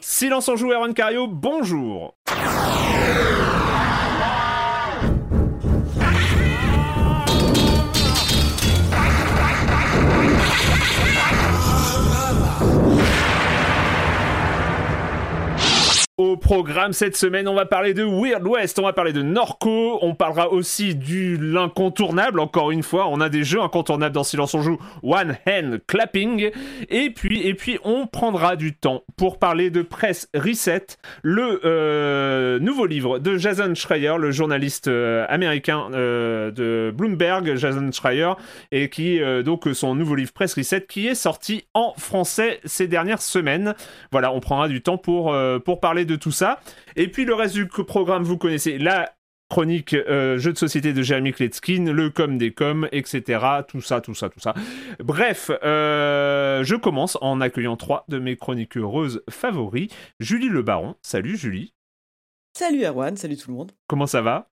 Silence en joue, Aaron Cario, bonjour Au programme cette semaine, on va parler de Weird West, on va parler de Norco, on parlera aussi du l'incontournable, encore une fois, on a des jeux incontournables dans Silence on joue, One Hand Clapping, et puis, et puis on prendra du temps pour parler de Press Reset, le euh, nouveau livre de Jason Schreier, le journaliste euh, américain euh, de Bloomberg, Jason Schreier, et qui, donc, son nouveau livre Press Reset, qui est sorti en français ces dernières semaines. Voilà, on prendra du temps pour, pour parler de tout ça. Et puis le reste du programme, vous connaissez la chronique euh, jeu de société de Jeremy Kletskin, le com des coms, etc. Tout ça, tout ça, tout ça. Bref, euh, je commence en accueillant trois de mes chroniques heureuses favoris. Julie Le Baron. Salut Julie. Salut Erwan, salut tout le monde. Comment ça va?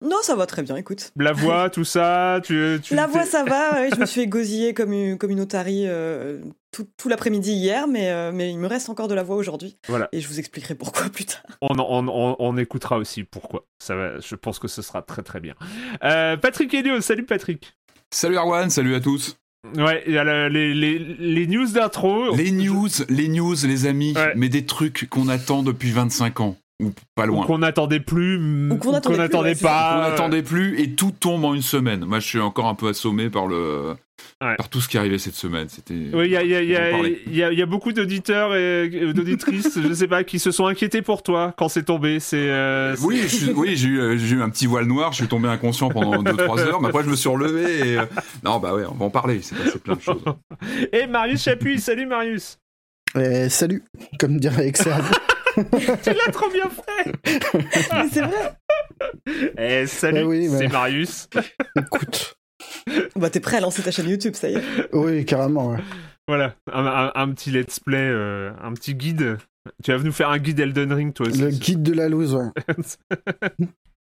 Non, ça va très bien, écoute. La voix, tout ça, tu, tu La voix, ça va, ouais, je me suis égosillée comme une, comme une otarie euh, tout, tout l'après-midi hier, mais, euh, mais il me reste encore de la voix aujourd'hui. Voilà. Et je vous expliquerai pourquoi plus tard. On, on, on- on écoutera aussi pourquoi. Ça va, je pense que ce sera très très bien. Euh, Patrick Helio, salut Patrick. Salut Arwan, salut à tous. Ouais, il y a les, les, les news d'intro. Les news, les news, les amis, Ouais. mais des trucs qu'on attend depuis 25 ans, ou pas loin. Qu'on n'attendait plus, Ou qu'on n'attendait pas. On n'attendait plus et tout tombe en une semaine. Moi, je suis encore un peu assommé par le, Ouais. par tout ce qui est arrivé cette semaine. C'était. Oui, il y a, il y, y, y a- il y a beaucoup d'auditeurs et euh, d'auditrices, je sais pas, qui se sont inquiétés pour toi quand c'est tombé. C'est euh, Oui, je suis- oui, j'ai eu, euh, j'ai eu un petit voile noir, je suis tombé inconscient pendant 2-3 heures, mais après je me suis relevé et... euh, Non, bah ouais, on va en parler, c'est passé plein de choses. Et Marius Chapuis, salut Marius. Euh, salut, comme dirait Excel. Tu l'as trop bien fait. Mais c'est vrai Eh, salut, Eh oui, mais- c'est Marius. Écoute, Bah t'es prêt à lancer ta chaîne YouTube, ça y est. oui, carrément. ouais. Voilà, un, un- un petit let's play, euh, un petit guide. Tu vas nous faire un guide Elden Ring, toi aussi. Le guide de la loose, ouais.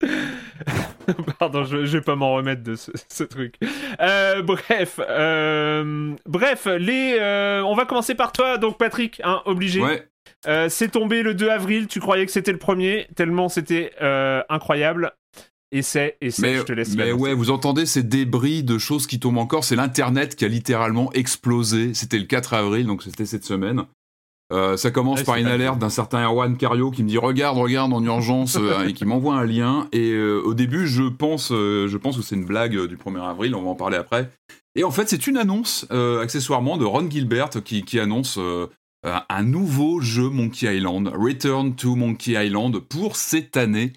Pardon, je, je vais pas m'en remettre de ce, ce truc. Euh, bref, euh, bref, les, euh, on va commencer par toi, donc Patrick, hein, obligé. Ouais, Euh, c'est tombé le 2 avril. Tu croyais que c'était le premier, tellement c'était euh, incroyable. Et c'est, et c'est, mais, je te laisse. mais ouais, vous entendez ces débris de choses qui tombent encore, c'est l'internet qui a littéralement explosé. C'était le 4 avril, donc c'était cette semaine. Euh, ça commence Ouais, par une alerte d'un certain Erwan Cario qui me dit regarde, regarde en urgence et qui m'envoie un lien. Et au début, je pense, je pense que c'est une blague du 1er avril. On va en parler après. Et en fait, c'est une annonce euh, accessoirement de Ron Gilbert qui, qui annonce euh, un- un nouveau jeu Monkey Island, Return to Monkey Island pour cette année.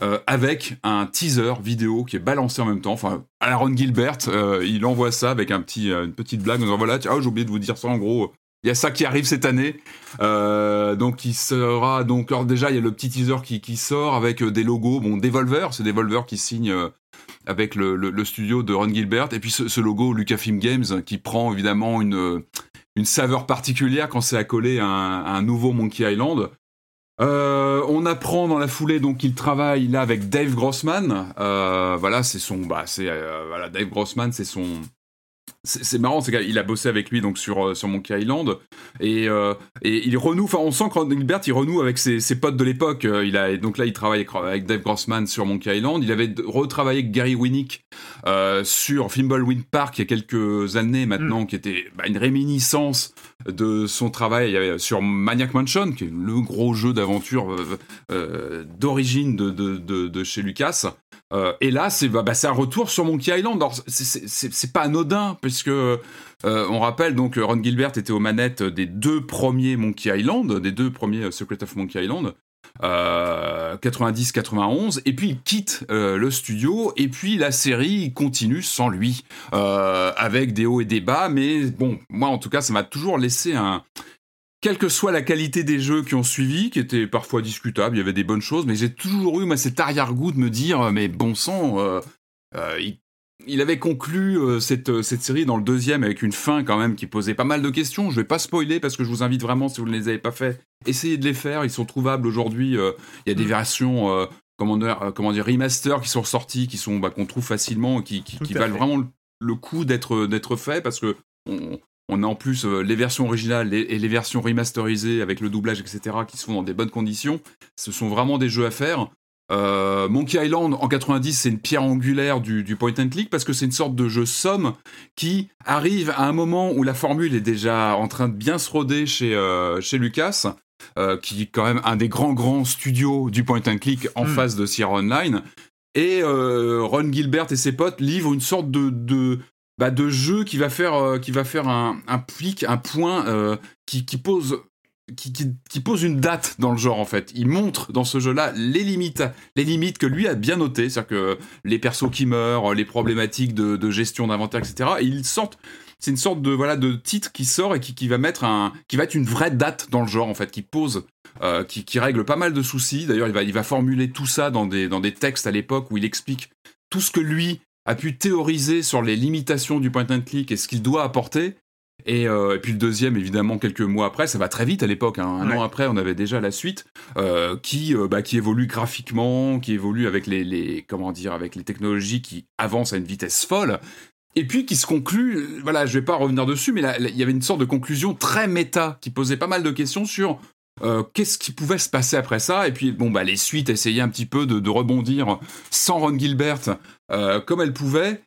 euh, avec un teaser vidéo qui est balancé en même temps. Enfin, à la Ron Gilbert, euh, il envoie ça avec un petit, euh, une petite blague. en disant, voilà, oh, j'ai oublié de vous dire ça en gros. Il y a ça qui arrive cette année. Euh, donc il sera donc alors déjà il y a le petit teaser qui, qui sort avec euh, des logos. Bon, Devolver, c'est Devolver qui signe euh, avec le, studio de Ron Gilbert, et puis ce, logo Lucasfilm Games qui prend évidemment une, saveur particulière quand c'est accolé à un, à un nouveau Monkey Island. Euh, on apprend dans la foulée donc qu'il travaille là avec Dave Grossman. Euh, voilà, c'est son, bah, c'est euh, voilà, Dave Grossman, c'est son, c'est marrant, c'est qu'il a bossé avec lui donc sur euh, sur Monkey Island et, euh, et il renoue. Enfin, on sent que Gilbert il renoue avec ses, ses potes de l'époque. Euh, il a donc là il travaille avec, Dave Grossman sur Monkey Island. Il avait retravaillé avec Gary Winnick euh, sur Wind Park il y a quelques années maintenant, mm. qui était bah, une réminiscence de son travail sur Maniac Mansion, qui est le gros jeu d'aventure d'origine de, de, de, de, chez Lucas. Euh, et là, c'est bah, un retour sur Monkey Island. C'est pas anodin, puisque euh, on rappelle donc Ron Gilbert était aux manettes des deux premiers Monkey Island, des deux premiers Secret of Monkey Island. 90-91 et puis il quitte le studio et puis la série continue sans lui avec des hauts et des bas mais bon moi en tout cas ça m'a toujours laissé un, quelle que soit la qualité des jeux qui ont suivi, qui étaient parfois discutables, il y avait des bonnes choses, mais j'ai toujours eu moi cet arrière-goût de me dire, mais bon sang, euh, euh, il, avait conclu euh, cette, cette série dans le deuxième avec une fin quand même qui posait pas mal de questions. Je vais pas spoiler parce que je vous invite vraiment, si vous ne les avez pas fait, essayez de les faire. Ils sont trouvables aujourd'hui. il y a des mm. versions, comment, dire, comment dire, remaster qui sont sorties, qui sont bah, qu'on trouve facilement, qui, qui, valent vraiment le, coup d'être d'être faits parce que on a en plus euh, les versions originales et les versions remasterisées avec le doublage, etc., qui se font dans des bonnes conditions. Ce sont vraiment des jeux à faire. Euh, Monkey Island en 90, c'est une pierre angulaire du, point and click parce que c'est une sorte de jeu somme qui arrive à un moment où la formule est déjà en train de bien se roder chez, euh, chez Lucas, qui est quand même un des grands grands studios du point and click en hmm. face de Sierra Online. Et Ron Gilbert et ses potes livrent une sorte de, bah, de jeu qui va faire, euh, qui va faire un, un plic, un point euh, qui, qui, pose. Qui, qui, pose une date dans le genre en fait. Il montre dans ce jeu-là les limites, les limites que lui a bien notées, c'est-à-dire que les persos qui meurent, les problématiques de, de gestion d'inventaire, etc. Et il sortent, c'est une sorte de voilà de titre qui sort et qui, qui, va mettre un, qui va être une vraie date dans le genre en fait, qui pose, euh, qui, qui, règle pas mal de soucis. D'ailleurs, il va, il va formuler tout ça dans des, dans des textes à l'époque où il explique tout ce que lui a pu théoriser sur les limitations du point and click et ce qu'il doit apporter. Et, euh, et, puis le deuxième, évidemment, quelques mois après, ça va très vite à l'époque. Hein. Un an après, on avait déjà la suite euh, qui, euh, bah, qui évolue graphiquement, qui évolue avec les, les, comment dire, avec les technologies qui avancent à une vitesse folle. Et puis qui se conclut, voilà, je vais pas revenir dessus, mais il y avait une sorte de conclusion très méta qui posait pas mal de questions sur euh, qu'est-ce qui pouvait se passer après ça Et puis, bon, bah, les suites essayaient un petit peu de, rebondir sans Ron Gilbert euh, comme elles pouvaient.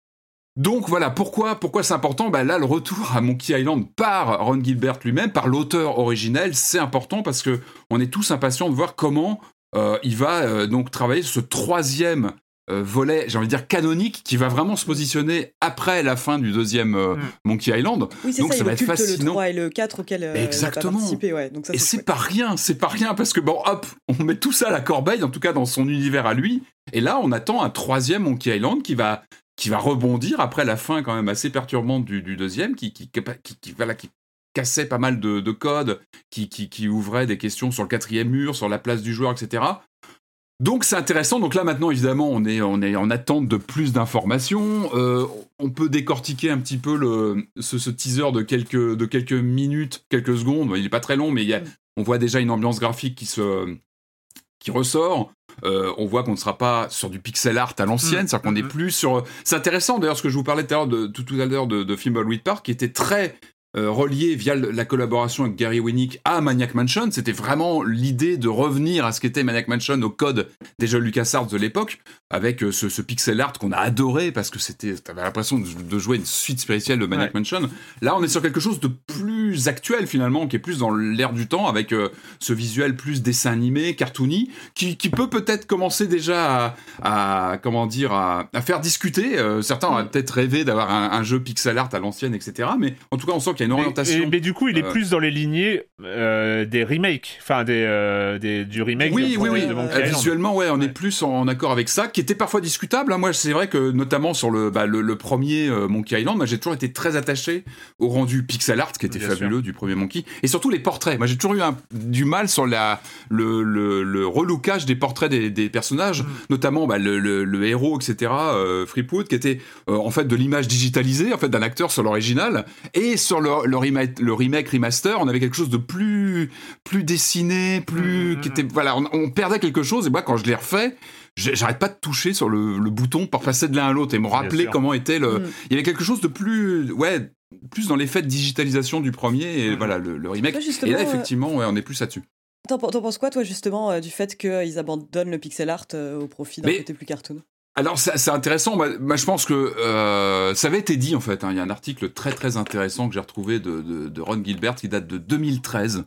Donc voilà, pourquoi, pourquoi c'est important bah, Là, le retour à Monkey Island par Ron Gilbert lui-même, par l'auteur originel, c'est important parce que on est tous impatients de voir comment euh, il va donc travailler ce troisième euh, volet, j'ai envie de dire canonique, qui va vraiment se positionner après la fin du deuxième euh, mm. Monkey Island. Oui, c'est ça, ça va être fascinant. Le 3 et le 4 auquel euh, Exactement. participé, ouais. Donc ça, et c'est pas rien, c'est pas rien parce que bon, hop, on met tout ça à la corbeille, en tout cas dans son univers à lui. Et là, on attend un troisième Monkey Island qui va qui va rebondir après la fin quand même assez perturbante du, deuxième, qui qui, qui, qui, voilà, qui cassait pas mal de, de codes, qui, qui, qui, ouvrait des questions sur le quatrième mur, sur la place du joueur, etc. Donc c'est intéressant. Donc là maintenant évidemment on est on est en attente de plus d'informations. Euh, on peut décortiquer un petit peu le ce, teaser de quelques de quelques minutes, quelques secondes. Il est pas très long, mais il y a, on voit déjà une ambiance graphique qui se qui ressort. Euh, on voit qu'on ne sera pas sur du pixel art à l'ancienne, mmh. c'est-à-dire qu'on est mmh. plus sur. C'est intéressant d'ailleurs ce que je vous parlais tout à l'heure de tout, à l'heure de, de Fimbleweed Park, qui était très euh, relié via la collaboration avec Gary Winnick à Maniac Mansion. C'était vraiment l'idée de revenir à ce qu'était Maniac Mansion au code des jeux LucasArts de l'époque, avec euh, ce, pixel art qu'on a adoré parce que c'était, t'avais l'impression de, jouer une suite spirituelle de Maniac Mansion. Là, on est sur quelque chose de plus actuel finalement, qui est plus dans l'air du temps, avec euh, ce visuel plus dessin animé, cartoony, qui, peut peut-être commencer déjà à, comment dire, à, faire discuter. certains auraient peut-être rêvé d'avoir un, un, jeu pixel art à l'ancienne, etc. Mais en tout cas, on sent une orientation. Mais, du coup, il est euh, plus dans les lignées euh, des remakes, enfin des, euh, des, du remake. Oui, oui, oui. visuellement, ouais, on est plus en, accord avec ça, qui était parfois discutable. Hein. Moi, c'est vrai que notamment sur le, bah, le, premier Monkey Island, j'ai toujours été très attaché au rendu pixel art, qui était fabuleux. du premier Monkey. Et surtout les portraits. Moi, j'ai toujours eu un, du mal sur la, le, le, le relookage des portraits des, des personnages, notamment bah, le, le, le héros, etc., euh, Freepwood, qui était euh, en fait de l'image digitalisée, en fait, d'un acteur sur l'original. Et sur le, le, remake, le remake remaster, on avait quelque chose de plus, plus dessiné, plus. qui était, voilà, on, on perdait quelque chose. Et moi, quand je l'ai refait, j'ai- j'arrête pas de toucher sur le, le bouton pour passer de l'un à l'autre et me rappeler comment était le. Mm. Il y avait quelque chose de plus, ouais, plus dans l'effet de digitalisation du premier et Mm. voilà le, le remake. Et là, euh, effectivement, ouais, on est plus là-dessus. T'en penses quoi, toi, justement, euh, du fait qu'ils abandonnent le pixel art euh, au profit d'un côté plus cartoon? Alors, c'est intéressant. Moi, moi, je pense que euh, ça avait été dit en fait. hein. Il y a un article très très intéressant que j'ai retrouvé de, de, de Ron Gilbert qui date de 2013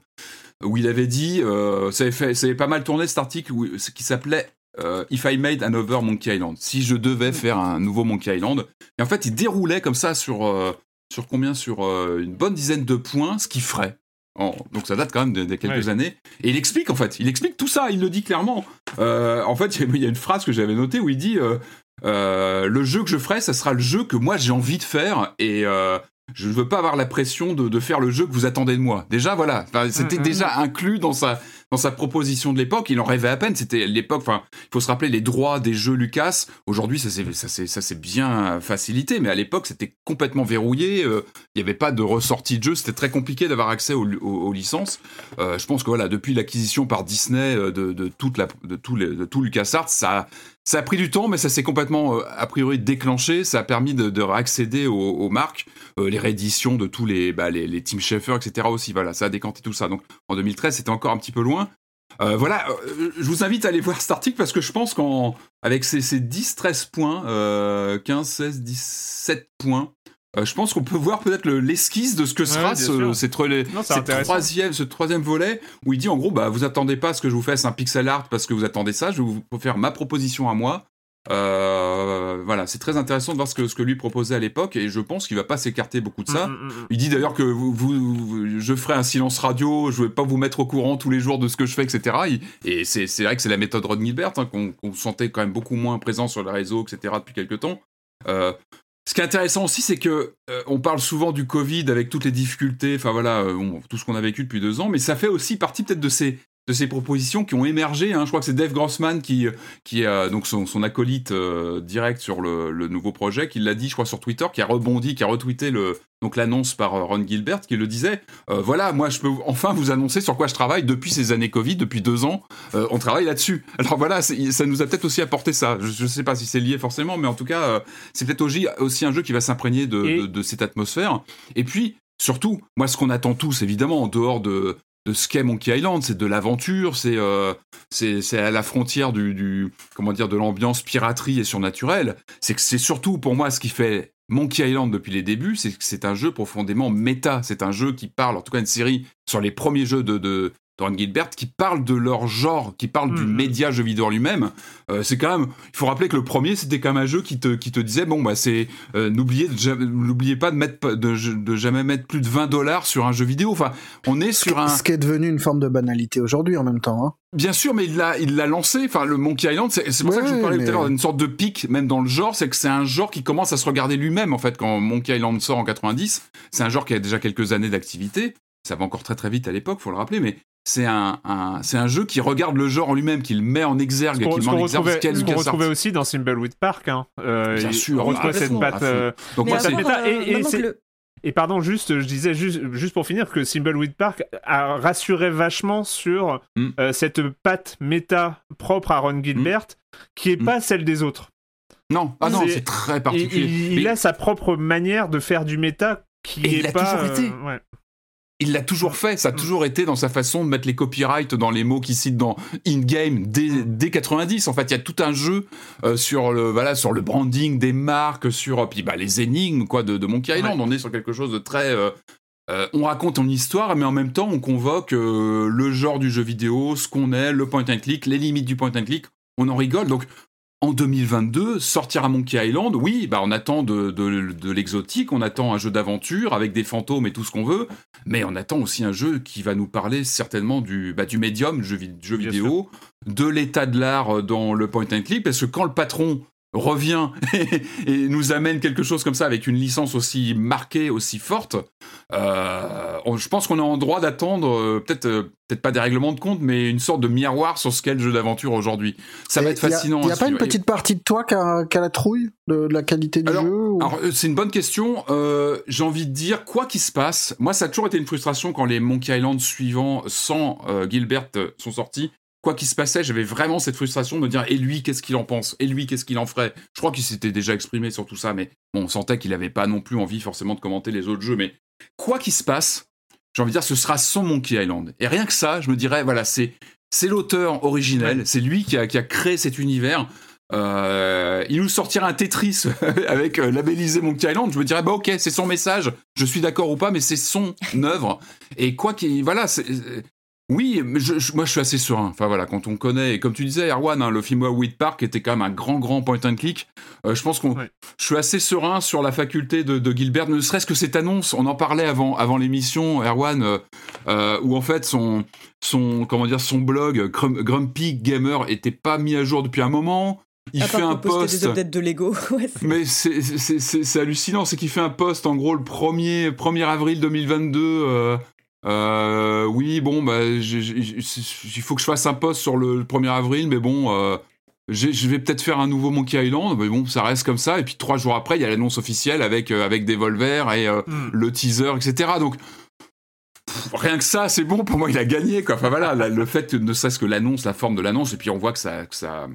où il avait dit, euh, ça, avait fait, ça avait pas mal tourné cet article où, qui s'appelait euh, If I Made Another Monkey Island. Si je devais faire un nouveau Monkey Island. Et en fait, il déroulait comme ça sur sur combien? Sur une bonne dizaine de points, ce qu'il ferait. En- donc ça date quand même de, de quelques Ouais. années. Et il explique en fait, il explique tout ça, il le dit clairement. Euh, en fait, il y a une phrase que j'avais notée où il dit euh, euh, le jeu que je ferai, ça sera le jeu que moi j'ai envie de faire et euh, je ne veux pas avoir la pression de, de faire le jeu que vous attendez de moi. Déjà, voilà, Enfin, c'était Mhm. déjà inclus dans sa dans sa proposition de l'époque. Il en rêvait à peine. C'était l'époque. Enfin, il faut se rappeler les droits des jeux Lucas. Aujourd'hui, ça s'est bien facilité, mais à l'époque, c'était complètement verrouillé. Euh, Il n'y avait pas de ressortie de jeu. C'était très compliqué d'avoir accès aux, licences. Euh, je pense que voilà, depuis l'acquisition par Disney euh, de, de toute la de tout les, de tout LucasArts, ça a pris du temps, mais ça s'est complètement, a priori, déclenché. Ça a permis de, de aux, marques, les rééditions de tous les, bah, les, les Team Schafer, etc. aussi. Voilà, ça a décanté tout ça. Donc, en 2013, c'était encore un petit peu loin. Euh, voilà, euh, je vous invite à aller voir cet article parce que je pense qu'avec ces, ces 10, 13 points, euh, 15, 16, 17 points, euh, je pense qu'on peut voir peut-être le- l'esquisse de ce que sera ce, Non, troisième, ce troisième volet où il dit en gros, bah, vous attendez pas à ce que je vous fasse un pixel art parce que vous attendez ça, je vais vous faire ma proposition à moi. Euh, voilà, c'est très intéressant de voir ce que, ce que lui proposait à l'époque et je pense qu'il va pas s'écarter beaucoup de ça. Mm, mm, mm. Il dit d'ailleurs que vous, vous- vous- je ferai un silence radio, je vais pas vous mettre au courant tous les jours de ce que je fais, etc. Et c'est c'est vrai que c'est la méthode Ron Gilbert hein, qu'on qu'on sentait quand même beaucoup moins présent sur les réseaux, etc. depuis quelques temps. Euh, ce qui est intéressant aussi, c'est que euh, on parle souvent du Covid avec toutes les difficultés, enfin voilà, euh, bon, tout ce qu'on a vécu depuis deux ans, mais ça fait aussi partie peut-être de ces de ces propositions qui ont émergé. hein. Je crois que c'est Dave Grossman qui qui euh, donc son, son acolyte euh, direct sur le, le nouveau projet, qui l'a dit, je crois, sur Twitter, qui a rebondi, qui a retweeté le donc l'annonce par euh, Ron Gilbert, qui le disait. euh, voilà, moi, je peux enfin vous annoncer sur quoi je travaille depuis ces années Covid, depuis deux ans. Euh, on travaille là-dessus. Alors voilà, ça nous a peut-être aussi apporté ça. Je, je sais pas si c'est lié forcément, mais en tout cas, c'est peut-être aussi, aussi un jeu qui va s'imprégner de, de, de cette atmosphère. Et puis, surtout, moi, ce qu'on attend tous, évidemment, en dehors de de ce qu'est Monkey Island, c'est de l'aventure, c'est euh, à la frontière du, comment dire de l'ambiance piraterie et surnaturelle. C'est que c'est surtout pour moi ce qui fait Monkey Island depuis les débuts, c'est que c'est un jeu profondément méta. C'est un jeu qui parle, en tout cas une série sur les premiers jeux de, de Ron Gilbert, qui parle de leur genre, qui parle du Mhm. média jeu vidéo en lui-même. Euh, c'est quand même, il faut rappeler que le premier, c'était quand même un jeu qui te, qui te disait, bon, bah, c'est, euh, n'oubliez, pas de mettre, de, de jamais mettre plus de 20 dollars sur un jeu vidéo. Enfin, on est sur un, Ce qui est devenu une forme de banalité aujourd'hui en même temps. Hein. Bien sûr, mais il l'a, il l'a lancé. Enfin, le Monkey Island, c'est, c'est pour ça que je vous parlais mais- tout à l'heure d'une sorte de pic, même dans le genre, c'est que c'est un genre qui commence à se regarder lui-même, en fait, quand Monkey Island sort en 90. C'est un genre qui a déjà quelques années d'activité. Ça va encore très très vite à l'époque, faut le rappeler, mais c'est un, un- c'est un jeu qui regarde le genre en lui-même, qui le met en exergue, Ce qui qu'on le ce met en exergue retrouvait, ce qu'est ce qu'on retrouvait aussi dans Thimbleweed Park. Hein. Euh, Bien il- sûr, on retrouvait à cette patte. fond. euh, Donc moi, c'est, méta, et- euh, et maintenant c'est- que le- Et pardon, juste, je disais juste, juste pour finir que Thimbleweed Park a rassuré vachement sur Mm. euh, cette patte méta propre à Ron Gilbert, qui est Mm. pas celle des autres. non, ah non, c'est- très Il, particulier. il- il Mais- a sa propre manière de faire du méta qui Et est il l'a pas. toujours été. ouais. Il l'a toujours fait, ça a toujours été dans sa façon de mettre les copyrights dans les mots qu'il cite dans in-game dès, dès 90. En fait, il y a tout un jeu euh, sur le voilà sur le branding des marques, sur puis bah, les énigmes quoi de, de Monkey Island. On est sur quelque chose de très euh, euh, on raconte une histoire, mais en même temps, on convoque le genre du jeu vidéo, ce qu'on est, le point and click, les limites du point and click. On en rigole. Donc, en 2022, sortir à Monkey Island, oui, bah on attend de, de, de l'exotique, on attend un jeu d'aventure avec des fantômes et tout ce qu'on veut, mais on attend aussi un jeu qui va nous parler certainement du, bah, du médium, jeu, vidéo, de l'état de l'art dans le point and click, parce que quand le patron revient et, et nous amène quelque chose comme ça avec une licence aussi marquée, aussi forte, euh, on- je pense qu'on est en droit d'attendre euh, peut-être euh, peut-être pas des règlements de compte, mais une sorte de miroir sur ce qu'est le jeu d'aventure aujourd'hui. Ça va être y fascinant. Il n'y à a pas une petite partie de toi qui a, a la trouille de, de la qualité du Alors- jeu ou- Alors, euh, c'est une bonne question. Euh, J'ai envie de dire, quoi qu'il se passe, moi, ça a toujours été une frustration quand les Monkey Island suivants, sans Gilbert, sont sortis. Quoi qu'il se passait, j'avais vraiment cette frustration de me dire, et lui, qu'est-ce qu'il en pense? Et lui, qu'est-ce qu'il en ferait? Je crois qu'il s'était déjà exprimé sur tout ça, mais bon, on sentait qu'il n'avait pas non plus envie forcément de commenter les autres jeux. Mais quoi qu'il se passe, j'ai envie de dire, ce sera son Monkey Island. Et rien que ça, je me dirais, voilà, c'est c'est l'auteur originel, c'est lui qui a, qui a créé cet univers. Euh, il nous sortira un Tetris avec euh, labellisé Monkey Island, je me dirais bah ok c'est son message, je suis d'accord ou pas, mais c'est son œuvre et quoi qu'il voilà c'est euh, oui, mais je, je- moi je suis assez serein. Enfin voilà, quand on connaît, et comme tu disais, Erwan, hein, le film Weed Park était quand même un grand, grand point and click. Euh, je pense qu'on, Ouais. je suis assez serein sur la faculté de, de Gilbert, ne serait-ce que cette annonce. On en parlait avant, avant l'émission, Erwan, euh, euh, où en fait son, son, comment dire, son blog Grum- Grumpy Gamer était pas mis à jour depuis un moment. Il à fait un post. des updates de Lego. Ouais, Mais c'est- c'est c'est- c'est hallucinant, c'est qu'il fait un post en gros le 1er, 1er avril 2022. Euh, oui, bon, bah, il faut que je fasse un post sur le 1er avril, mais bon, euh, je vais peut-être faire un nouveau Monkey Island, mais bon, ça reste comme ça. Et puis trois jours après, il y a l'annonce officielle avec, euh, avec des Volver et euh, Hmm. le teaser, etc. Donc, pff, rien que ça, c'est bon, pour moi, il a gagné. Quoi. Enfin voilà, la- le fait ne serait-ce que l'annonce, la forme de l'annonce, et puis on voit que ça, que ça,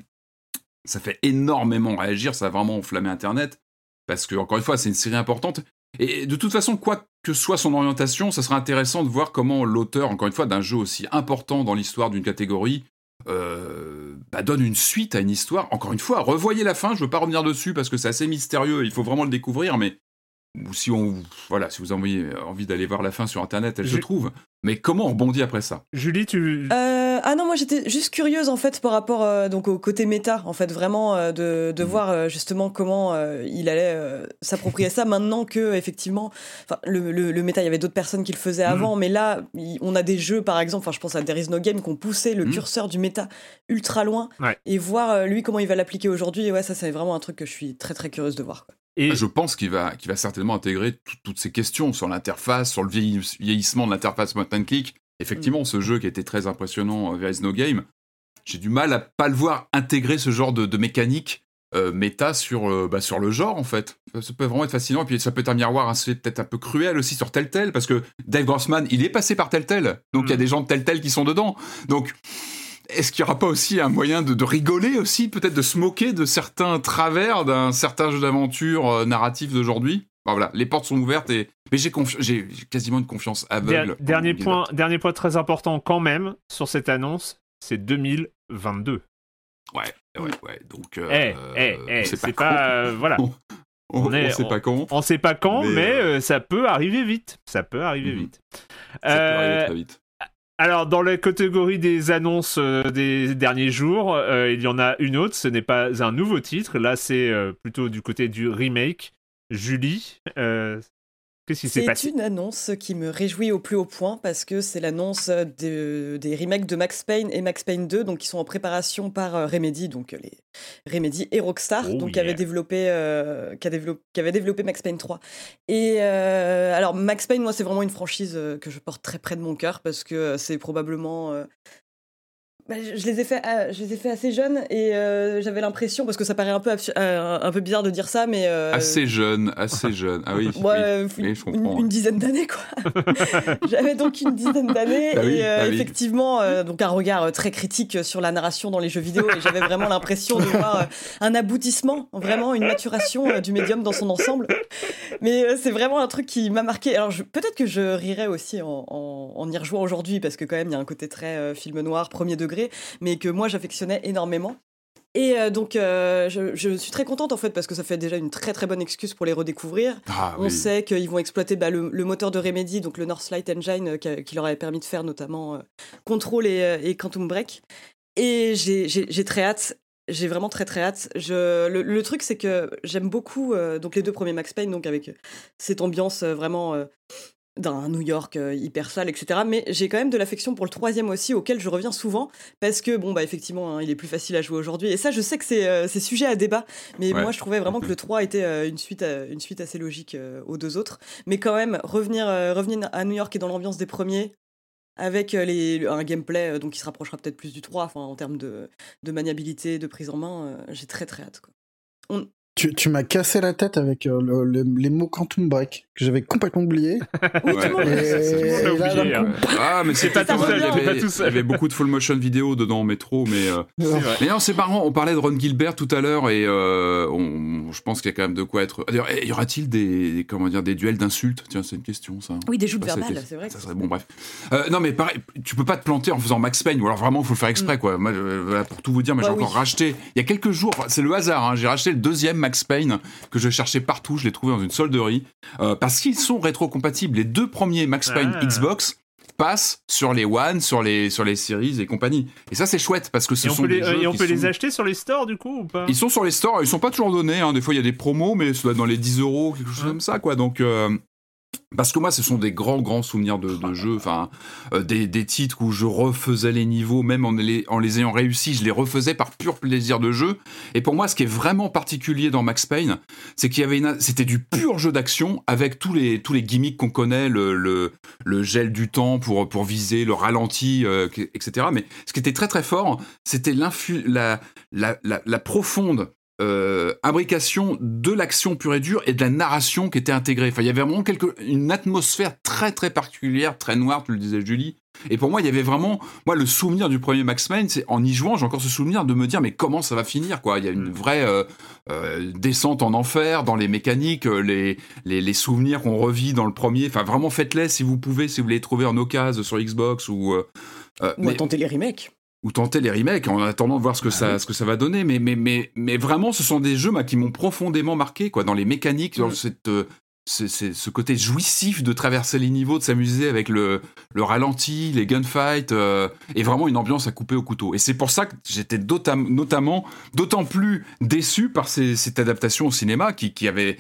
ça fait énormément réagir, ça a vraiment enflammé Internet, parce que, encore une fois, c'est une série importante. Et de toute façon, quoi que soit son orientation, ça sera intéressant de voir comment l'auteur, encore une fois, d'un jeu aussi important dans l'histoire d'une catégorie, euh, bah, donne une suite à une histoire. Encore une fois, revoyez la fin, je veux pas revenir dessus parce que c'est assez mystérieux, il faut vraiment le découvrir, mais ou si on voilà, si vous avez envie d'aller voir la fin sur internet, elle se trouve. Mais comment on rebondit après ça? Julie, tu. Euh, ah non, moi j'étais juste curieuse en fait par rapport euh, donc au côté méta, en fait vraiment euh, de, de Mhm. voir euh, justement comment euh, il allait euh, s'approprier ça maintenant que effectivement, le, le, le méta, il y avait d'autres personnes qui le faisaient Mhm. avant, mais là il- on a des jeux par exemple, enfin je pense à There is no game qui ont poussé le Mhm. curseur du méta ultra loin Ouais. et voir euh, lui comment il va l'appliquer aujourd'hui. Et ouais, ça c'est vraiment un truc que je suis très très curieuse de voir. quoi. Et Je pense qu'il va, qu'il va certainement intégrer tout- toutes ces questions sur l'interface, sur le vieillis- vieillissement de l'interface point and click. Effectivement, ce jeu qui était très impressionnant, euh, There is no game, j'ai du mal à pas le voir intégrer ce genre de, de mécanique euh, méta sur, euh, bah, sur le genre, en fait. Ça, peut vraiment être fascinant, et puis ça peut être un miroir assez- peut-être un peu cruel aussi sur Telltale, parce que Dave Grossman, il est passé par Telltale, donc il y a Mm. des gens de Telltale qui sont dedans. Donc, est-ce qu'il n'y aura pas aussi un moyen de, de rigoler aussi, peut-être de se moquer de certains travers d'un certain jeu d'aventure euh, narratif d'aujourd'hui? Voilà, les portes sont ouvertes et mais j'ai confi- j'ai j'ai quasiment une confiance der- aveugle. en dernier, point, dernier point très important quand même sur cette annonce, c'est 2022. Ouais, ouais, ouais. Donc, euh, Eh, eh, eh, c'est pas, euh, voilà. on, on est- on sait pas quand. On sait pas quand, Mais, mais, euh, ça peut arriver vite. Ça peut arriver Mhm. vite. Ça peut arriver très vite. Alors, dans la catégorie des annonces euh, des derniers jours, euh, il y en a une autre. Ce n'est pas un nouveau titre. Là, c'est euh, plutôt du côté du remake. Julie, euh, qu'est-ce qui s'est C'est passé? une annonce qui me réjouit au plus haut point parce que c'est l'annonce de- des remakes de Max Payne et Max Payne 2, donc qui sont en préparation par euh, Remedy, donc euh, les Remedy et Rockstar, Oh donc qui développé, euh, qui, développé, qui avaient développé Max Payne 3. Et euh, alors Max Payne, moi, c'est vraiment une franchise que je porte très près de mon cœur parce que c'est probablement bah, je je les ai fait, euh, je les ai fait assez jeunes et euh, j'avais l'impression parce que ça paraît un peu euh, un peu bizarre de dire ça, mais euh, Assez jeune, assez jeune. Ah oui. Oui, je comprends, une- une dizaine d'années quoi. J'avais donc une dizaine d'années Bah et bah effectivement donc un regard très critique sur la narration dans les jeux vidéo et j'avais vraiment l'impression de voir un aboutissement, vraiment une maturation du médium dans son ensemble. Mais c'est vraiment un truc qui m'a marqué. Alors peut-être que je rirais aussi en, en- en y rejouant aujourd'hui parce que quand même il y a un côté très film noir premier degré, mais que moi j'affectionnais énormément. Et euh, donc, euh, je, je suis très contente en fait parce que ça fait déjà une très très bonne excuse pour les redécouvrir. Ah On oui. sait qu'ils vont exploiter bah, le, le moteur de Remedy, donc le Northlight Engine, euh, qui, leur avait permis de faire notamment Control et, et Quantum Break. Et j'ai- très hâte. J'ai vraiment très très hâte. Je, le, le truc c'est que j'aime beaucoup donc les deux premiers Max Payne, donc avec cette ambiance vraiment d'un New York euh, hyper sale, etc. Mais j'ai quand même de l'affection pour le troisième aussi, auquel je reviens souvent, parce que, bon, bah, effectivement, hein, il est plus facile à jouer aujourd'hui. Et ça, je sais que c'est euh, sujet à débat, mais Ouais. moi, je trouvais vraiment que le 3 était euh, une, suite, euh, une suite assez logique euh, aux deux autres. Mais quand même, revenir, revenir à New York et dans l'ambiance des premiers, avec les, un gameplay donc, qui se rapprochera peut-être plus du 3, enfin, en termes de, de maniabilité, de prise en main, j'ai très très hâte. Quoi. Tu, tu m'as cassé la tête avec euh, le- le- les mots Quantum Break, que j'avais complètement oublié. Ouais. Et- là, hein. Ah, mais c'est pas pas tout seul, Il y avait- beaucoup de full motion vidéo dedans en métro, mais. euh, vrai. Mais non, c'est marrant. On parlait de Ron Gilbert tout à l'heure et euh, on, je pense qu'il y a quand même de quoi être. D'ailleurs, y aura-t-il des, comment dire, des duels d'insultes? Tiens, c'est une question, ça. Oui, des joutes Bah, verbales, c'est vrai. Ça serait bon, bref. Euh, non, mais pareil, tu peux pas te planter en faisant Max Payne, ou alors vraiment, il faut le faire exprès, quoi. Moi, pour tout vous dire, mais Bah j'ai oui. encore racheté, il y a quelques jours, c'est le hasard, hein, j'ai racheté le deuxième Max Payne que je cherchais partout, je l'ai trouvé dans une solderie, euh, parce qu'ils sont rétrocompatibles. Les deux premiers Max Payne Ah. Xbox passent sur les One, sur les, sur les Series et compagnie. Et ça, c'est chouette, parce que ce Et on sont peut, les, des jeux et on peut les sont- acheter sur les stores du coup ou pas? Ils sont sur les stores, ils sont pas toujours donnés. Hein. Des fois, il y a des promos, mais ça doit être dans les 10 euros, quelque chose comme ça, quoi. Donc, euh, parce que moi, ce sont des grands, grands souvenirs de, de jeux. Enfin, euh, des, des titres où je refaisais les niveaux, même en les, en les ayant réussis, je les refaisais par pur plaisir de jeu. Et pour moi, ce qui est vraiment particulier dans Max Payne, c'est qu'il y avait c'était du pur jeu d'action avec tous les, tous les gimmicks qu'on connaît, le, le, gel du temps pour, pour viser, le ralenti, euh, etc. Mais ce qui était très, très fort, c'était la, la, la, la profonde euh, imbrication de l'action pure et dure et de la narration qui était intégrée. Enfin, il y avait vraiment quelque, une atmosphère très très particulière, très noire, tu le disais Julie. Et pour moi, il y avait vraiment, moi, le souvenir du premier Max Payne, c'est en y jouant, j'ai encore ce souvenir de me dire, mais comment ça va finir, quoi? Il y a une vraie euh, euh, descente en enfer dans les mécaniques, euh, les, les, les souvenirs qu'on revit dans le premier. Enfin, vraiment, faites-les si vous pouvez, si vous les trouvez en occasion sur Xbox ou. Ou à tenter les remakes. Ou tenter les remakes en attendant de voir ce que ça ce que ça va donner. Mais mais mais mais vraiment ce sont des jeux qui m'ont profondément marqué quoi dans les mécaniques dans Mm. cette euh, ce côté jouissif de traverser les niveaux de s'amuser avec le le ralenti les gunfights euh, et vraiment une ambiance à couper au couteau. Et c'est pour ça que j'étais notam- notamment d'autant plus déçu par ces- cette adaptation au cinéma qui qui avait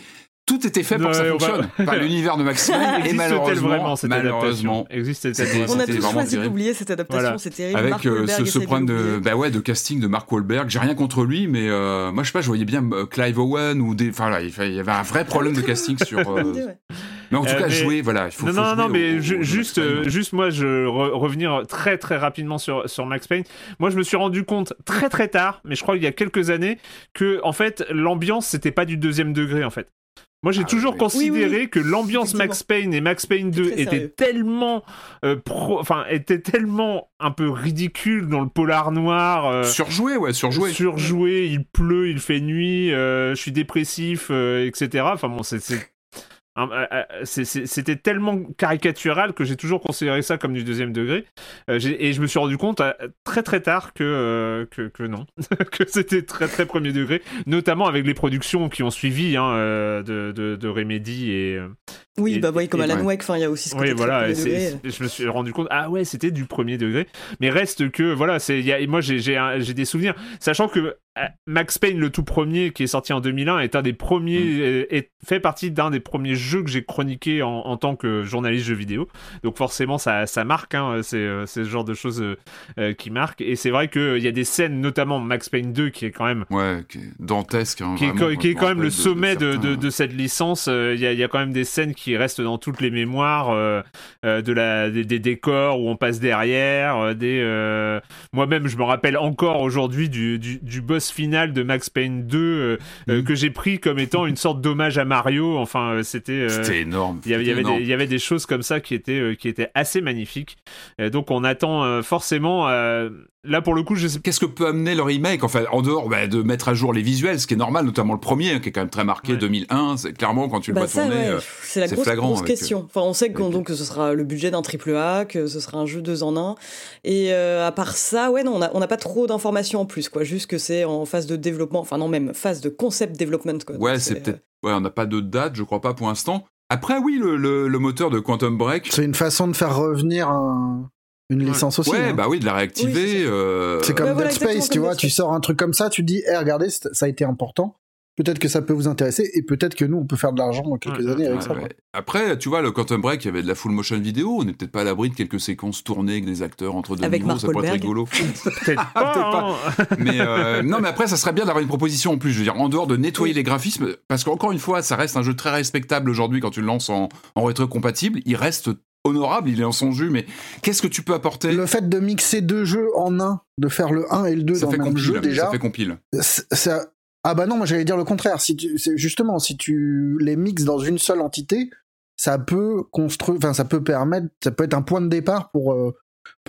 tout était fait pour que ça Ouais, fonctionne par l'univers de Max Payne et malheureusement vraiment cette malheureusement On a tous choisi d'oublier cette adaptation, Voilà. c'est terrible. avec Mark euh, ce, problème de, bah ouais, de casting de Mark Wahlberg. J'ai rien contre lui, mais euh, moi je sais pas, je voyais bien euh, Clive Owen ou des. Enfin là, il y avait un vrai problème de casting sur. euh. Mais en tout Euh, cas, mais- jouer, voilà, il faut. non, faut non, jouer non, au- mais au- ju- au juste, euh, juste moi, je re- revenir très très rapidement sur, sur Max Payne. Moi, je me suis rendu compte très très tard, mais je crois qu'il y a quelques années, que en fait, l'ambiance c'était pas du deuxième degré en fait. Moi, j'ai Ah, toujours oui. considéré Oui, oui, que l'ambiance Max Payne et Max Payne 2 Très étaient sérieux. tellement, euh, pro- enfin, étaient tellement un peu ridicules dans le polar noir. euh, Surjoué, ouais, surjoué. surjoué, il pleut, il fait nuit, euh, je suis dépressif, euh, etc. Enfin bon, c'est- c'était tellement caricatural que j'ai toujours considéré ça comme du deuxième degré. Euh, et je me suis rendu compte euh, très très tard que, euh, que, que non, que c'était très très premier degré, notamment avec les productions qui ont suivi hein, euh, de, de, de Remedy et, euh, Oui, Et- bah oui, comme et- Alan. Wake, il y a aussi ce côté oui, voilà, premier degré. je me suis rendu compte, ah ouais, c'était du premier degré. Mais reste que, voilà, y a- et moi j'ai, des souvenirs, sachant que euh, Max Payne, le tout premier, qui est sorti en 2001, est un des premiers, Mm. euh, est, fait partie d'un des premiers jeux que j'ai chroniqué en, en tant que journaliste jeux vidéo. Donc forcément, ça, ça marque, hein, c'est, euh, ce genre de choses euh, euh, qui marquent. Et c'est vrai qu'il y a des scènes, notamment Max Payne 2, qui est quand même Ouais, qui est dantesque. hein, qui est, vraiment, co- qui est quand même le sommet de, certains- de, de cette licence. Euh, Il y, a, y a quand même des scènes qui restent dans toutes les mémoires, euh, euh, de la, des, des décors où on passe derrière. euh, des, euh, Moi-même, je me rappelle encore aujourd'hui du, du, du boss final de Max Payne 2 euh, euh, Mhm. que j'ai pris comme étant une sorte d'hommage à Mario. Enfin, euh, c'était. énorme. il y, avait, des, énorme. il y avait des choses comme ça qui étaient, qui étaient assez magnifiques. Donc on attend forcément. Là pour le coup, je sais Qu'est-ce que peut amener le remake Enfin, en dehors bah, de mettre à jour les visuels, ce qui est normal, notamment le premier, hein, qui est quand même très marqué Ouais. 2001. C'est clairement quand tu le Bah vois ça, tourner. ouais, euh, c'est la grosse, flagrant grosse avec, euh, question. Enfin, on sait que, avec- donc, que ce sera le budget d'un triple A, que ce sera un jeu deux en un. Et euh, à part ça, ouais, non, on n'a on pas trop d'informations en plus, quoi. Juste que c'est en phase de développement, enfin non, même phase de concept development, quoi. Donc, Ouais, c'est peut-être. Ouais, on n'a pas de date, je crois pas pour l'instant. Après, oui, le, le, le moteur de Quantum Break. C'est une façon de faire revenir un- une licence aussi. Ouais, hein. bah oui, de la réactiver. Oui, euh, C'est comme Ouais, voilà, Dead exactement Space, tu comme vois, tu sors un truc comme ça, tu te dis, eh, regardez, ça a été important. peut-être que ça peut vous intéresser et peut-être que nous on peut faire de l'argent dans quelques Ouais, années avec Ouais, ça. ouais. Après, tu vois, le Quantum Break, il y avait de la full motion vidéo. On n'est peut-être pas à l'abri de quelques séquences tournées avec des acteurs entre deux Avec niveaux. Mark ça pourrait être rigolo. Peut-être pas. Peut-être pas. hein. mais euh, non, mais après, ça serait bien d'avoir une proposition en plus. Je veux dire, en dehors de nettoyer les graphismes, parce qu'encore une fois, ça reste un jeu très respectable aujourd'hui quand tu le lances en, en rétro-compatible. Il reste honorable, il est en son jus, mais qu'est-ce que tu peux apporter Le fait de mixer deux jeux en un, de faire le 1 et le 2 Ça dans fait le même compile. jeu déjà, Ça fait compile. ça- ah bah non, moi j'allais dire le contraire. Si tu, justement, si tu les mixes dans une seule entité, ça peut construire, enfin ça peut permettre, ça peut être un point de départ pour euh,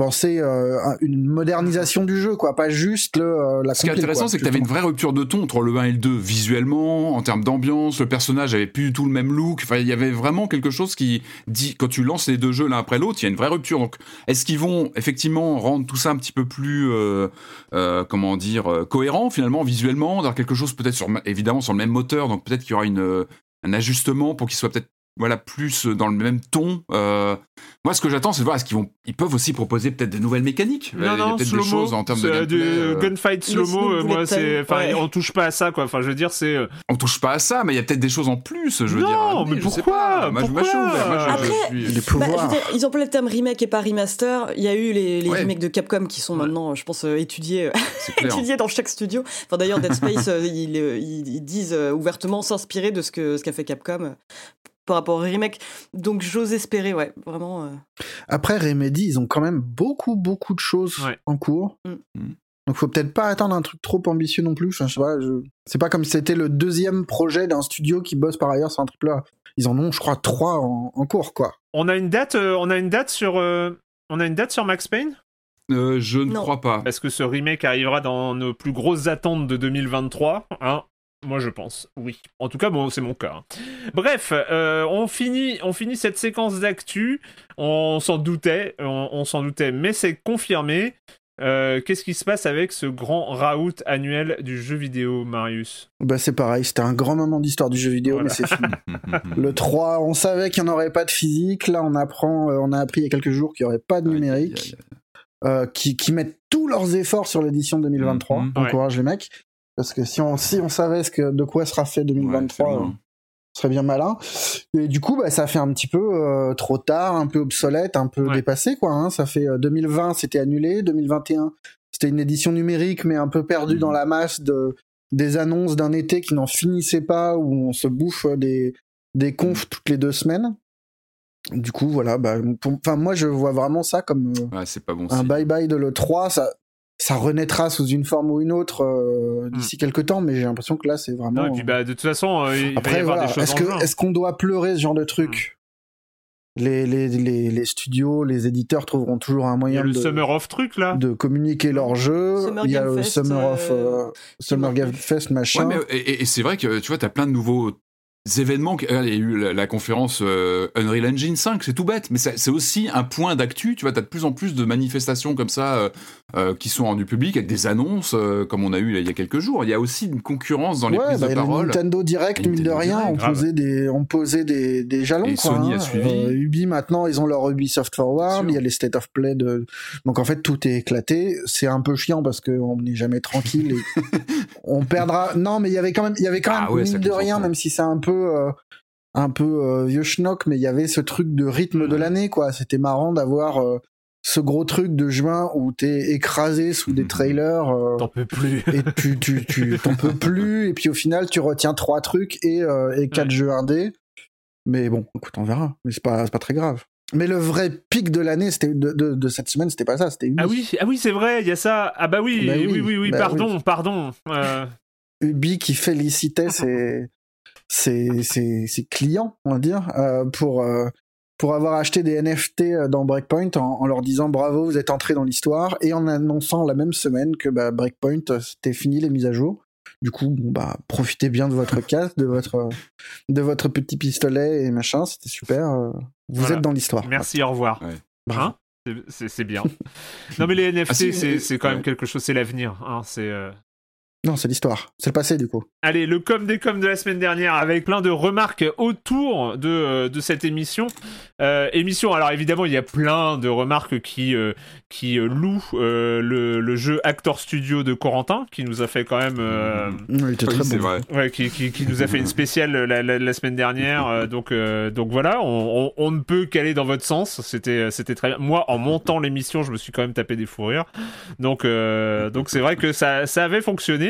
penser euh, une modernisation du jeu, quoi, pas juste le, euh, la Ce qui est intéressant, c'est que tu avais une vraie rupture de ton entre le 1 et le 2, visuellement, en termes d'ambiance, le personnage avait plus du tout le même look. Enfin, il y avait vraiment quelque chose qui dit, quand tu lances les deux jeux l'un après l'autre, il y a une vraie rupture. Donc, est-ce qu'ils vont effectivement rendre tout ça un petit peu plus, euh, euh, comment dire, euh, cohérent finalement, visuellement, dans quelque chose peut-être sur, évidemment sur le même moteur, donc peut-être qu'il y aura une, un ajustement pour qu'il soit peut-être voilà plus dans le même ton. Euh, moi, ce que j'attends, c'est de voir est-ce qu'ils vont, ils peuvent aussi proposer peut-être de nouvelles mécaniques. Non, il y a non, peut-être des choses en termes de gameplay, du euh, gunfight slow-mo, slow euh, moi, c'est, enfin, ouais. on touche pas à ça, quoi. Enfin, je veux dire, c'est. euh, On touche pas à ça, mais il y a peut-être des choses en plus, je veux Non, dire. Ah, mais pourquoi pas. Moi, je- moi, je suis Pourquoi ouvert. Moi, je- je Après, suis- Bah, dire, ils emploient le terme remake et pas remaster. Il y a eu les, les Ouais. remakes de Capcom qui sont maintenant, je pense, euh, étudiés, euh, étudiés dans chaque studio. Enfin, d'ailleurs, Dead Space, euh, ils, euh, ils- disent euh, ouvertement s'inspirer de ce que ce qu'a fait Capcom euh, par rapport au remake. Donc, j'ose espérer, ouais, vraiment. euh, Après Remedy, ils ont quand même beaucoup beaucoup de choses Ouais. en cours. Mm. Donc faut peut-être pas attendre un truc trop ambitieux non plus. Enfin, je sais pas, je- c'est pas comme si c'était le deuxième projet d'un studio qui bosse par ailleurs sur un triple A. Ils en ont, je crois, trois en, en cours, quoi. On a une date, euh, on a une date sur, euh, on a une date sur Max Payne? Euh, je ne Non. crois pas. Est-ce que ce remake arrivera dans nos plus grosses attentes de 2023 hein? Moi je pense, oui. En tout cas, bon, c'est mon cas. hein. Bref, euh, on finit, on finit cette séquence d'actu. On s'en doutait, on, on s'en doutait, mais c'est confirmé. Euh, Qu'est-ce qui se passe avec ce grand raout annuel du jeu vidéo, Marius? Bah c'est pareil, c'était un grand moment d'histoire du jeu vidéo, Voilà. mais c'est fini. Le 3, on savait qu'il n'y en aurait pas de physique. Là, on apprend, euh, on a appris il y a quelques jours qu'il n'y aurait pas de Aïe, aïe, numérique. aïe, euh, qui, qui mettent tous leurs efforts sur l'édition 2023. Mhm. Encourage les mecs. Parce que si on, si on savait ce que, de quoi sera fait Ouais, 2023, c'est euh, loin. ce serait bien malin. Et du coup, bah, ça fait un petit peu euh, trop tard, un peu obsolète, un peu Ouais. dépassé, quoi. Hein. Ça fait euh, 2020, c'était annulé. 2021, c'était une édition numérique, mais un peu perdue Mhm. dans la masse de, des annonces d'un été qui n'en finissait pas, où on se bouffe euh, des, des confs toutes les deux semaines. Du coup, voilà. Bah, pour- moi, je vois vraiment ça comme euh, Ouais, c'est pas bon. un bye-bye de l'E3. Ça, ça renaîtra sous une forme ou une autre euh, d'ici quelques temps, mais j'ai l'impression que là, c'est vraiment. Non, Et puis, bah, de toute façon, euh, il va y Après, avoir voilà. des choses Est-ce qu'on doit pleurer ce genre de truc les, les, les, les studios, les éditeurs trouveront toujours un Il y moyen a le de, Summer of truc là. de communiquer leur jeu. Summer Il y a Game le Fest, Summer of euh, Summer Game Fest Ouais, machin. mais, et, et- et c'est vrai que tu vois, t'as plein de nouveaux événements. Il y a eu la, la conférence euh, Unreal Engine 5, c'est tout bête, mais c'est aussi un point d'actu. Tu vois, t'as de plus en plus de manifestations comme ça euh, euh, qui sont rendues publiques avec des annonces, comme on a eu là, il y a quelques jours. Il y a aussi une concurrence dans les ouais, prises bah, de le parole. Nintendo Direct, mine de rien, Direct, on posait des, on posait des, des jalons. Et quoi, Sony hein. a suivi. Ubi maintenant, ils ont leur Ubisoft Forward. Il y a les State of Play de. Donc en fait, tout est éclaté. C'est un peu chiant parce qu'on n'est jamais tranquille et on perdra. Non, mais il y avait quand même, il y avait quand Ah même ouais, mine de rien, même si c'est un peu. Euh, un peu euh, vieux schnock, mais il y avait ce truc de rythme de l'année, quoi. C'était marrant d'avoir euh, ce gros truc de juin où t'es écrasé sous des Mhm. trailers. euh, T'en peux plus. et tu tu tu t'en peux plus et puis au final tu retiens trois trucs et euh, et quatre Ouais. jeux indés mais bon écoute on verra mais c'est pas c'est pas très grave mais le vrai pic de l'année c'était de, de, de cette semaine c'était pas ça c'était Ubi. Ah oui, ah oui, c'est vrai, il y a ça. Ah bah oui, Bah oui, oui, oui, oui, bah pardon, pardon. Euh, Ubi qui félicitait ses ses, ses, ses clients on va dire euh, pour euh, pour avoir acheté des NFT dans Breakpoint en, en leur disant bravo vous êtes entrés dans l'histoire et en annonçant la même semaine que bah, Breakpoint euh, c'était fini les mises à jour du coup bon bah profitez bien de votre casque de votre euh, de votre petit pistolet et machin c'était super euh, vous Voilà. êtes dans l'histoire merci, au revoir. Ouais. Hein C'est- bien. non mais les NFT, Ah, si, c'est mais- quand même ouais. quelque chose, c'est l'avenir. Hein, c'est euh, Non, c'est l'histoire. C'est le passé, du coup. Allez, le com des com de la semaine dernière avec plein de remarques autour de, euh, de cette émission. Euh, émission, alors évidemment, il y a plein de remarques qui, euh, qui louent euh, le, le jeu Actor Studio de Corentin, qui nous a fait quand même. euh, Oui, très c'est bon. vrai. Ouais, qui, qui, qui nous a fait une spéciale la, la- la semaine dernière. euh, donc, euh, donc voilà, on, on, on ne peut qu'aller dans votre sens. C'était, c'était très bien. Moi, en montant l'émission, je me suis quand même tapé des fous rires. Donc, euh, donc c'est vrai que ça, ça avait fonctionné.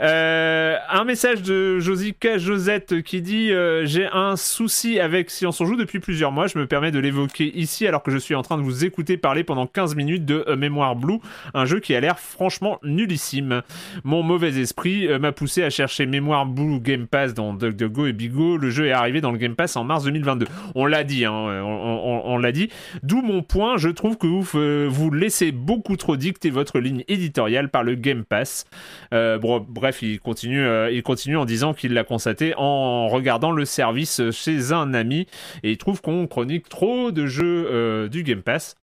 Euh, un message de Josica Josette qui dit euh, J'ai un souci avec Silence on joue depuis plusieurs mois. Je me permets de l'évoquer ici alors que je suis en train de vous écouter parler pendant 15 minutes de euh, Mémoire Blue, un jeu qui a l'air franchement nullissime. Mon mauvais esprit euh, m'a poussé à chercher Mémoire Blue Game Pass dans DuckDuckGo et Bigo. Le jeu est arrivé dans le Game Pass en mars 2022. On l'a dit, hein, on, l'a dit. D'où mon point, je trouve que vous, vous laissez beaucoup trop dicter votre ligne éditoriale par le Game Pass. Bon, bref, il continue, euh, il continue en disant qu'il l'a constaté en regardant le service chez un ami et il trouve qu'on chronique trop de jeux euh, du Game Pass.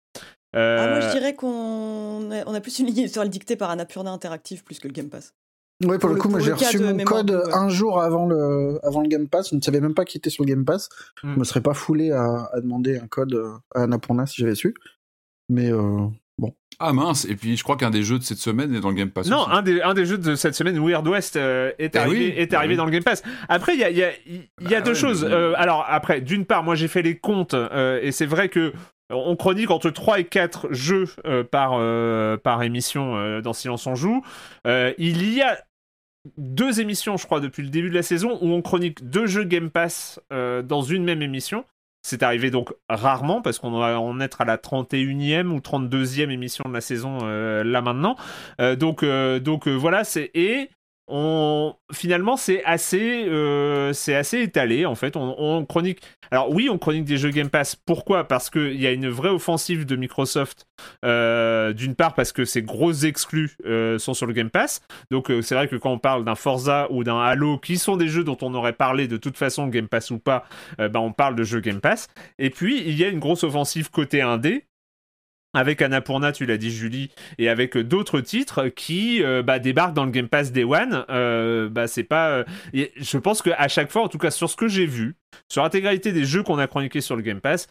Euh, Ah, moi, je dirais qu'on a, on a plus une ligne éditoriale dictée par Annapurna Interactive plus que le Game Pass. Ouais, pour, Pour le le- coup, moi j'ai reçu mon mémoire code ouais. un jour avant le, avant le Game Pass. Je ne savais même pas qu'il était sur le Game Pass. Hmm. Je me serais pas foulé à, à demander un code euh, à Annapurna si j'avais su. Mais euh, Ah mince, et puis je crois qu'un des jeux de cette semaine est dans le Game Pass. Non, aussi. un des, un des jeux de cette semaine, Weird West, euh, est Eh arrivé, oui, est bah arrivé oui. dans le Game Pass. Après, il y a, y a, y a Bah deux ouais, choses. mais- Euh, alors, après, d'une part, moi j'ai fait les comptes, euh, et c'est vrai que on chronique entre 3 et 4 jeux par, par émission dans Silence on Joue. Il y a deux émissions, je crois, depuis le début de la saison, où on chronique deux jeux Game Pass dans une même émission. C'est arrivé donc rarement, parce qu'on va en être à la 31e ou 32e émission de la saison euh, là maintenant. Euh, donc, euh, donc voilà, c'est et on finalement c'est assez, euh, c'est assez étalé en fait. On, on chronique. Alors oui, on chronique des jeux Game Pass. Pourquoi? Parce qu'il y a une vraie offensive de Microsoft. Euh, D'une part parce que ces grosses exclus euh, sont sur le Game Pass. Donc c'est vrai que quand on parle d'un Forza ou d'un Halo, qui sont des jeux dont on aurait parlé de toute façon Game Pass ou pas, bah, on parle de jeux Game Pass. Et puis il y a une grosse offensive côté indé avec Annapurna, tu l'as dit Julie, et avec euh, d'autres titres qui euh, bah, débarquent dans le Game Pass Day One. Euh, bah, c'est pas. je pense qu'à chaque fois, en tout cas sur ce que j'ai vu, sur l'intégralité des jeux qu'on a chroniqués sur le Game Pass,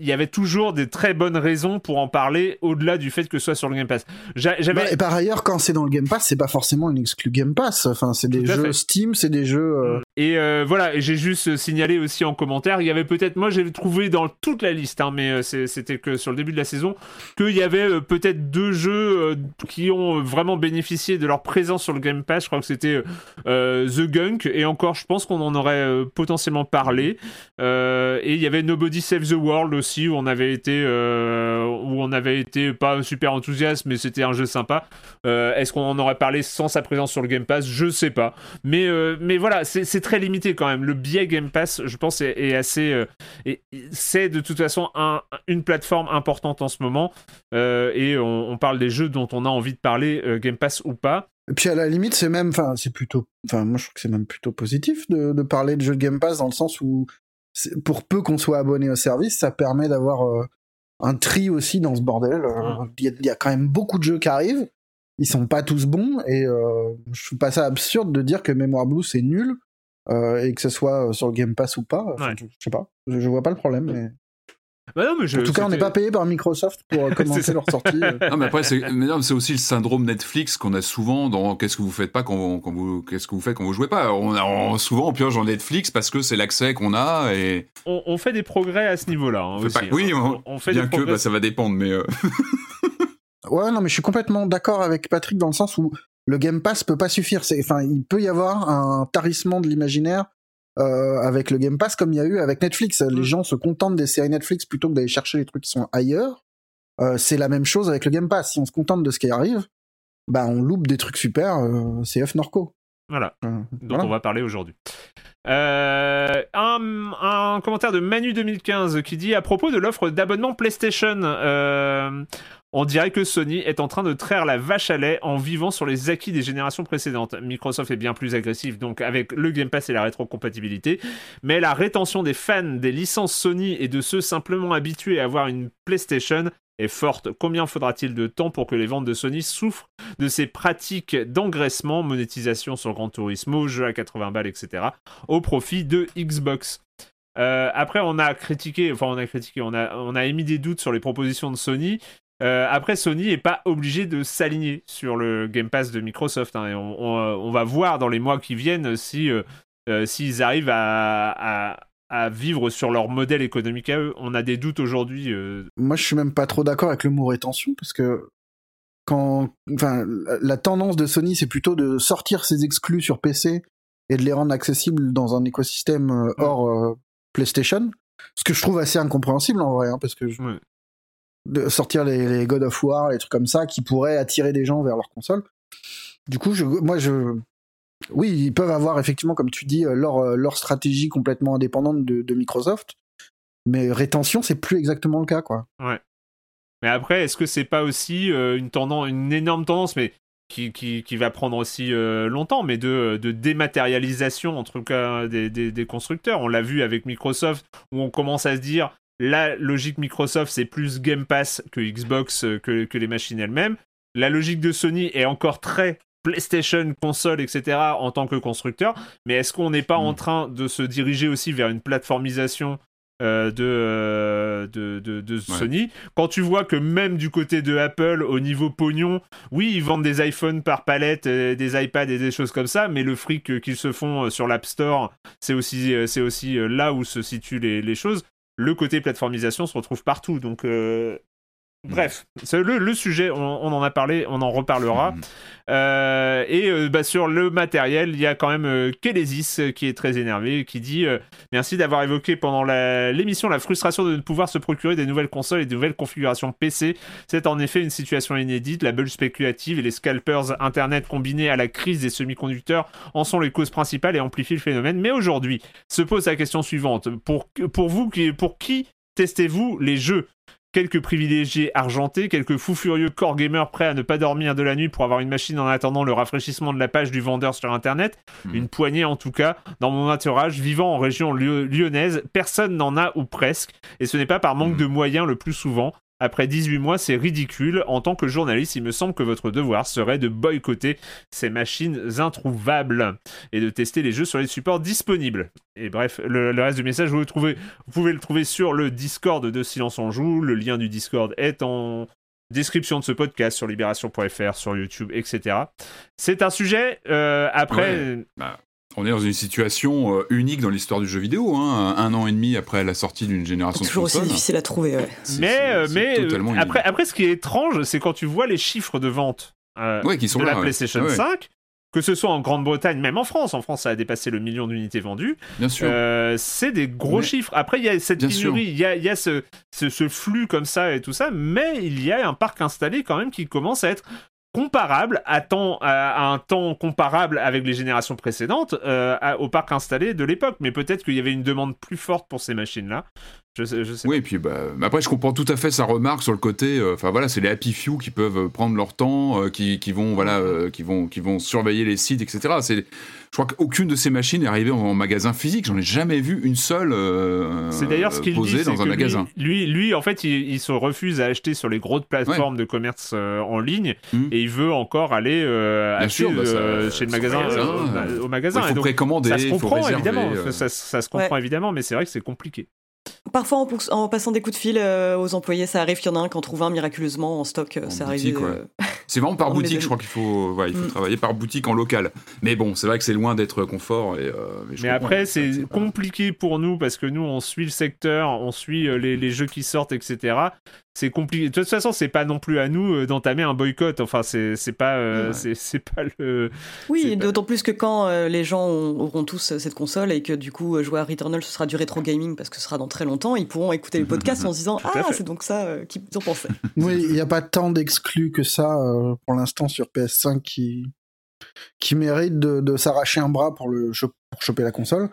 il y avait toujours des très bonnes raisons pour en parler au-delà du fait que ce soit sur le Game Pass. Bah, et par ailleurs, quand c'est dans le Game Pass, c'est pas forcément une exclu Game Pass. Enfin, c'est des jeux fait. Steam, c'est des jeux. euh, Et euh, voilà, j'ai juste euh, signalé aussi en commentaire, il y avait peut-être, moi j'ai trouvé dans toute la liste, hein, mais c'était que sur le début de la saison, qu'il y avait peut-être deux jeux qui ont vraiment bénéficié de leur présence sur le Game Pass. Je crois que c'était euh, The Gunk, et encore, je pense qu'on en aurait potentiellement parlé. Et il y avait Nobody Save the World aussi, où on avait été, euh, où on avait été pas super enthousiaste, mais c'était un jeu sympa. Euh, Est-ce qu'on en aurait parlé sans sa présence sur le Game Pass? Je sais pas. Mais, euh, mais voilà, c'est très limité quand même. Le biais Game Pass, je pense, est, assez. c'est de toute façon un- une plateforme importante en ce moment. Et on, parle des jeux dont on a envie de parler, Game Pass ou pas. Et puis à la limite, c'est même, enfin, c'est plutôt, enfin, moi je trouve que c'est même plutôt positif de, de parler de jeux de Game Pass dans le sens où, pour peu qu'on soit abonné au service, ça permet d'avoir euh, un tri aussi dans ce bordel. Euh, Il y, a- il y a quand même beaucoup de jeux qui arrivent, ils sont pas tous bons et euh, je trouve pas ça absurde de dire que Mémoire Blue c'est nul euh, et que ce soit sur le Game Pass ou pas. Enfin, Ouais. je, je sais pas, je, je vois pas le problème. Mais... Bah non, mais je- En tout cas, on n'est pas payé par Microsoft pour euh, commencer leur sortie. euh. Non, mais après, c'est aussi le syndrome Netflix qu'on a souvent dans qu'est-ce que vous faites pas quand, vous- quand vous qu'est-ce que vous faites quand vous jouez pas. On a on- souvent on pioche dans Netflix parce que c'est l'accès qu'on a et on, on fait des progrès à ce niveau-là. hein, on fait aussi, pas- hein. oui, on, on fait bien des que progrès. bah, ça va dépendre, mais euh, Ouais, non, mais je suis complètement d'accord avec Patrick dans le sens où le Game Pass peut pas suffire. Enfin, il peut y avoir un tarissement de l'imaginaire avec le Game Pass comme il y a eu avec Netflix. Les Mm. gens se contentent des séries Netflix plutôt que d'aller chercher les trucs qui sont ailleurs. Euh, c'est la même chose avec le Game Pass. Si on se contente de ce qui arrive, bah on loupe des trucs super. Euh, c'est F Norco. Voilà. Euh, dont voilà. on va parler aujourd'hui. Euh, un, un commentaire de Manu 2015 qui dit à propos de l'offre d'abonnement PlayStation, euh, on dirait que Sony est en train de traire la vache à lait en vivant sur les acquis des générations précédentes. Microsoft est bien plus agressif donc avec le Game Pass et la rétrocompatibilité, mais la rétention des fans des licences Sony et de ceux simplement habitués à avoir une PlayStation forte. Combien faudra-t-il de temps pour que les ventes de Sony souffrent de ces pratiques d'engraissement, monétisation sur Gran Turismo, jeu à 80 balles, etc., au profit de Xbox? Euh, après, on a critiqué, enfin, on a critiqué, on a, on a émis des doutes sur les propositions de Sony. Euh, après, Sony n'est pas obligé de s'aligner sur le Game Pass de Microsoft. Hein, et on, va voir dans les mois qui viennent si euh, s'ils arrivent à, vivre sur leur modèle économique à eux. On a des doutes aujourd'hui. Moi, je suis même pas trop d'accord avec le mot rétention parce que quand, enfin, la tendance de Sony, c'est plutôt de sortir ses exclus sur PC et de les rendre accessibles dans un écosystème hors PlayStation. Ce que je trouve assez incompréhensible en vrai, hein, parce que de sortir les, God of War, les trucs comme ça, qui pourraient attirer des gens vers leur console. Du coup, je, moi, je, oui, ils peuvent avoir effectivement, comme tu dis, leur, leur stratégie complètement indépendante de, Microsoft, mais rétention, c'est plus exactement le cas, quoi. Mais après, est-ce que c'est pas aussi euh, une tendance, une énorme tendance, mais qui, qui, va prendre aussi euh, longtemps, mais de, de, dématérialisation, en tout cas, des, des, constructeurs? On l'a vu avec Microsoft, où on commence à se dire, la logique Microsoft, c'est plus Game Pass que Xbox, euh, que, que les machines elles-mêmes. La logique de Sony est encore très PlayStation, console, etc. en tant que constructeur. Mais est-ce qu'on n'est pas en mm. train de se diriger aussi vers une plateformisation euh, euh, de, de, de, Sony? Quand tu vois que même du côté de Apple, au niveau pognon, oui, ils vendent des iPhones par palette, euh, des iPads et des choses comme ça, mais le fric qu'ils se font sur l'App Store, c'est aussi, c'est aussi là où se situent les, les, choses. Le côté plateformisation se retrouve partout. Donc, Bref, le, le sujet, on, en a parlé, on en reparlera. Mhm. Euh, et euh, bah, sur le matériel, il y a quand même euh, Kélésis qui est très énervé, qui dit Merci d'avoir évoqué pendant l'émission la, frustration de ne pouvoir se procurer des nouvelles consoles et des nouvelles configurations PC. C'est en effet une situation inédite. La bulle spéculative et les scalpers Internet combinés à la crise des semi-conducteurs en sont les causes principales et amplifient le phénomène. Mais aujourd'hui, se pose la question suivante pour, pour vous, pour qui testez-vous les jeux? Quelques privilégiés argentés, quelques fous furieux core gamers prêts à ne pas dormir de la nuit pour avoir une machine en attendant le rafraîchissement de la page du vendeur sur internet, hmm. une poignée en tout cas, dans mon entourage, vivant en région lyonnaise, personne n'en a ou presque, et ce n'est pas par manque hmm. de moyens le plus souvent, après 18 mois, c'est ridicule. En tant que journaliste, il me semble que votre devoir serait de boycotter ces machines introuvables et de tester les jeux sur les supports disponibles. Et bref, le, reste du message, vous, vous pouvez le trouver sur le Discord de Silence en Joue. Le lien du Discord est en description de ce podcast sur libération.fr, sur YouTube, etc. C'est un sujet, euh, après... Bah, on est dans une situation euh, unique dans l'histoire du jeu vidéo, hein, un an et demi après la sortie d'une génération de toujours aussi difficile à trouver. Ouais. Mais, euh, mais euh, après, après, ce qui est étrange, c'est quand tu vois les chiffres de vente qui sont de la PlayStation 5, que ce soit en Grande-Bretagne, même en France. En France, ça a dépassé le million d'unités vendues. Bien sûr. c'est des gros chiffres. Après, il y a cette pénurie, il y a, y a ce, ce, ce, flux comme ça et tout ça, mais il y a un parc installé quand même qui commence à être comparable à, temps, à, un temps comparable avec les générations précédentes euh, au parc installé de l'époque. Mais peut-être qu'il y avait une demande plus forte pour ces machines-là. Je sais, je sais oui, et puis bah, après, je comprends tout à fait sa remarque sur le côté. Euh, enfin voilà, c'est les happy few qui peuvent prendre leur temps, euh, qui, qui, vont voilà, qui vont qui vont surveiller les sites, etc. C'est je crois qu'aucune de ces machines est arrivée en, magasin physique. J'en ai jamais vu une seule euh, c'est d'ailleurs ce qu'il posée dans un magasin. Lui, lui, en fait, il, se refuse à acheter sur les grosses plateformes de commerce euh, en ligne hmm. et il veut encore aller euh, acheter bah, chez le magasin, au magasin. il faut précommander, ça se comprend évidemment. Ça, ça, se comprend évidemment, mais c'est vrai que c'est compliqué. Parfois, en, passant des coups de fil euh, aux employés, ça arrive qu'il y en a un qui en trouve un miraculeusement en stock. Euh, ça arrive. Euh, c'est vraiment par boutique, je crois qu'il faut, il faut mm. travailler par boutique en local. Mais bon, c'est vrai que c'est loin d'être confort. Et, mais, après, c'est compliqué pour nous parce que nous, on suit le secteur, on suit les, les jeux qui sortent, etc c'est compliqué. De toute façon, c'est pas non plus à nous euh, d'entamer un boycott. Enfin, c'est pas, euh, c'est pas le. Oui, d'autant plus que quand euh, les gens auront tous cette console et que du coup, jouer à Returnal, ce sera du rétro gaming parce que ce sera dans très longtemps, ils pourront écouter le podcast en se disant Ah, c'est donc ça qu'ils ont pensé. oui, il n'y a pas tant d'exclus que ça pour l'instant sur PS5 qui, qui méritent de, de s'arracher un bras pour, le, pour choper la console.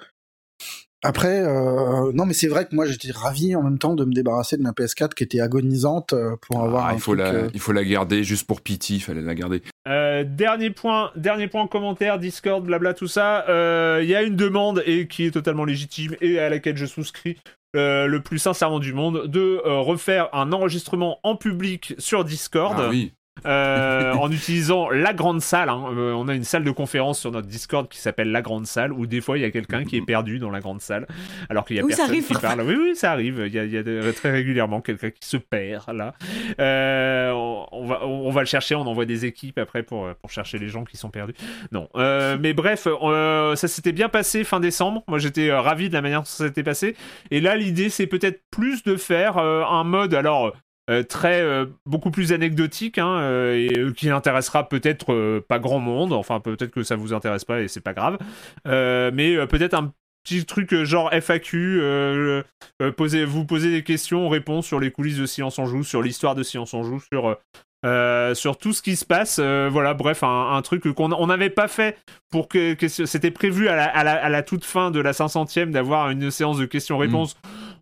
Après, euh, non, mais c'est vrai que moi j'étais ravi en même temps de me débarrasser de ma PS4 qui était agonisante euh, pour avoir. Ah, il faut la, euh, il faut la garder juste pour pity, il fallait la garder. Euh, dernier point, dernier point commentaire, Discord, blabla, tout ça. Euh, Il y a une demande et qui est totalement légitime et à laquelle je souscris euh, le plus sincèrement du monde de euh, refaire un enregistrement en public sur Discord. Ah oui. Euh, en utilisant la grande salle. hein. Euh, on a une salle de conférence sur notre Discord qui s'appelle la grande salle, où des fois il y a quelqu'un qui est perdu dans la grande salle, alors qu'il y a Oui, personne qui parle. Oui, oui, ça arrive. Il y a, il y a de- très régulièrement quelqu'un qui se perd là. Euh, on, va, on va le chercher. On envoie des équipes après pour, pour chercher les gens qui sont perdus. Non, mais bref, ça s'était bien passé fin décembre. Moi, j'étais ravi de la manière dont ça s'était passé. Et là, l'idée, c'est peut-être plus de faire un mode. Alors. Euh, très euh, beaucoup plus anecdotique hein, euh, et qui intéressera peut-être pas grand monde. Enfin peut-être que ça vous intéresse pas et c'est pas grave. Mais peut-être un petit truc genre FAQ posez, vous posez des questions réponses sur les coulisses de Silence on joue sur l'histoire de Silence on joue sur sur tout ce qui se passe, voilà, bref, un, truc qu'on on n'avait pas fait pour que, c'était prévu à la, toute fin de la 500e d'avoir une séance de questions-réponses.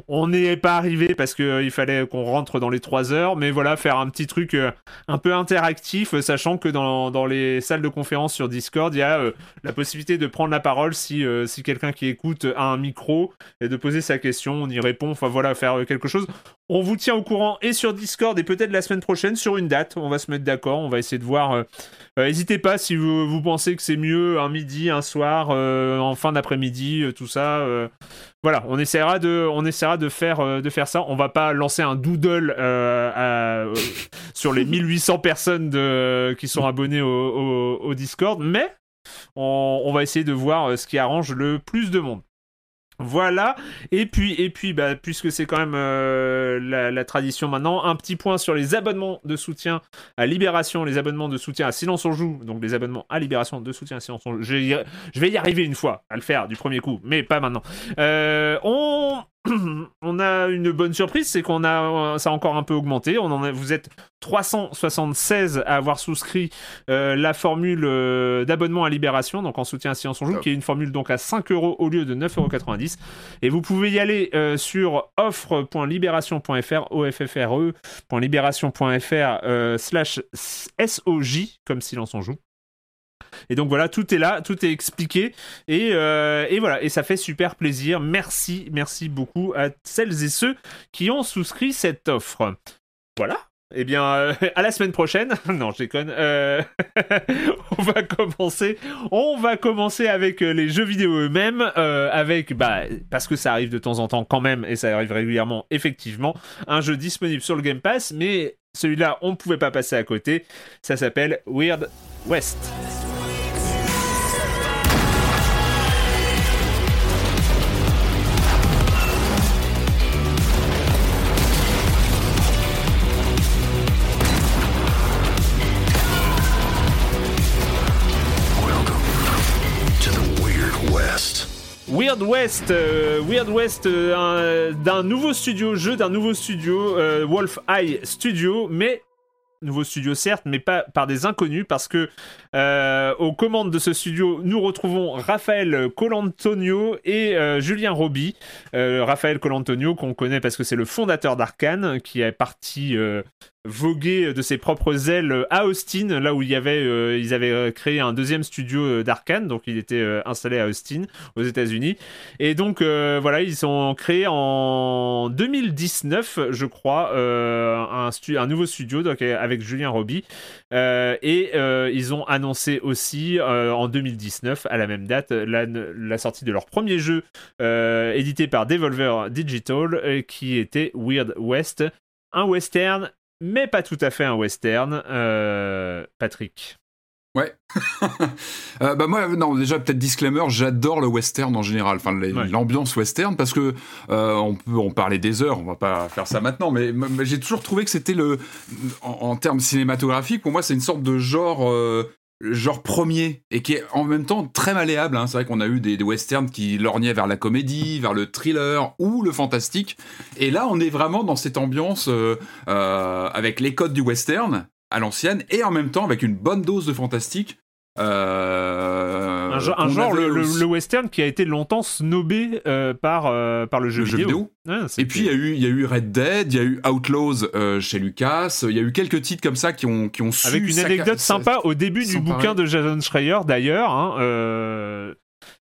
On n'y est pas arrivé parce qu'il fallait qu'on rentre dans les 3 heures, mais voilà, faire un petit truc euh, un peu interactif, euh, sachant que dans, les salles de conférence sur Discord, il y a euh, la possibilité de prendre la parole si, euh, si quelqu'un qui écoute a un micro et de poser sa question, on y répond, enfin voilà, faire euh, quelque chose. On vous tient au courant et sur Discord et peut-être la semaine prochaine sur une date, on va se mettre d'accord, on va essayer de voir. euh, euh, N'hésitez pas si vous, pensez que c'est mieux un midi, un soir, euh, en fin d'après-midi, tout ça. voilà, on essaiera de, faire, ça. On va pas lancer un doodle sur les 1800 personnes qui sont abonnées au, Discord, mais on, va essayer de voir ce qui arrange le plus de monde. Voilà, et puis, et puis bah, puisque c'est quand même euh, la, tradition maintenant, un petit point sur les abonnements de soutien à Libération, les abonnements de soutien à Silence on Joue, donc les abonnements à Libération de soutien à Silence on Joue. Je, vais y- je vais y arriver une fois à le faire du premier coup, mais pas maintenant. Euh, on, on a une bonne surprise, c'est qu'on a ça a encore un peu augmenté. On en a, vous êtes 376 à avoir souscrit euh, la formule euh, d'abonnement à Libération, donc en soutien à Silence on Joue, qui est une formule donc à 5 euros au lieu de 9,90 euros. Et vous pouvez y aller euh, sur offre.libération.fr, offre.libération.fr euh, slash SOJ, comme silence on joue. Et donc voilà, tout est là, tout est expliqué. Et, euh, et voilà, et ça fait super plaisir. Merci, merci beaucoup à celles et ceux qui ont souscrit cette offre. Voilà. Eh bien, euh, à la semaine prochaine. non, je déconne. Euh, on va commencer. On va commencer avec les jeux vidéo eux-mêmes, avec bah parce que ça arrive de temps en temps quand même et ça arrive régulièrement effectivement, un jeu disponible sur le Game Pass, mais celui-là on ne pouvait pas passer à côté. Ça s'appelle Weird West. Weird West, euh, Weird West euh, un- d'un nouveau studio, jeu d'un nouveau studio, euh, Wolf Eye Studio, mais nouveau studio certes, mais pas par des inconnus parce que euh, aux commandes de ce studio, nous retrouvons Raphaël Colantonio et euh, Julien Roby. Euh, Raphaël Colantonio qu'on connaît parce que c'est le fondateur d'Arkane qui est parti voguer de ses propres ailes à Austin, là où il y avait, ils avaient créé un deuxième studio d'Arkane, donc il était installé à Austin, aux États-Unis. Et donc voilà, ils ont créé en 2019, je crois, un, nouveau studio avec Julien Roby. Et ils ont annoncé aussi euh, en 2019, à la même date, la, la sortie de leur premier jeu euh, édité par Devolver Digital, euh, qui était Weird West, un western, mais pas tout à fait un western. Patrick. Ouais. Euh, bah moi, non, déjà peut-être disclaimer, j'adore le western en général, enfin Ouais. l'ambiance western, parce que euh, on peut en parler des heures, on va pas faire ça maintenant, mais, mais j'ai toujours trouvé que c'était le, en, en termes cinématographiques, pour moi, c'est une sorte de genre. euh, genre premier et qui est en même temps très malléable. hein. C'est vrai qu'on a eu des, westerns qui lorgnaient vers la comédie, vers le thriller ou le fantastique. Et là, on est vraiment dans cette ambiance euh, euh, avec les codes du western à l'ancienne et en même temps avec une bonne dose de fantastique. Euh, un, genre, un le, le- aussi- le western qui a été longtemps snobé euh, par, euh, par le jeu Le jeu vidéo. Ouais, Et puis il y a eu y a eu Red Dead, il y a eu Outlaws euh, chez Lucas, il y a eu quelques titres comme ça qui ont qui ont su Avec une anecdote sympa au début du bouquin de Jason Schreier d'ailleurs, hein,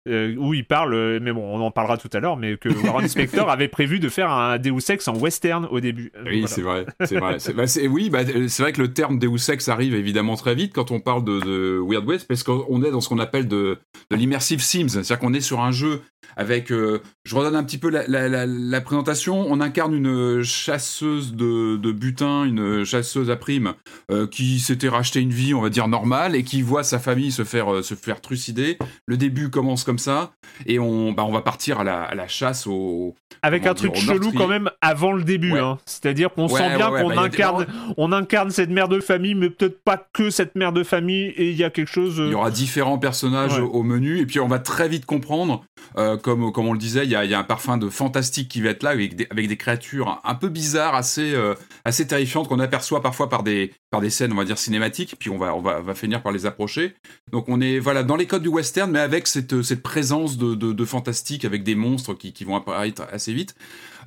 euh, où il parle, euh, mais bon, on en parlera tout à l'heure, mais que Warren Spector avait prévu de faire un Deus Ex en western au début. Euh, Oui, voilà. c'est vrai, c'est vrai. C'est, bah, c'est- oui, bah, c'est vrai que le terme Deus Ex arrive évidemment très vite quand on parle de, de Weird West, parce qu'on est dans ce qu'on appelle de, de l'immersive Sims, c'est-à-dire qu'on est sur un jeu avec, euh, je redonne un petit peu la, la- la- la présentation, on incarne une chasseuse de, de butin, une chasseuse à prime, euh, qui s'était racheté une vie, on va dire, normale, et qui voit sa famille se faire, se faire trucider. Le début commence comme ça, et on, bah, on va partir à la, à la chasse au... Avec un truc chelou quand même avant le début, Ouais. hein. c'est-à-dire qu'on Ouais, sent bien qu'on bah, des- incarne, on incarne cette mère de famille, mais peut-être pas que cette mère de famille, et il y a quelque chose. euh, Il y aura différents personnages au, au menu, et puis on va très vite comprendre, euh, comme, comme on le disait, il y a, y a un parfum de fantastique qui va être là, avec des, avec des créatures un peu bizarres, assez, euh, assez terrifiantes, qu'on aperçoit parfois par des, par des scènes, on va dire, cinématiques, puis on va, on va, va finir par les approcher. Donc on est voilà, dans les codes du western, mais avec cette, cette présence de, de, de fantastique, avec des monstres qui, qui vont apparaître assez vite.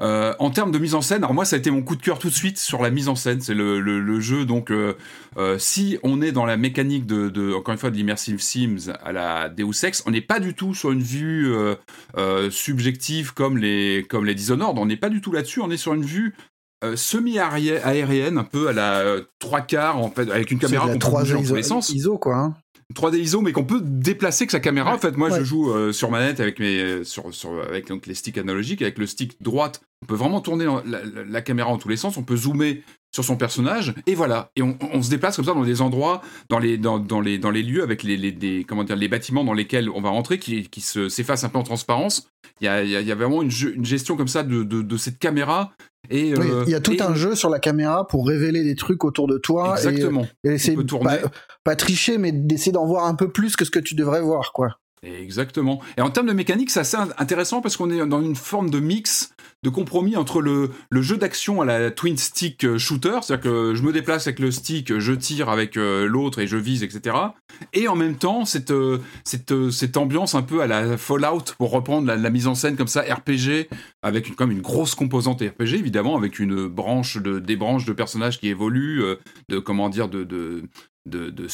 Euh, en termes de mise en scène, alors moi ça a été mon coup de cœur tout de suite sur la mise en scène. C'est le, le, le jeu donc euh, euh, si on est dans la mécanique de, de encore une fois de l'immersive Sims à la Deus Ex, on n'est pas du tout sur une vue subjective comme les comme les Dishonored. On n'est pas du tout là-dessus. On est sur une vue semi-aérienne, un peu à la trois quarts en fait, avec une caméra qu'on peut 3 bouger dans tous ISO, les sens. ISO, quoi. hein. 3D ISO, mais qu'on peut déplacer que sa caméra. Ouais. En fait, moi, Ouais. je joue euh, sur manette avec mes euh, sur, sur avec donc les sticks analogiques, avec le stick droite. On peut vraiment tourner la, la- la caméra en tous les sens. On peut zoomer sur son personnage et voilà. Et on, on se déplace comme ça dans des endroits, dans les dans, dans les dans les lieux avec les, les des, comment dire les bâtiments dans lesquels on va rentrer qui qui se s'effacent un peu en transparence. Il y a y a, il y a vraiment une, ge- une gestion comme ça de, de, de cette caméra. Et Oui, euh, il y a tout et- un jeu sur la caméra pour révéler des trucs autour de toi et, Exactement. et essayer de tourner. pas, pas tricher, mais d'essayer d'en voir un peu plus que ce que tu devrais voir, quoi. Exactement. Et en termes de mécanique, c'est assez intéressant parce qu'on est dans une forme de mix, de compromis entre le, jeu d'action à la twin stick euh, shooter, c'est-à-dire que je me déplace avec le stick, je tire avec euh, l'autre et je vise, etc. Et en même temps, cette, euh, cette, ambiance un peu à la Fallout, pour reprendre la, mise en scène comme ça, RPG, avec une, comme une grosse composante RPG, évidemment, avec une branche de, des branches de personnages qui évoluent, de, comment dire, de, de, de, de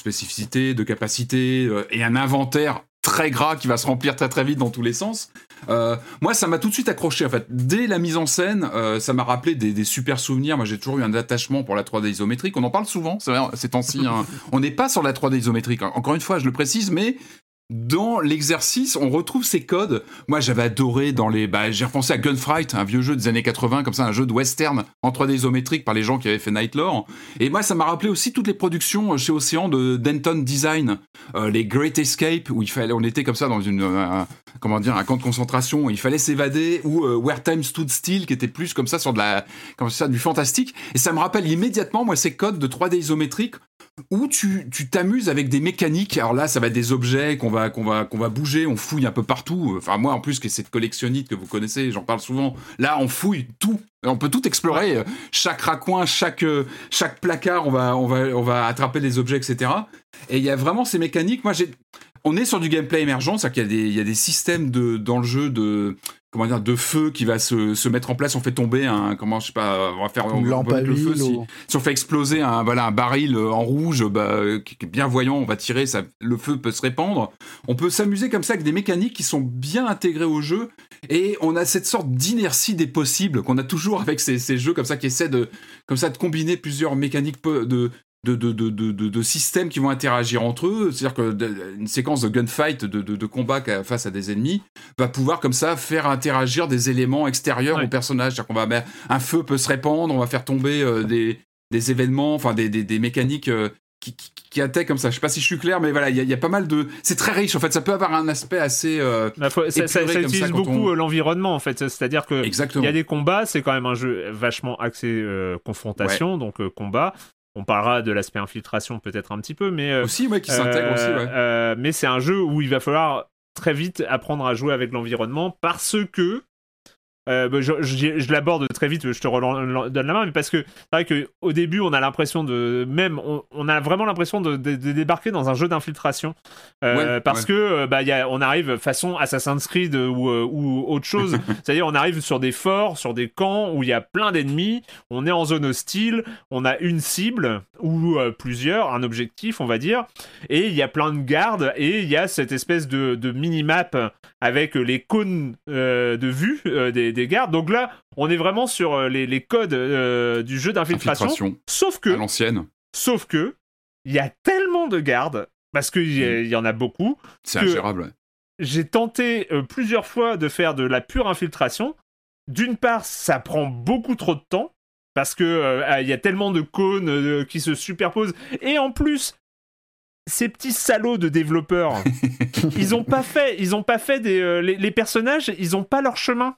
et un inventaire très gras qui va se remplir très très vite dans tous les sens. Euh, moi, ça m'a tout de suite accroché en fait. Dès la mise en scène, euh, ça m'a rappelé des, des super souvenirs. Moi, j'ai toujours eu un attachement pour la 3D isométrique. On en parle souvent, c'est vrai, ces temps-ci. hein. On n'est pas sur la 3D isométrique. Encore une fois, je le précise, mais dans l'exercice, on retrouve ces codes. Moi, j'avais adoré dans les. Bah, j'ai repensé à Gunfight, un vieux jeu des années 80, comme ça, un jeu de western en 3D isométrique par les gens qui avaient fait Nightlore. Et moi, ça m'a rappelé aussi toutes les productions chez Océan de Denton Design, euh, les Great Escape, où il fallait, on était comme ça dans une, un- comment dire, un camp de concentration, où il fallait s'évader, ou euh, Where Time Stood Still, qui était plus comme ça sur de la, comme ça, du fantastique. Et ça me rappelle immédiatement, moi, ces codes de 3D isométrique où tu tu t'amuses avec des mécaniques. Alors là, ça va être des objets qu'on va qu'on va qu'on va bouger, on fouille un peu partout. Enfin moi en plus que cette collectionnite que vous connaissez, j'en parle souvent. Là, on fouille tout. On peut tout explorer, chaque raccoin, chaque euh, chaque placard, on va on va on va attraper des objets, etc. Et il y a vraiment ces mécaniques. Moi, j'ai on est sur du gameplay émergent, c'est-à-dire qu'il y a des il y a des systèmes de dans le jeu de comment dire de feu qui va se, se mettre en place. On fait tomber un comment je sais pas, on va faire on va mettre le feu si- on fait exploser un, voilà, un baril euh, en rouge, bah, euh, qui qui est bien voyant, on va tirer, ça, le feu peut se répandre. On peut s'amuser comme ça avec des mécaniques qui sont bien intégrées au jeu. Et on a cette sorte d'inertie des possibles qu'on a toujours avec ces, ces jeux comme ça qui essaient de, comme ça, de combiner plusieurs mécaniques de, de, de, de, de, systèmes qui vont interagir entre eux. C'est-à-dire que de- une séquence de gunfight, de, combat face à des ennemis, va pouvoir comme ça faire interagir des éléments extérieurs Ouais. au personnage. C'est-à-dire qu'on va, ben, un feu peut se répandre, on va faire tomber euh, des, des événements, enfin des, des, des mécaniques euh, qui, qui, qui attaquent comme ça. Je sais pas si je suis clair, mais voilà, il y, a- il y a pas mal de. C'est très riche en fait. Ça peut avoir un aspect assez. euh, Bah, faut- ça, ça- utilise beaucoup on- euh, l'environnement en fait. C'est-à-dire que il y a des combats, c'est quand même un jeu vachement axé euh, confrontation, donc euh, combat. On parlera de l'aspect infiltration peut-être un petit peu, mais euh, Aussi, ouais, qui s'intègre euh, aussi, ouais. euh, mais c'est un jeu où il va falloir très vite apprendre à jouer avec l'environnement parce que euh, bah, je, je- je l'aborde très vite, je te donne la main, mais parce que c'est vrai qu'au début, on a l'impression de. Même, on, on a vraiment l'impression de, de- de débarquer dans un jeu d'infiltration. Euh, Ouais, parce ouais. que, euh, bah, y a, on arrive façon Assassin's Creed ou, ou autre chose. C'est-à-dire, on arrive sur des forts, sur des camps où il y a plein d'ennemis, on est en zone hostile, on a une cible ou euh, plusieurs, un objectif, on va dire, et il y a plein de gardes, et il y a cette espèce de, de mini-map avec les cônes de vue des, des gardes. Donc là, on est vraiment sur euh, les, les codes euh, du jeu d'infiltration. Infiltration Sauf à que, l'ancienne. sauf que, il y a tellement de gardes, parce qu'il y, il y en a beaucoup, C'est ingérable. ouais. j'ai tenté euh, plusieurs fois de faire de la pure infiltration. D'une part, ça prend beaucoup trop de temps parce que euh, il y a tellement de cônes qui se superposent et en plus ces petits salauds de développeurs, ils ont pas fait, ils ont pas fait des euh, les, les personnages, ils ont pas leur chemin.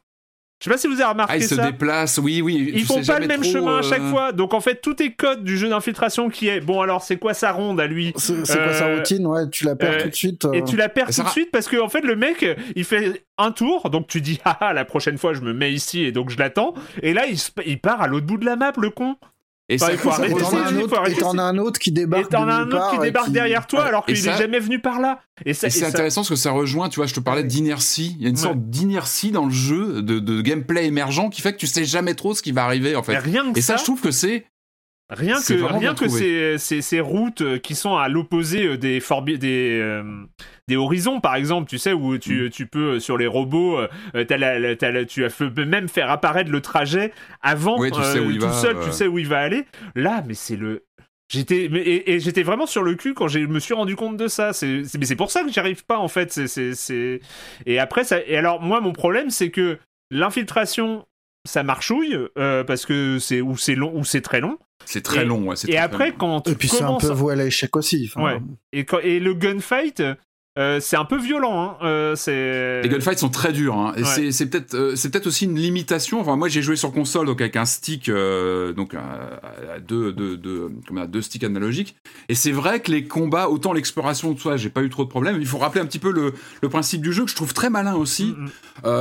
Je sais pas si vous avez remarqué Ah, il se ça. déplace, oui, oui. Ils font pas le même chemin à chaque euh, fois. Donc en fait, tout est code du jeu d'infiltration qui est bon. Alors c'est quoi sa ronde à lui? C'est quoi sa Euh, routine? Ouais, tu la perds euh, tout de suite. euh. Et tu la perds tout de suite parce que en fait le mec il fait un tour donc tu dis ah ah, la prochaine fois je me mets ici et donc je l'attends et là il, se- il part à l'autre bout de la map le con Et Enfin, ça, il faut arrêter Et t'en as un autre, un qui débarque. et t'en de as un nulle autre qui part et débarque qui- derrière toi Ouais, alors qu'il ça- est jamais venu par là et, ça, Et c'est et intéressant parce que ça rejoint, tu vois, je te parlais d'inertie. Il y a une Ouais. sorte d'inertie dans le jeu, de, de gameplay émergent qui fait que tu sais jamais trop ce qui va arriver en fait. rien que Et ça, ça, je trouve que c'est. Rien que rien que ces, ces, ces routes euh, qui sont à l'opposé euh, des forbi- des euh, des horizons par exemple tu sais où Mm. tu, tu peux sur les robots euh, t'as la- la- t'as la- tu peux même faire apparaître le trajet avant Ouais, tu sais où il tout va, seul tu sais où il va aller là mais c'est le J'étais mais- et, et j'étais vraiment sur le cul quand je me suis rendu compte de ça. C'est c'est- mais c'est pour ça que j'y arrive pas en fait. C'est c'est et après ça et alors moi mon problème c'est que l'infiltration ça marchouille euh, parce que c'est ou c'est long ou c'est très long. C'est très Et- long. Ouais, c'est Et très, après long. quand tu Et puis c'est un peu voué à l'échec aussi. Ouais. et, quand, et le gunfight, euh, c'est un peu violent. Hein. Euh. Les gunfights sont très durs. Hein. Et Ouais. c'est- c'est peut-être euh, c'est peut-être aussi une limitation. Enfin, moi, j'ai joué sur console donc avec un stick, euh, donc à, deux, deux, deux, comment dire, deux sticks analogiques. Et c'est vrai que les combats, autant l'exploration, tout ça, j'ai pas eu trop de problèmes. Il faut rappeler un petit peu le, le principe du jeu que je trouve très malin aussi. Mm,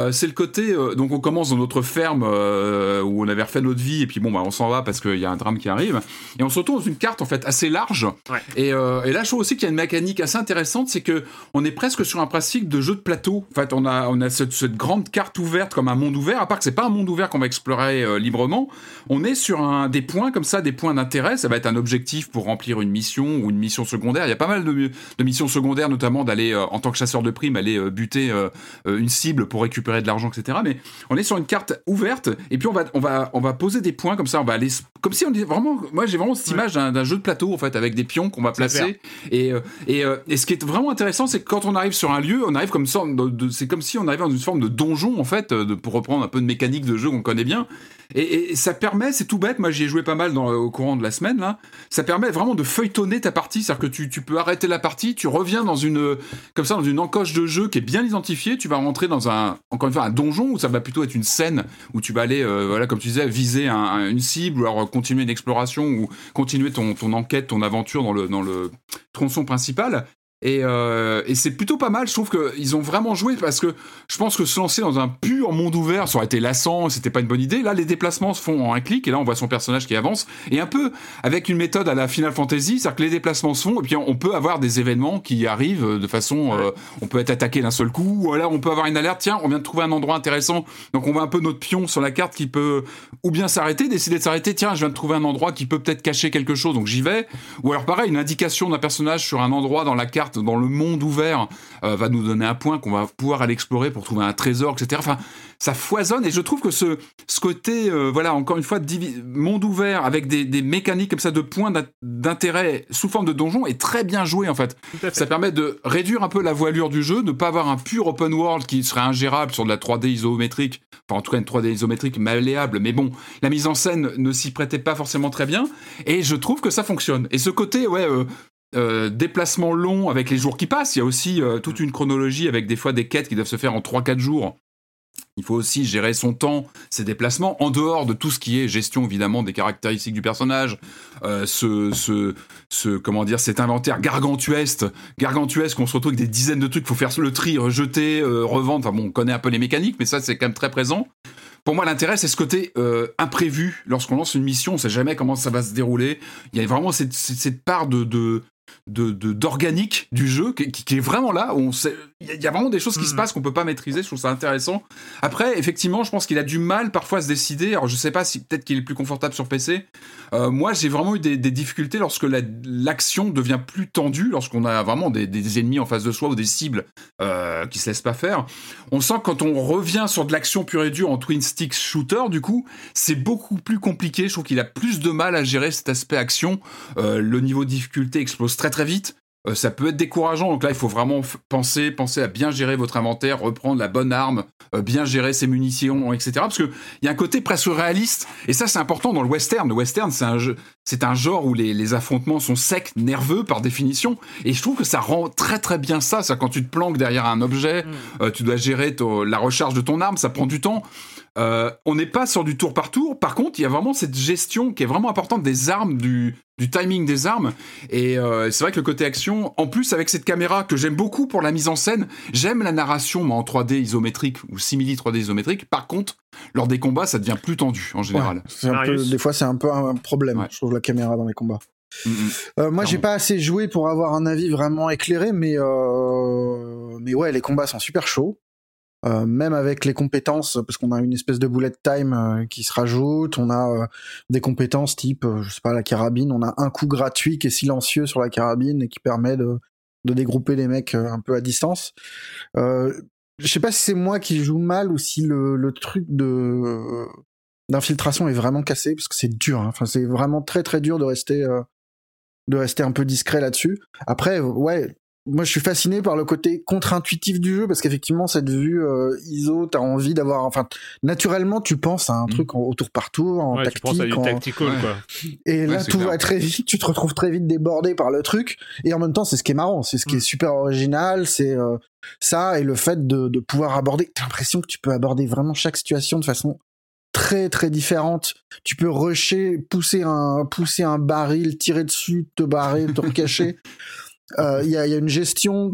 mm. C'est le côté. donc, on commence dans notre ferme où on avait refait notre vie, et puis bon, bah, on s'en va parce qu'il y a un drame qui arrive. Et on se retrouve dans une carte en fait assez large. Ouais. Et, et là, je trouve aussi qu'il y a une mécanique assez intéressante, c'est que on est presque sur un principe de jeu de plateau. En fait, on a, on a cette, cette grande carte ouverte comme un monde ouvert, à part que c'est pas un monde ouvert qu'on va explorer euh, librement. On est sur un, des points comme ça, des points d'intérêt. Ça va être un objectif pour remplir une mission ou une mission secondaire. Il y a pas mal de, de missions secondaires, notamment d'aller, euh, en tant que chasseur de primes, aller euh, buter une cible pour récupérer de l'argent, etc. Mais on est sur une carte ouverte, et puis on va, on va, on va poser des points comme ça. On va aller, comme si on est vraiment. Moi, j'ai vraiment cette image d'un jeu de plateau, en fait, avec des pions qu'on va placer. Et, et, et ce qui est vraiment intéressant, c'est quand on arrive sur un lieu, on arrive comme ça, c'est comme si on arrivait dans une forme de donjon en fait, euh, pour reprendre un peu de mécanique de jeu qu'on connaît bien. Et, ça permet, c'est tout bête, moi j'y ai joué pas mal au courant de la semaine là, ça permet vraiment de feuilletonner ta partie, c'est-à-dire que tu, peux arrêter la partie, tu reviens dans une, comme ça, dans une encoche de jeu qui est bien identifiée, tu vas rentrer dans un, encore une fois, un donjon où ça va plutôt être une scène où tu vas aller, euh, voilà, comme tu disais, viser un- un- une cible ou alors continuer une exploration ou continuer ton, enquête, ton aventure dans le tronçon principal. Et, euh, et c'est plutôt pas mal, je trouve qu'ils ont vraiment joué parce que je pense que se lancer dans un pur monde ouvert, ça aurait été lassant, c'était pas une bonne idée. Là, les déplacements se font en un clic et là, on voit son personnage qui avance. Et un peu avec une méthode à la Final Fantasy, c'est-à-dire que les déplacements se font et puis on peut avoir des événements qui arrivent de façon. euh, on peut être attaqué d'un seul coup ou alors on peut avoir une alerte, tiens, on vient de trouver un endroit intéressant. Donc on voit un peu notre pion sur la carte qui peut ou bien s'arrêter, décider de s'arrêter, tiens, je viens de trouver un endroit qui peut peut-être cacher quelque chose, donc j'y vais. Ou alors pareil, une indication d'un personnage sur un endroit dans la carte, dans le monde ouvert, euh, va nous donner un point qu'on va pouvoir aller explorer pour trouver un trésor, etc. Enfin, ça foisonne et je trouve que ce, ce côté, euh, voilà, encore une fois, monde ouvert avec des, des mécaniques comme ça de points d'in- d'intérêt sous forme de donjon est très bien joué en fait. Ça permet de réduire un peu la voilure du jeu, de pas avoir un pur open world qui serait ingérable sur de la 3D isométrique, enfin en tout cas une 3D isométrique malléable, mais bon, la mise en scène ne s'y prêtait pas forcément très bien, et je trouve que ça fonctionne. Et ce côté, ouais, euh, euh, déplacement long avec les jours qui passent, il y a aussi euh, toute une chronologie avec des fois des quêtes qui doivent se faire en 3-4 jours. Il faut aussi gérer son temps, ses déplacements, en dehors de tout ce qui est gestion évidemment des caractéristiques du personnage, euh, ce, ce, ce, comment dire, cet inventaire gargantuesque, gargantuesque, on se retrouve avec des dizaines de trucs, faut faire le tri, rejeter, euh, revendre, enfin bon, on connaît un peu les mécaniques, mais ça c'est quand même très présent. pour moi, l'intérêt, c'est ce côté euh, imprévu. Lorsqu'on lance une mission, on sait jamais comment ça va se dérouler. Il y a vraiment cette, cette- cette part de, de de- d'organique du jeu qui, qui- est vraiment là. on sait- Il y, a- vraiment des choses qui se Mhm. passent qu'on peut pas maîtriser. Je trouve ça intéressant. Après, effectivement, je pense qu'il a du mal parfois à se décider. Alors, je sais pas si peut-être qu'il est plus confortable sur PC. Euh, moi, j'ai vraiment eu des, des difficultés lorsque la- l'action devient plus tendue, lorsqu'on a vraiment des, des ennemis en face de soi ou des cibles euh, qui se laissent pas faire. On sent que quand on revient sur de l'action pure et dure en twin stick shooter, du coup, c'est beaucoup plus compliqué. Je trouve qu'il a plus de mal à gérer cet aspect action. Euh, le niveau de difficulté explose très très vite. Euh, ça peut être décourageant, donc là il faut vraiment penser, penser à bien gérer votre inventaire, reprendre la bonne arme, euh, bien gérer ses munitions, etc. Parce que il y a un côté presque réaliste, et ça c'est important dans le western. Le western c'est un jeu, c'est un genre où les, les affrontements sont secs, nerveux par définition, et je trouve que ça rend très très bien ça. Ça quand tu te planques derrière un objet, euh, tu dois gérer ton- la recharge de ton arme, ça prend du temps. Euh, on n'est pas sur du tour par tour. Par contre, il y a vraiment cette gestion qui est vraiment importante des armes, du, du timing des armes. Et euh, c'est vrai que le côté action, en plus avec cette caméra que j'aime beaucoup pour la mise en scène, j'aime la narration mais en 3D isométrique ou simili 3D isométrique. Par contre, lors des combats, ça devient plus tendu en général. Ouais, c'est un peu, des fois, c'est un peu un problème, Ouais. je trouve, la caméra dans les combats. Euh, moi, j'ai pas assez joué pour avoir un avis vraiment éclairé, mais euh... mais ouais, les combats sont super chauds. Euh, même avec les compétences, parce qu'on a une espèce de bullet time euh, qui se rajoute, on a euh, des compétences type, euh, je sais pas, la carabine, on a un coup gratuit qui est silencieux sur la carabine et qui permet de, de dégrouper les mecs un peu à distance. Je sais pas si c'est moi qui joue mal ou si le, le truc de d'infiltration est vraiment cassé parce que c'est dur. hein. Enfin, c'est vraiment très très dur de rester de rester un peu discret là-dessus. Après, ouais, moi je suis fasciné par le côté contre-intuitif du jeu parce qu'effectivement cette vue euh, ISO, t'as envie d'avoir, enfin, naturellement tu penses à un Mm. truc en, au tour par tour, en Ouais, tu tactique, penses à du en- tactical, Ouais. quoi. et là, Ouais, tout clair. va très vite, tu te retrouves très vite débordé par le truc. Et en même temps, c'est ce qui est marrant, c'est ce qui Mm. est super original, c'est euh, ça et le fait de, de pouvoir aborder. T'as l'impression que tu peux aborder vraiment chaque situation de façon très très différente. Tu peux rusher, pousser un pousser un baril, tirer dessus, te barrer, te recacher. Euh, Il y, a, il y a une gestion.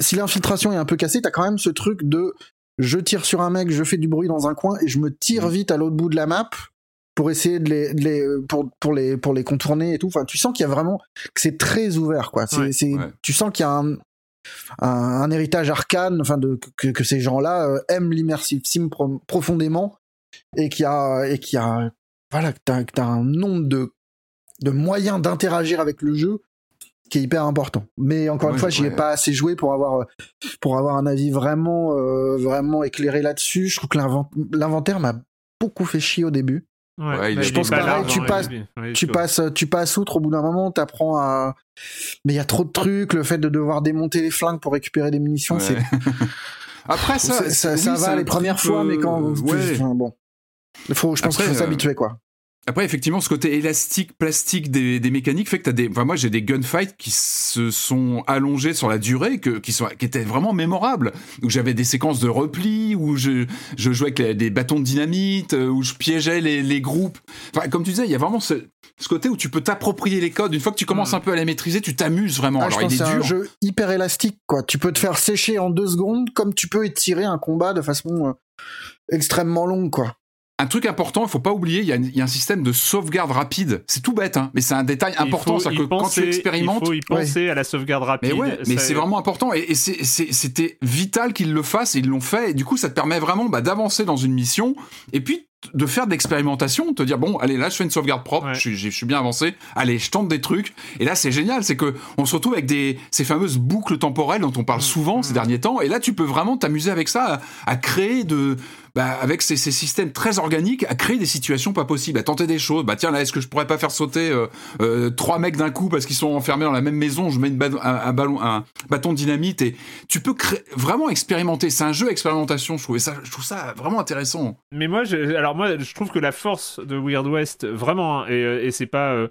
Si l'infiltration est un peu cassée, t'as quand même ce truc de je tire sur un mec, je fais du bruit dans un coin et je me tire vite à l'autre bout de la map pour essayer de les, de les pour, pour les pour les contourner et tout. Enfin, tu sens qu'il y a vraiment que c'est très ouvert quoi. C'est, Ouais, tu sens qu'il y a un, un, un héritage arcane, enfin de que, que ces gens-là euh, aiment l'immersive sim pro- profondément et qu'il y a et qu'il y a voilà que t'as, que t'as un nombre de de moyens d'interagir avec le jeu qui est hyper important. Mais encore une Ouais, fois, j'y ai pas assez joué pour avoir euh, pour avoir un avis vraiment euh, vraiment éclairé là-dessus. Je trouve que l'invent- l'inventaire m'a beaucoup fait chier au début. Ouais, il je pense pas pareil, tu passes-. Ouais, tu passes tu passes outre au bout d'un moment, t'apprends à mais il y a trop de trucs, le fait de devoir démonter les flingues pour récupérer des munitions, Ouais. c'est Après ça, ça, ça, oui, ça c'est va les premières fois, mais quand euh, ouais. enfin, bon. Il faut, je pense qu'il faut euh, s'habituer quoi. Après, effectivement, ce côté élastique, plastique des, des mécaniques fait que t'as des. Enfin, moi, j'ai des gunfights qui se sont allongés sur la durée, que, qui, sont, qui étaient vraiment mémorables. Où j'avais des séquences de repli, où je, je jouais avec les- des bâtons de dynamite, euh, où je piégeais les, les groupes. Enfin, comme tu disais, il y a vraiment ce, ce côté où tu peux t'approprier les codes. Une fois que tu commences Mm. un peu à les maîtriser, tu t'amuses vraiment. Ah, je pense il est un jeu hyper élastique quoi. Tu peux te faire sécher en deux secondes comme tu peux étirer un combat de façon euh, extrêmement longue quoi. Un truc important, il faut pas oublier, il y, a il y a un système de sauvegarde rapide. C'est tout bête, hein, mais c'est un détail Il important. C'est que quand tu expérimentes, Il faut y penser à la sauvegarde rapide. Mais ouais, mais c'est vraiment important et, et c'est- c'est- c'était vital qu'ils le fassent et ils l'ont fait et du coup ça te permet vraiment bah, d'avancer dans une mission et puis de faire de l'expérimentation, de te dire bon allez là je fais une sauvegarde propre, Ouais. je, suis, je suis bien avancé, allez je tente des trucs et là c'est génial, c'est que on se retrouve avec des ces fameuses boucles temporelles dont on parle Mm, souvent ces derniers temps et là tu peux vraiment t'amuser avec ça, à, à créer de bah, avec ces, systèmes très organiques, à créer des situations pas possibles, à tenter des choses. Bah tiens là, est-ce que je pourrais pas faire sauter euh, euh, trois mecs d'un coup parce qu'ils sont enfermés dans la même maison? Je mets une un, un bâton de dynamite et tu peux vraiment expérimenter. C'est un jeu expérimentation. Je trouve ça, je trouve ça vraiment intéressant. Mais moi, je, alors moi, je trouve que la force de Weird West, vraiment, hein, et, euh, et c'est pas,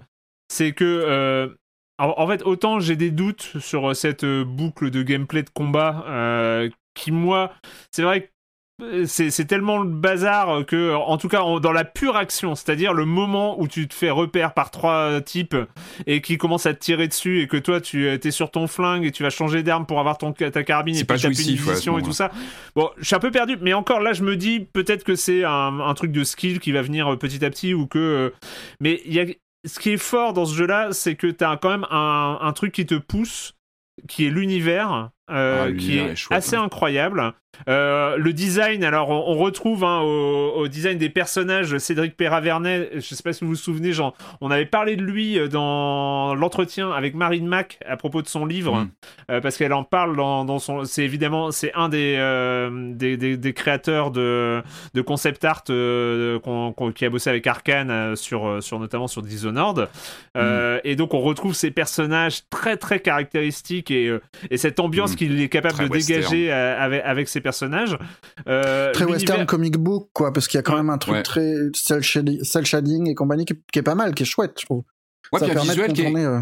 c'est que, en, fait, autant j'ai des doutes sur cette boucle de gameplay de combat, qui moi, c'est vrai que c'est tellement le bazar que, en tout cas, dans la pure action, c'est-à-dire le moment où tu te fais repère par trois types et qui commencent à te tirer dessus et que toi, tu es sur ton flingue et tu vas changer d'arme pour avoir ton, ta carabine et pas puis taper une jouissif, ouais, à ce munition et tout ça. Bon, je suis un peu perdu, mais encore là, je me dis peut-être que c'est un, un truc de skill qui va venir euh, petit à petit ou que. euh, Mais il y a. Ce qui est fort dans ce jeu-là, c'est que tu as quand même un, un truc qui te pousse, qui est l'univers, euh, Ah, qui est, est chouette, assez hein. incroyable. Euh, le design, alors on, on retrouve hein, au, au design des personnages Cédric Perravernet. Je sais pas si vous vous souvenez, genre, on avait parlé de lui euh, dans l'entretien avec Marine Mac à propos de son livre, Mm. euh, parce qu'elle en parle dans, dans son. C'est évidemment c'est un des, euh, des, des- des créateurs de, de concept art qui a bossé avec Arkane sur, sur notamment sur Dishonored. Euh, Et donc on retrouve ces personnages très très caractéristiques et, et cette ambiance Mm. qu'il est capable Très de western. dégager avec, avec ces personnages. Euh, Très western comic book, quoi, parce qu'il y a quand Ouais. même un truc Ouais. très cel shading, cel shading et compagnie qui, qui est pas mal, qui est chouette, je trouve. Ouais, ça puis un de visuel qui est, euh,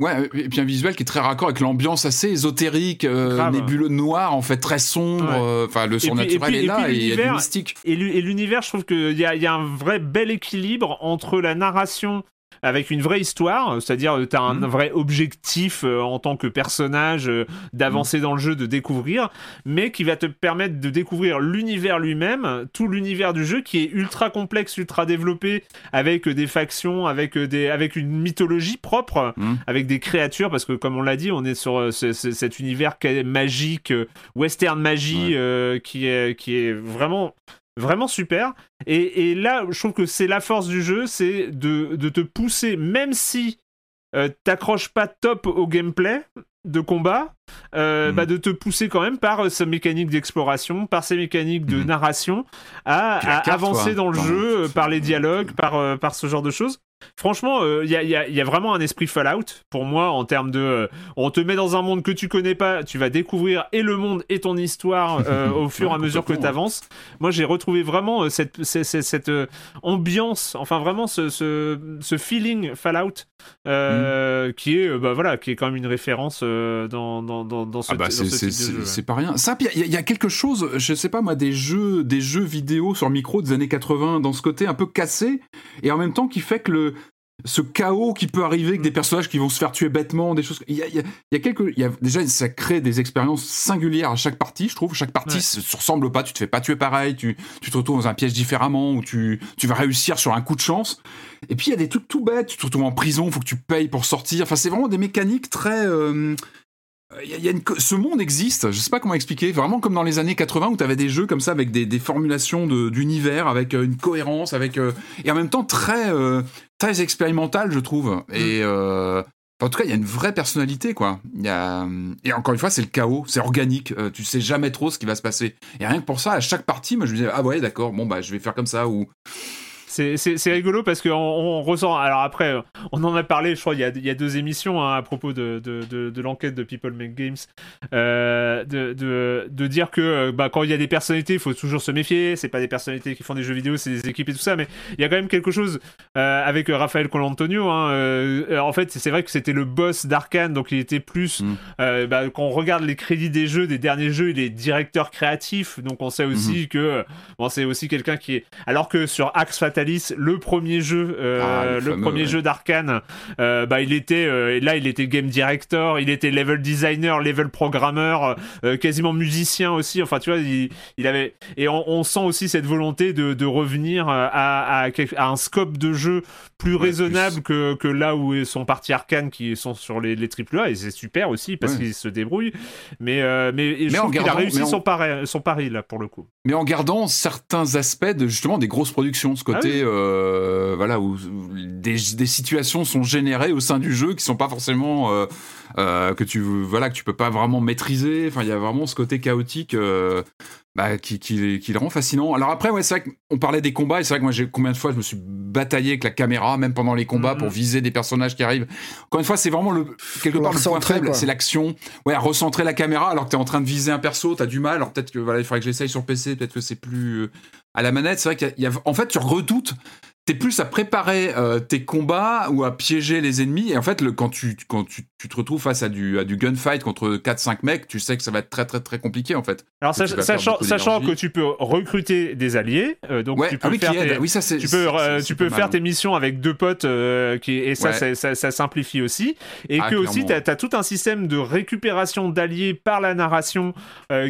Ouais, et puis un visuel qui est très raccord avec l'ambiance assez ésotérique, euh, nébuleux, noir, en fait, très sombre. Ouais. euh, Enfin, le surnaturel est là et il y a du l'univers- mystique. Et l'u- et l'univers, je trouve qu'il y a, y a un vrai bel équilibre entre la narration avec une vraie histoire, c'est-à-dire tu as un Mhm. vrai objectif euh, en tant que personnage euh, d'avancer dans le jeu, de découvrir, mais qui va te permettre de découvrir l'univers lui-même, tout l'univers du jeu qui est ultra complexe, ultra développé, avec euh, des factions, avec, euh, des, avec une mythologie propre, Mhm. avec des créatures, parce que comme on l'a dit, on est sur euh, ce- ce- cet univers magique, euh, western magie, Ouais. euh, qui, est, qui est vraiment vraiment super. Et, là, je trouve que c'est la force du jeu, c'est de, de te pousser, même si euh, t'accroches pas top au gameplay de combat, euh, Mhm. bah, de te pousser quand même par euh, ces mécaniques d'exploration, par ces mécaniques de Mhm. narration, à, carte, avancer quoi. dans le Enfin, jeu, euh, par les dialogues, par, euh, par ce genre de choses. Franchement, il y, a, y a- y a vraiment un esprit Fallout pour moi en termes de. euh, on te met dans un monde que tu connais pas, tu vas découvrir et le monde et ton histoire euh, au fur et à mesure que tu avances. Moi, j'ai retrouvé vraiment euh, cette, cette, euh, ambiance, enfin vraiment ce, ce, ce feeling Fallout euh, qui est, euh, bah, voilà, qui est quand même une référence euh, dans, dans, dans, dans ce, Ah bah dans c'est ce pas rien. Ça, il y, a- il y a quelque chose, je sais pas moi, des jeux, des jeux vidéo sur micro des années 80, dans ce côté un peu cassé, et en même temps qui fait que le ce chaos qui peut arriver avec des personnages qui vont se faire tuer bêtement, des choses. Il y a, il y a- il y a quelques, il y a, déjà ça crée des expériences singulières à chaque partie. Je trouve chaque partie Ouais. se se ressemble pas. Tu te fais pas tuer pareil. Tu, tu te retrouves dans un piège différemment ou tu, tu vas réussir sur un coup de chance. Et puis il y a des trucs tout bêtes. Tu te retrouves en prison, faut que tu payes pour sortir. Enfin c'est vraiment des mécaniques très euh, il y a- il y a une ce monde existe, je sais pas comment expliquer, vraiment comme dans les années 80 où tu avais des jeux comme ça avec des, des formulations de- d'univers, avec euh, une cohérence, avec euh, et en même temps très euh, très expérimental, je trouve. Et euh, en tout cas, il y a une vraie personnalité, quoi. Y a et encore une fois, c'est le chaos, c'est organique. euh, tu sais jamais trop ce qui va se passer. Et rien que pour ça, à chaque partie, moi, je me disais ah ouais, d'accord, bon bah je vais faire comme ça ou c'est rigolo parce qu'on on ressent. Alors après, on en a parlé, je crois, il y a, il y a deux émissions hein, à propos de, de, de, de l'enquête de People Make Games, euh, de, dire que euh, bah, quand il y a des personnalités, il faut toujours se méfier. C'est pas des personnalités qui font des jeux vidéo, c'est des équipes et tout ça. Mais il y a quand même quelque chose euh, avec Raphaël Colantonio. Hein, euh, en fait, c'est vrai que c'était le boss d'Arkane, donc il était plus. Mm. bah, quand on regarde les crédits des jeux, des derniers jeux, il est directeur créatif, donc on sait aussi que euh, bon, c'est aussi quelqu'un qui est. Alors que sur Axe Le premier jeu, euh, Ah, le le, fameux, premier ouais. jeu d'Arkane, euh, bah il était euh, là, il était game director, il était level designer, level programmeur, quasiment musicien aussi. Enfin, tu vois, il, il avait et on, on sent aussi cette volonté de, de revenir à, à, quelque- à un scope de jeu plus Ouais, raisonnable que, que là où sont partis Arkane qui sont sur les, les AAA et c'est super aussi parce Ouais. qu'ils se débrouillent. Mais euh, mais, je Mais trouve qu'il a gardant- réussi en- son, pari, son pari là pour le coup. mais en gardant certains aspects de justement des grosses productions, ce côté Ah oui. Euh, voilà où, des, des situations sont générées au sein du jeu qui sont pas forcément euh, que tu voilà que tu peux pas vraiment maîtriser. Enfin, il y a vraiment ce côté chaotique. euh, bah, qui, qui, qui le rend fascinant. Alors après, ouais, c'est vrai qu'on parlait des combats, et c'est vrai que moi, j'ai combien de fois je me suis bataillé avec la caméra, même pendant les combats, Mhm. pour viser des personnages qui arrivent. Encore une fois, c'est vraiment le, quelque part le point faible, c'est l'action. Ouais, à recentrer la caméra alors que t'es en train de viser un perso, t'as du mal. Alors peut-être que voilà, il faudrait que j'essaye sur PC, peut-être que c'est plus euh, à la manette. C'est vrai qu'il y y a- en fait, tu redoutes t'es plus à préparer euh, tes combats ou à piéger les ennemis. Et en fait, le, quand, tu, quand tu, tu te retrouves face à du, à du gunfight contre 4-5 mecs, tu sais que ça va être très très très compliqué en fait. Alors, sach- sachant, que tu peux recruter des alliés, euh, donc Ouais, tu ah peux oui, faire tes- Oui, ça tu peux, euh, tu peux mal, faire hein. tes missions avec deux potes euh, qui, et ça, Ouais. ça, ça- ça simplifie aussi. Et Ah, que aussi, tu as, tout un système de récupération d'alliés par la narration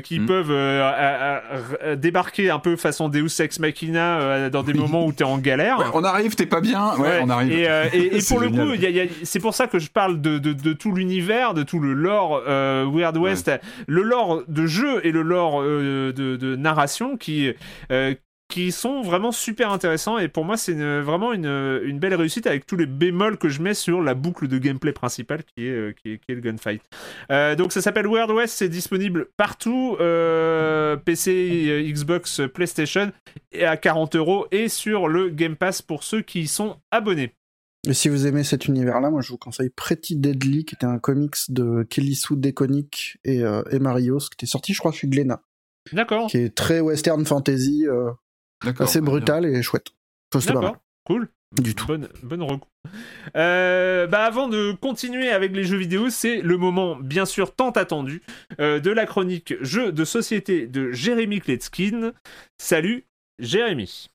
qui Mm. peuvent à- à- à- débarquer un peu façon Deus Ex Machina dans des moments où tu es en galère. Ouais, on arrive, t'es pas bien. Ouais, Ouais, on arrive. Et, euh, et- et C'est pour le coup, il y a- il y a- c'est pour ça que je parle de, de- de tout l'univers, de tout le lore euh, Weird West, le lore de jeu et le lore euh, de, de narration qui, euh, qui sont vraiment super intéressants. Et pour moi, c'est une- vraiment une, une belle réussite avec tous les bémols que je mets sur la boucle de gameplay principale qui est, euh, qui est, qui est le gunfight. Euh, donc ça s'appelle Weird West, c'est disponible partout, euh, PC, Xbox, PlayStation, et à 40 euros et sur le Game Pass pour ceux qui y sont abonnés. Et si vous aimez cet univers-là, moi je vous conseille Pretty Deadly, qui était un comics de Kelly Sue DeConnick et, euh, et Marios, qui était sorti, je crois, chez Glénat, D'accord. qui est très western fantasy, euh, assez bien. brutal et chouette. D'accord. Cool. Du tout. Bonne, bonne reco. Euh, bah avant de continuer avec les jeux vidéo, c'est le moment, bien sûr, tant attendu, euh, de la chronique jeux de société de Jérémy Kletskin. Salut, Jérémy.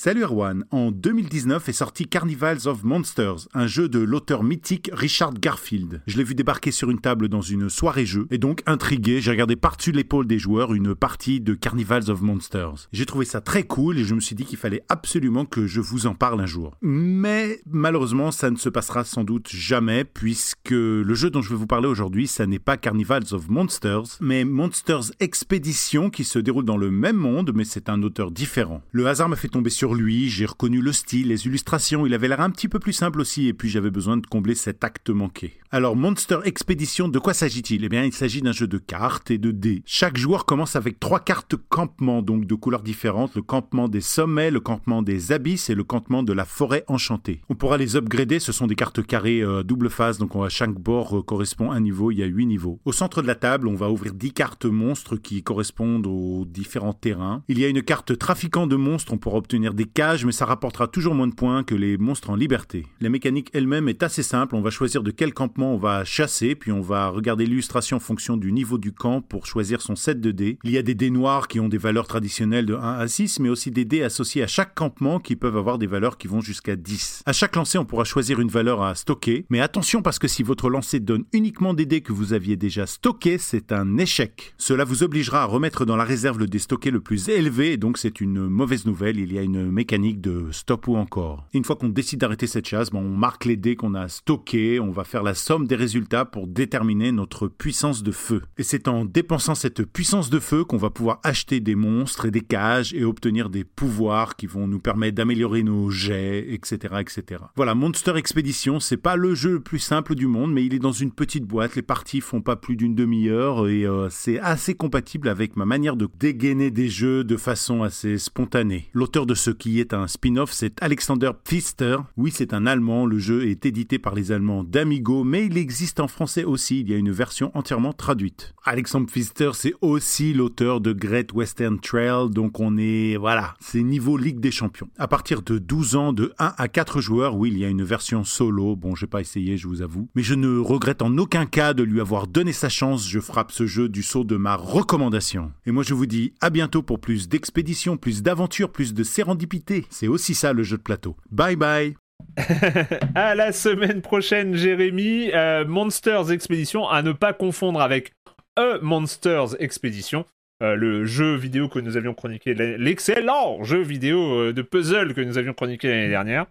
Salut Erwan, en 2019 est sorti Carnivals of Monsters, un jeu de l'auteur mythique Richard Garfield. Je l'ai vu débarquer sur une table dans une soirée jeu, et donc intrigué, j'ai regardé par-dessus l'épaule des joueurs une partie de Carnivals of Monsters. J'ai trouvé ça très cool et je me suis dit qu'il fallait absolument que je vous en parle un jour. Mais malheureusement, ça ne se passera sans doute jamais, puisque le jeu dont je vais vous parler aujourd'hui, ça n'est pas Carnivals of Monsters, mais Monsters Expedition qui se déroule dans le même monde, mais c'est un auteur différent. Le hasard m'a fait tomber sur lui, j'ai reconnu le style, les illustrations, il avait l'air un petit peu plus simple aussi, et puis j'avais besoin de combler cet acte manqué. Alors, Monster Expedition, de quoi s'agit-il? Eh bien, il s'agit d'un jeu de cartes et de dés. Chaque joueur commence avec trois cartes campement, donc de couleurs différentes, le campement des sommets, le campement des abysses et le campement de la forêt enchantée. On pourra les upgrader, ce sont des cartes carrées euh, double face, donc on a chaque bord euh, correspond à un niveau, il y a huit niveaux. Au centre de la table, on va ouvrir 10 cartes monstres qui correspondent aux différents terrains. Il y a une carte trafiquant de monstres, on pourra obtenir des cages, mais ça rapportera toujours moins de points que les monstres en liberté. La mécanique elle-même est assez simple, on va choisir de quel campement on va chasser, puis on va regarder l'illustration en fonction du niveau du camp pour choisir son set de dés. Il y a des dés noirs qui ont des valeurs traditionnelles de 1 à 6, mais aussi des dés associés à chaque campement qui peuvent avoir des valeurs qui vont jusqu'à 10. À chaque lancer, on pourra choisir une valeur à stocker, mais attention parce que si votre lancer donne uniquement des dés que vous aviez déjà stockés, c'est un échec. Cela vous obligera à remettre dans la réserve le dé stocké le plus élevé, et donc c'est une mauvaise nouvelle, il y a une mécanique de stop ou encore. Une fois qu'on décide d'arrêter cette chasse, bon, on marque les dés qu'on a stockés, on va faire la somme des résultats pour déterminer notre puissance de feu. Et c'est en dépensant cette puissance de feu qu'on va pouvoir acheter des monstres et des cages et obtenir des pouvoirs qui vont nous permettre d'améliorer nos jets, etc., etc. Voilà, Monster Expedition, c'est pas le jeu le plus simple du monde, mais il est dans une petite boîte, les parties font pas plus d'une demi-heure et euh, c'est assez compatible avec ma manière de dégainer des jeux de façon assez spontanée. L'auteur de ce qui est un spin-off, c'est Alexander Pfister. Oui, c'est un Allemand, le jeu est édité par les Allemands d'Amigo, mais il existe en français aussi, il y a une version entièrement traduite. Alexander Pfister, c'est aussi l'auteur de Great Western Trail, donc on est, voilà, c'est niveau Ligue des Champions. À partir de 12 ans, de 1 à 4 joueurs, oui, il y a une version solo, bon, j'ai pas essayé, je vous avoue, mais je ne regrette en aucun cas de lui avoir donné sa chance, je frappe ce jeu du saut de ma recommandation. Et moi je vous dis à bientôt pour plus d'expéditions, plus d'aventures, plus de sérendipité. C'est aussi ça le jeu de plateau. Bye bye à la semaine prochaine, Jérémy. Euh, Monsters Expedition, à ne pas confondre avec A Monsters Expedition. Euh, le jeu vidéo que nous avions chroniqué, l'excellent jeu vidéo euh, de puzzle que nous avions chroniqué l'année dernière.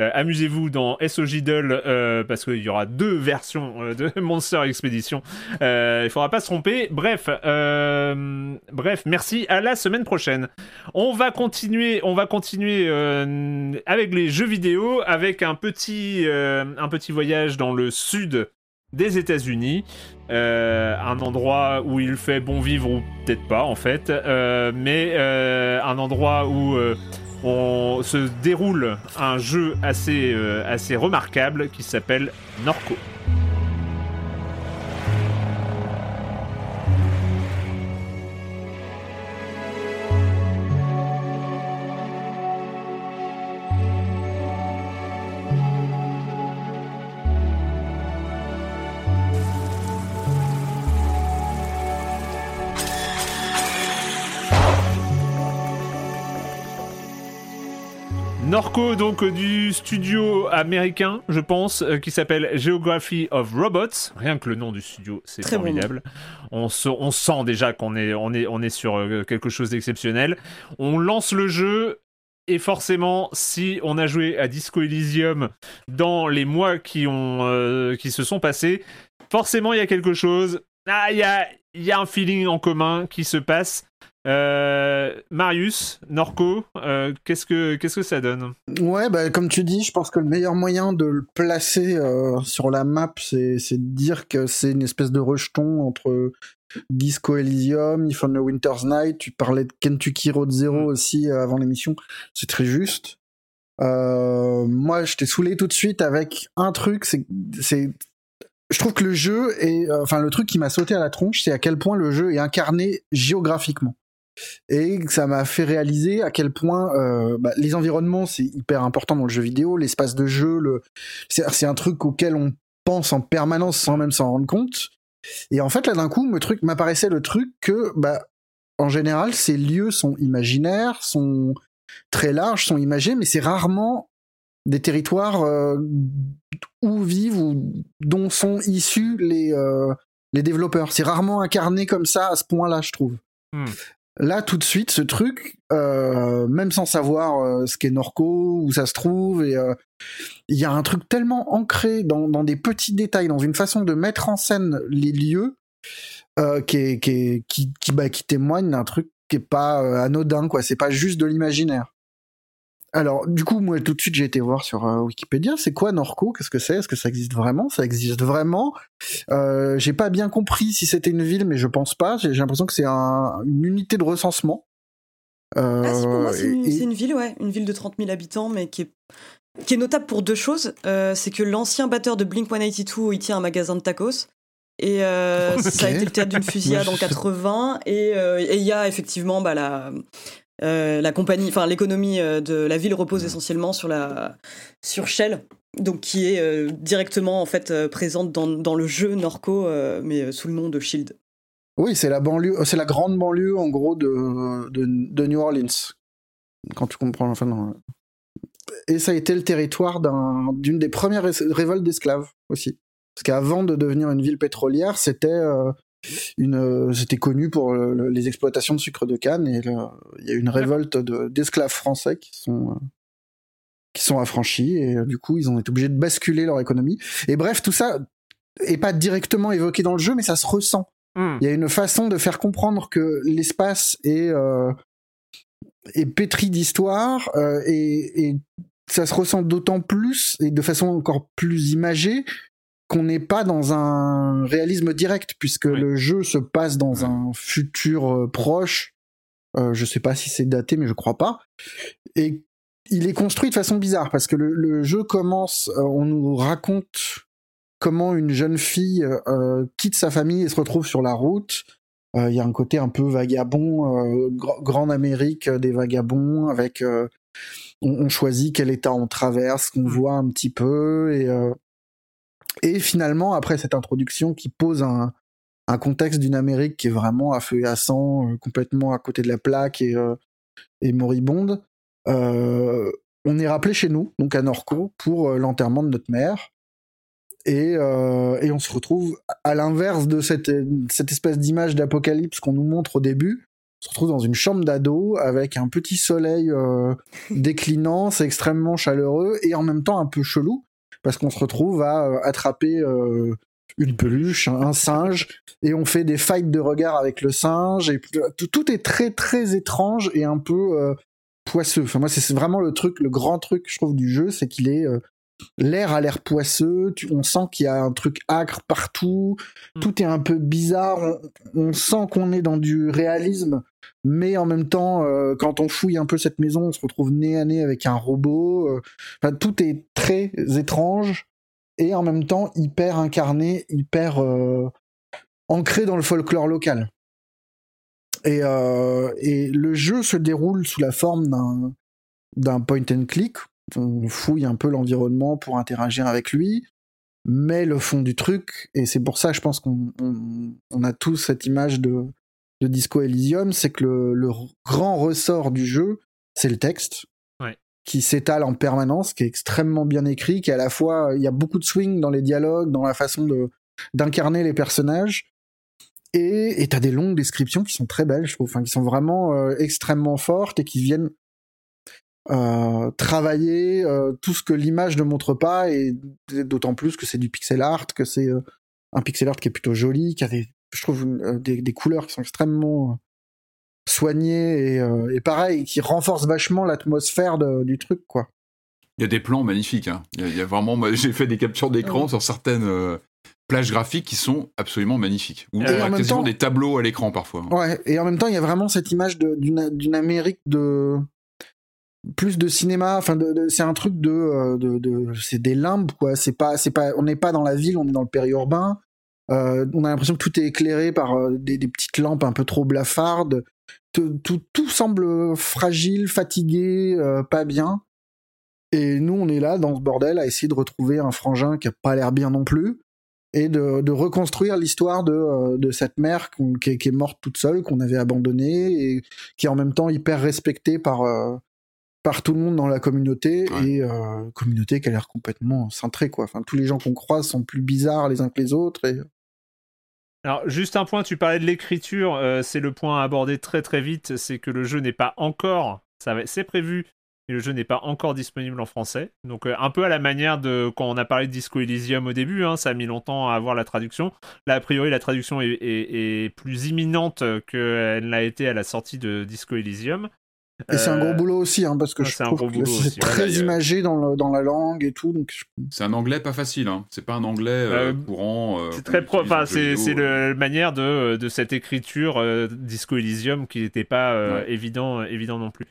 Euh, Amusez-vous dans SOGDL parce qu'il y aura deux versions de Monster Expedition. Il faudra pas se tromper. Bref, bref, merci. À la semaine prochaine. On va continuer, on va continuer avec les jeux vidéo, avec un petit, un petit voyage dans le sud des États-Unis, euh, un endroit où il fait bon vivre ou peut-être pas en fait, euh, mais euh, un endroit où on se déroule un jeu assez, assez remarquable qui s'appelle Norco. Norco, donc du studio américain, je pense, euh, qui s'appelle Geography of Robots. Rien que le nom du studio, c'est bon formidable. On, se- on sent déjà qu'on est, on est, on est sur euh, quelque chose d'exceptionnel. On lance le jeu. Et forcément, si on a joué à Disco Elysium dans les mois qui, ont, euh, qui se sont passés, forcément, il y a quelque chose. Ah, il y a, il y a un feeling en commun qui se passe. Euh, Marius, Norco, euh, qu'est-ce que qu'est-ce que ça donne Ouais, bah, comme tu dis, je pense que le meilleur moyen de le placer euh, sur la map, c'est de dire que c'est une espèce de rejeton entre Disco Elysium, If on a Winter's Night. Tu parlais de Kentucky Road Zero Mm. aussi avant l'émission. C'est très juste. Moi, je t'ai saoulé tout de suite avec un truc. C'est, je trouve que le jeu est, enfin, le truc qui m'a sauté à la tronche, c'est à quel point le jeu est incarné géographiquement. Et ça m'a fait réaliser à quel point euh, bah, les environnements c'est hyper important dans le jeu vidéo, l'espace de jeu, c'est, un truc auquel on pense en permanence sans même s'en rendre compte. Et en fait là d'un coup, le truc m'apparaissait le truc que bah en général ces lieux sont imaginaires, sont très larges, sont imagés, mais c'est rarement des territoires euh, où vivent ou dont sont issus les euh, les développeurs. C'est rarement incarné comme ça à ce point-là, je trouve. Hmm. Là, tout de suite, ce truc, euh, même sans savoir euh, ce qu'est Norco, où ça se trouve, euh, il y a un truc tellement ancré dans, des petits détails, dans une façon de mettre en scène les lieux, qui, bah, qui témoigne d'un truc qui est pas anodin, quoi. C'est pas juste de l'imaginaire. Alors, du coup, moi, tout de suite, j'ai été voir sur euh, Wikipédia. C'est quoi Norco? Qu'est-ce que c'est? Est-ce que ça existe vraiment? Ça existe vraiment? Euh, j'ai pas bien compris si c'était une ville, mais je pense pas. J'ai l'impression que c'est un- une unité de recensement. Euh, Ah, si, pour moi, c'est une, et- c'est une ville, ouais, une ville de 30 000 habitants, mais qui est, qui est notable pour deux choses. C'est que l'ancien batteur de Blink 182, il tient un magasin de tacos. Et euh, ça a été le théâtre d'une fusillade en 80. Et euh, il y a effectivement bah, la, la compagnie, enfin l'économie euh, de la ville repose essentiellement sur la sur Shell, donc qui est euh, directement en fait euh, présente dans, dans le jeu Norco, euh, mais euh, sous le nom de Shield. Oui, c'est la banlieue, euh, c'est la grande banlieue en gros de, de, New Orleans. Quand tu comprends, enfin. Et ça a été le territoire d'un- d'une des premières ré- révoltes d'esclaves aussi. Parce qu'avant de devenir une ville pétrolière, c'était euh, une, euh, c'était connu pour le- le- les exploitations de sucre de canne et il y a eu une révolte de- d'esclaves français qui sont euh, qui sont affranchis et euh, du coup ils ont été obligés de basculer leur économie. Et bref, tout ça est pas directement évoqué dans le jeu, mais ça se ressent. Hmm. Il y a une façon de faire comprendre que l'espace est, euh, est pétri d'histoire euh, et, et ça se ressent d'autant plus et de façon encore plus imagée qu'on n'est pas dans un réalisme direct puisque Oui. le jeu se passe dans un futur euh, proche. Euh, je sais pas si c'est daté, mais je crois pas. Et il est construit de façon bizarre parce que le, le jeu commence, euh, on nous raconte comment une jeune fille quitte sa famille et se retrouve sur la route. Il y a un côté un peu vagabond, gr- grande Amérique des vagabonds, avec on, on choisit quel état on traverse, qu'on Mm. voit un petit peu, et, et finalement après cette introduction qui pose un, contexte d'une Amérique qui est vraiment à feu et à sang, euh, complètement à côté de la plaque et, euh, moribonde, euh, on est rappelé chez nous, donc à Norco, pour euh, l'enterrement de notre mère. Et, et on se retrouve à l'inverse de cette, cette espèce d'image d'apocalypse qu'on nous montre au début. On se retrouve dans une chambre d'ado avec un petit soleil déclinant, c'est extrêmement chaleureux et en même temps un peu chelou parce qu'on se retrouve à euh, attraper euh, une peluche, un, singe et on fait des fights de regard avec le singe et tout, est très très étrange et un peu euh, poisseux. Enfin moi c'est vraiment le truc, le grand truc je trouve du jeu, c'est qu'il est, euh, l'air a l'air poisseux, tu- on sent qu'il y a un truc acre partout, Mm. tout est un peu bizarre, on, on sent qu'on est dans du réalisme, mais en même temps, euh, quand on fouille un peu cette maison, on se retrouve nez à nez avec un robot. euh, enfin, tout est très étrange et en même temps hyper incarné, hyper euh, ancré dans le folklore local. Et, et le jeu se déroule sous la forme d'un d'un point and click. On fouille un peu l'environnement pour interagir avec lui. Mais le fond du truc, et c'est pour ça je pense qu'on on, on a tous cette image de, de Disco Elysium, c'est que le, le grand ressort du jeu, c'est le texte. Ouais. qui s'étale en permanence, qui est extrêmement bien écrit, qui à la fois il y a beaucoup de swing dans les dialogues, dans la façon de d'incarner les personnages. Et t'as des longues descriptions qui sont très belles, je trouve, enfin, qui sont vraiment euh, extrêmement fortes et qui viennent euh, travailler euh, tout ce que l'image ne montre pas, et d'autant plus que c'est du pixel art, que c'est euh, un pixel art qui est plutôt joli, qui a des, je trouve euh, des, des, couleurs qui sont extrêmement soignées et, et pareil, qui renforcent vachement l'atmosphère du truc, quoi. Il y a des plans magnifiques. Hein. Il, y a, il, y a, vraiment, j'ai fait des captures d'écran sur certaines plages graphiques qui sont absolument magnifiques. Ou même temps, des tableaux à l'écran parfois. Ouais, et en même temps, il y a vraiment cette image d'une Amérique de plus de cinéma. Enfin, de, de, c'est un truc de, de, de c'est des limbes quoi. C'est pas, c'est pas, on n'est pas dans la ville, on est dans le périurbain. Euh, on a l'impression que tout est éclairé par euh, des, petites lampes un peu trop blafardes. Tout, tout, semble fragile, fatigué, euh, pas bien. Et nous, on est là dans ce bordel à essayer de retrouver un frangin qui a pas l'air bien non plus et de, reconstruire l'histoire de, cette mère qui, qui, est morte toute seule, qu'on avait abandonnée et qui est en même temps hyper respectée par, par tout le monde dans la communauté ouais. et euh, communauté qui a l'air complètement cintrée quoi. Enfin, tous les gens qu'on croise sont plus bizarres les uns que les autres et alors, juste un point, tu parlais de l'écriture, euh, c'est le point à aborder très très vite, c'est que le jeu n'est pas encore, ça c'est prévu et le jeu n'est pas encore disponible en français. Donc euh, un peu à la manière de quand on a parlé de Disco Elysium au début, hein, ça a mis longtemps à avoir la traduction. Là, a priori, la traduction est, est, est plus imminente qu'elle l'a été à la sortie de Disco Elysium. Et euh... c'est un gros boulot aussi, hein, parce que je trouve que c'est très ouais, imagé a... dans, le, dans, la langue et tout. Donc... C'est un anglais pas facile, hein. c'est pas un anglais euh, courant. c'est très pro... enfin, c'est la manière de, de cette écriture euh, Disco Elysium qui n'était pas ouais. évident, évident non plus.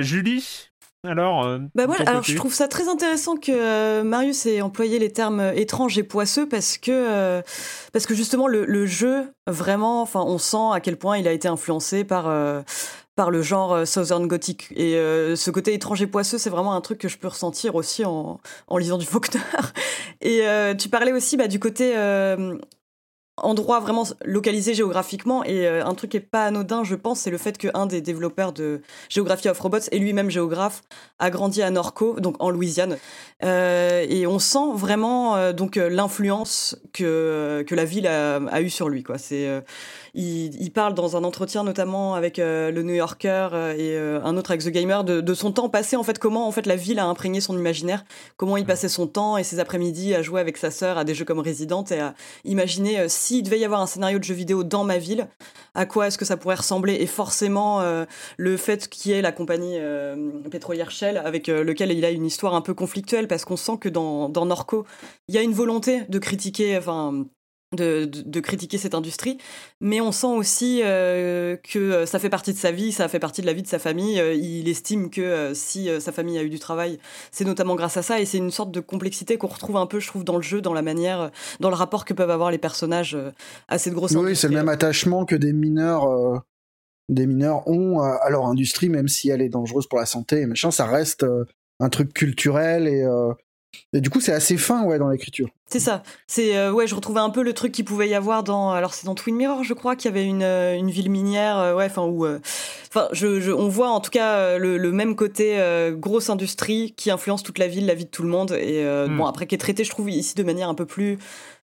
Julie, alors, euh, bah moi, alors je trouve ça très intéressant que euh, Marius ait employé les termes euh, étranges et poisseux parce que euh, parce que justement le, le, jeu vraiment, enfin on sent à quel point il a été influencé par euh, par le genre Southern Gothic. Et ce côté étrange et poisseux, c'est vraiment un truc que je peux ressentir aussi en, lisant du Faulkner. Et tu parlais aussi bah, du côté endroit vraiment localisé géographiquement. Et euh, un truc qui est pas anodin je pense c'est le fait qu'un des développeurs de Geography of Robots est lui-même géographe a grandi à Norco donc en Louisiane. Euh, et on sent vraiment euh, donc l'influence que la ville a, a eu sur lui il, il, parle dans un entretien notamment avec euh, le New Yorker euh, et euh, un autre avec The Gamer de, de, son temps passé en fait comment en fait la ville a imprégné son imaginaire comment il passait son temps et ses après-midi à jouer avec sa sœur à des jeux comme Resident et à imaginer euh, s'il devait y avoir un scénario de jeu vidéo dans ma ville à quoi est-ce que ça pourrait ressembler et forcément euh, le fait qu'il y ait la compagnie pétrolière Shell avec lequel il a une histoire un peu conflictuelle parce qu'on sent que dans, dans Norco il y a une volonté de critiquer enfin de, de, de, critiquer cette industrie, mais on sent aussi euh, que ça fait partie de sa vie, ça fait partie de la vie de sa famille. Euh, il estime que euh, si sa famille a eu du travail, c'est notamment grâce à ça, et c'est une sorte de complexité qu'on retrouve un peu, je trouve, dans le jeu, dans la manière, dans le rapport que peuvent avoir les personnages à cette grosse. Oui, c'est le même attachement que des mineurs. des mineurs ont à leur industrie, même si elle est dangereuse pour la santé, machin, ça reste un truc culturel et et du coup, c'est assez fin, ouais, dans l'écriture. C'est ça. C'est euh, ouais, je retrouvais un peu le truc qu'il pouvait y avoir dans. Alors c'est dans Twin Mirror, je crois, qu'il y avait une, euh, une ville minière, euh, ouais, enfin où, enfin, je, je, on voit en tout cas le, le même côté grosse industrie qui influence toute la ville, la vie de tout le monde. Et mm. bon, après qui est traité, je trouve ici de manière un peu plus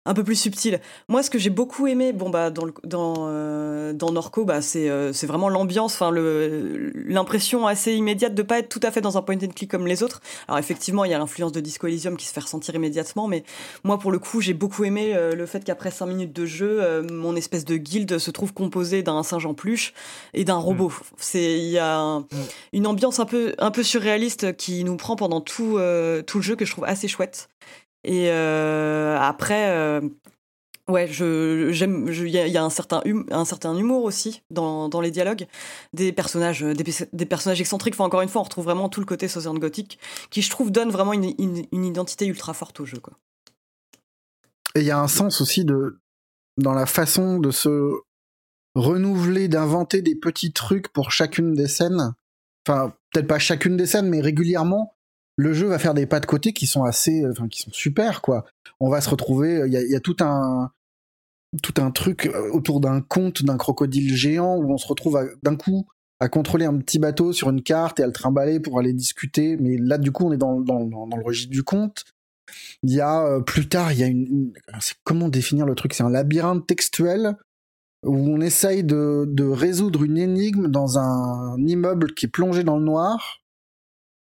un peu plus subtil. Moi, ce que j'ai beaucoup aimé, bon bah dans le, dans euh, dans Norco, bah c'est euh, c'est vraiment l'ambiance, enfin le l'impression assez immédiate de pas être tout à fait dans un point and click comme les autres. Alors effectivement, il y a l'influence de Disco Elysium qui se fait ressentir immédiatement, mais moi pour le coup, j'ai beaucoup aimé euh, le fait qu'après cinq minutes de jeu, euh, mon espèce de guilde se trouve composée d'un singe en peluche et d'un robot. Mm. C'est il y a un, mm. une ambiance un peu un peu surréaliste qui nous prend pendant tout euh, tout le jeu que je trouve assez chouette. Et euh, après, euh, ouais. Il y, a un certain hum, humour aussi dans, les dialogues, des personnages des, des, personnages excentriques. Encore une fois, on retrouve vraiment tout le côté Southern Gothic qui, je trouve, donne vraiment une, identité ultra forte au jeu. Et il y a un sens aussi dans la façon de se renouveler, d'inventer des petits trucs pour chacune des scènes. Enfin, peut-être pas chacune des scènes, mais régulièrement le jeu va faire des pas de côté qui sont assez, enfin qui sont super quoi. On va se retrouver, il y a, tout un tout un truc autour d'un conte d'un crocodile géant où on se retrouve d'un coup à contrôler un petit bateau sur une carte et à le trimballer pour aller discuter. Mais là, du coup, on est dans, dans, dans le registre du conte. Il y a euh, plus tard, il y a une, une comment définir le truc? C'est un labyrinthe textuel où on essaye de, de résoudre une énigme dans un immeuble qui est plongé dans le noir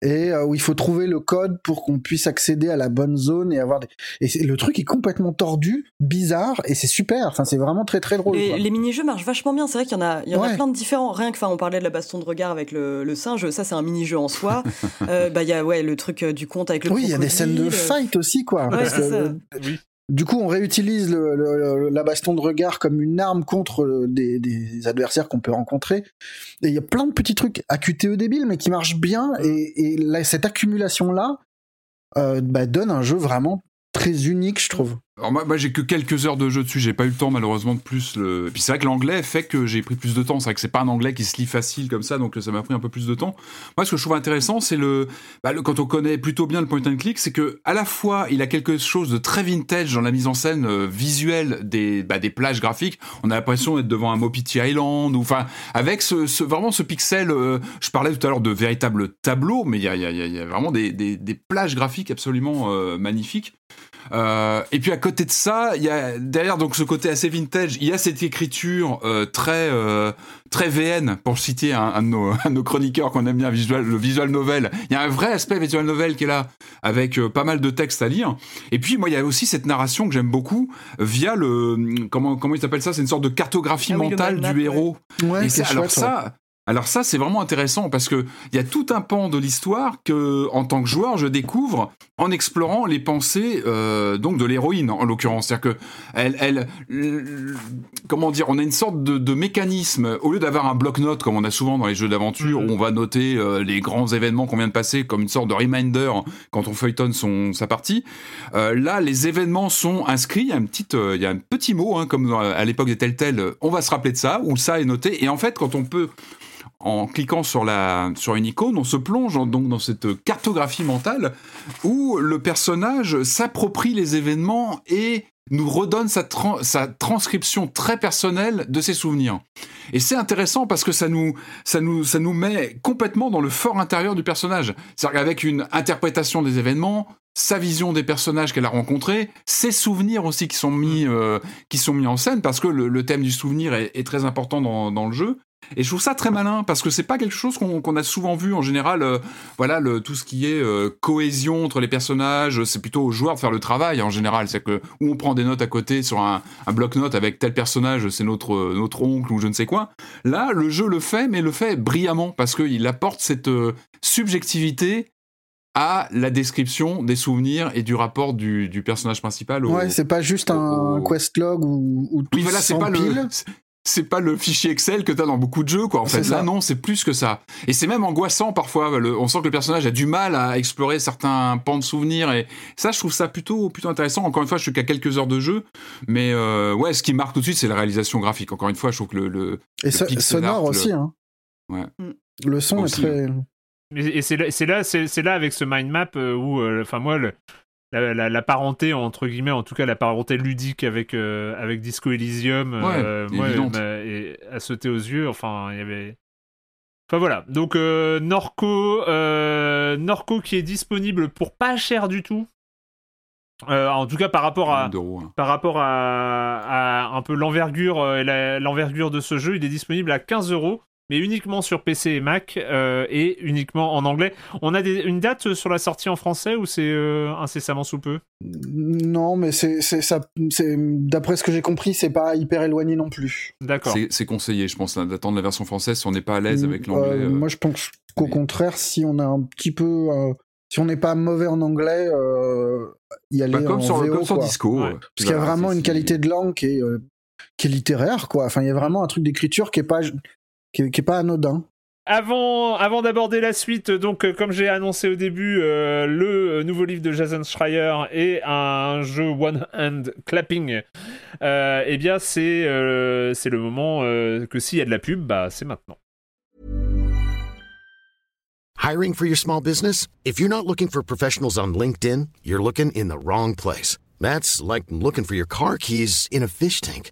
et euh, où il faut trouver le code pour qu'on puisse accéder à la bonne zone et avoir des et le truc est complètement tordu bizarre et c'est super. Enfin c'est vraiment très très drôle les, les mini-jeux marchent vachement bien. C'est vrai qu'il y en a il y en ouais. a plein de différents. Rien que enfin on parlait de la baston de regard avec le, le singe ça c'est un mini-jeu en soi. Euh, bah il y a ouais le truc euh, du conte avec le oui il y a des scènes de fight aussi quoi. Ouais, parce que, ça. Oui. Du coup, on réutilise le, le, la baston de regard comme une arme contre des, des adversaires qu'on peut rencontrer. Et il y a plein de petits trucs à QTE débiles, mais qui marchent bien. Et, et là, cette accumulation-là euh, bah, donne un jeu vraiment très unique, je trouve. Alors moi, j'ai que quelques heures de jeu dessus, j'ai pas eu le temps malheureusement de plus. Le... Puis c'est vrai que l'anglais fait que j'ai pris plus de temps. C'est vrai que c'est pas un anglais qui se lit facile comme ça, donc ça m'a pris un peu plus de temps. Moi, ce que je trouve intéressant, c'est le... Bah, quand on connaît plutôt bien le point and click, c'est que à la fois il a quelque chose de très vintage dans la mise en scène euh, visuelle des bah, des plages graphiques. On a l'impression d'être devant un Mopiti Island ou enfin avec vraiment ce pixel. Euh, je parlais tout à l'heure de véritables tableaux, mais il y a, vraiment des, des, des plages graphiques absolument euh, magnifiques. Euh, et puis à côté de ça, il y a derrière donc ce côté assez vintage, il y a cette écriture euh, très euh, très VN pour citer un, un, de, nos, un de nos chroniqueurs qu'on aime bien, visual, le visual novel. Il y a un vrai aspect visual novel qui est là, avec pas mal de textes à lire. Et puis moi, il y a aussi cette narration que j'aime beaucoup via le comment comment il s'appelle ça? C'est une sorte de cartographie Ah oui, mentale du héros. Ouais, Et c'est alors chouette, ça. Alors ça, c'est vraiment intéressant parce que il y a tout un pan de l'histoire que, en tant que joueur, je découvre en explorant les pensées euh, donc de l'héroïne en l'occurrence. C'est-à-dire que elle, elle, l- comment dire, on a une sorte de, de mécanisme au lieu d'avoir un bloc-notes comme on a souvent dans les jeux d'aventure Mhm. où on va noter euh, les grands événements qu'on vient de passer comme une sorte de reminder quand on feuilletonne son sa partie. Euh, là, les événements sont inscrits. Il y a, euh, il y a un petit mot, hein, comme à l'époque des Telltale, euh, on va se rappeler de ça, ou ça est noté. Et en fait, quand on peut, en cliquant sur, la, sur une icône, on se plonge donc dans cette cartographie mentale où le personnage s'approprie les événements et nous redonne sa, tran- sa transcription très personnelle de ses souvenirs. Et c'est intéressant parce que ça nous, ça, nous, ça nous met complètement dans le fort intérieur du personnage. C'est-à-dire qu'avec une interprétation des événements, sa vision des personnages qu'elle a rencontrés, ses souvenirs aussi qui sont mis, euh, qui sont mis en scène, parce que le, thème du souvenir est, très important dans le jeu. Et je trouve ça très malin parce que c'est pas quelque chose qu'on a souvent vu en général. euh, voilà, le, tout ce qui est euh, cohésion entre les personnages, c'est plutôt aux joueurs de faire le travail en général. C'est que où on prend des notes à côté sur un, un bloc-notes avec tel personnage, c'est notre notre oncle ou je ne sais quoi. Là, le jeu le fait, mais le fait brillamment parce qu'il apporte cette euh, subjectivité à la description des souvenirs et du rapport du, du personnage principal. Au, Ouais, c'est pas juste un au- quest log où tout oui, voilà, c'est pas le. C'est- pas le fichier Excel que t'as dans beaucoup de jeux, quoi. En fait, ça. là, non, c'est plus que ça. Et c'est même angoissant parfois. Le- on sent que le personnage a du mal à explorer certains pans de souvenirs. Et ça, je trouve ça plutôt, plutôt intéressant. Encore une fois, je suis qu'à quelques heures de jeu, mais euh, ouais, ce qui marque tout de suite, c'est la réalisation graphique. Encore une fois, je trouve que le, le- Et so- sonore art, le- aussi. Hein. Ouais. Le son Aussi, est très. Et, et c'est là, c'est là, c'est, c'est là avec ce mind map euh, où, euh, enfin moi, le- la, la- la parenté entre guillemets, en tout cas la parenté ludique avec avec avec Disco Elysium, euh, Ouais, et- a sauté aux yeux. Enfin, il y avait. Enfin voilà. Donc euh, Norco, euh, Norco qui est disponible pour pas cher du tout. Euh, en tout cas par rapport à hein. par rapport à, à un peu l'envergure euh, l'envergure de ce jeu, il est disponible à 15 euros, mais uniquement sur PC et Mac euh, et uniquement en anglais. On a des- une date sur la sortie en français ou c'est euh, incessamment sous peu? Non, mais c'est c'est ça. c'est- D'après ce que j'ai compris, c'est pas hyper éloigné non plus. D'accord. C'est c'est conseillé, je pense, d'attendre la version française si on n'est pas à l'aise avec l'anglais. Euh, euh. Moi, je pense qu'au oui. contraire, si on a un petit peu, euh, si on n'est pas mauvais en anglais, euh, y aller Bah, comme en sur, VO, comme sur. Disco. Ouais. Parce qu'il y a vraiment une qualité de langue qui est, euh, qui est littéraire, quoi. Enfin, il y a vraiment un truc d'écriture qui est pas, qui est, qui est pas anodin. Avant, avant d'aborder la suite, donc euh, comme j'ai annoncé au début, euh, le euh, nouveau livre de Jason Schreier et un jeu One Hand Clapping, euh, eh bien c'est euh, c'est le moment euh, que s'il y a de la pub, bah c'est maintenant. Hiring for your small business? If you're not looking for professionals on LinkedIn, you're looking in the wrong place. That's like looking for your car keys in a fish tank.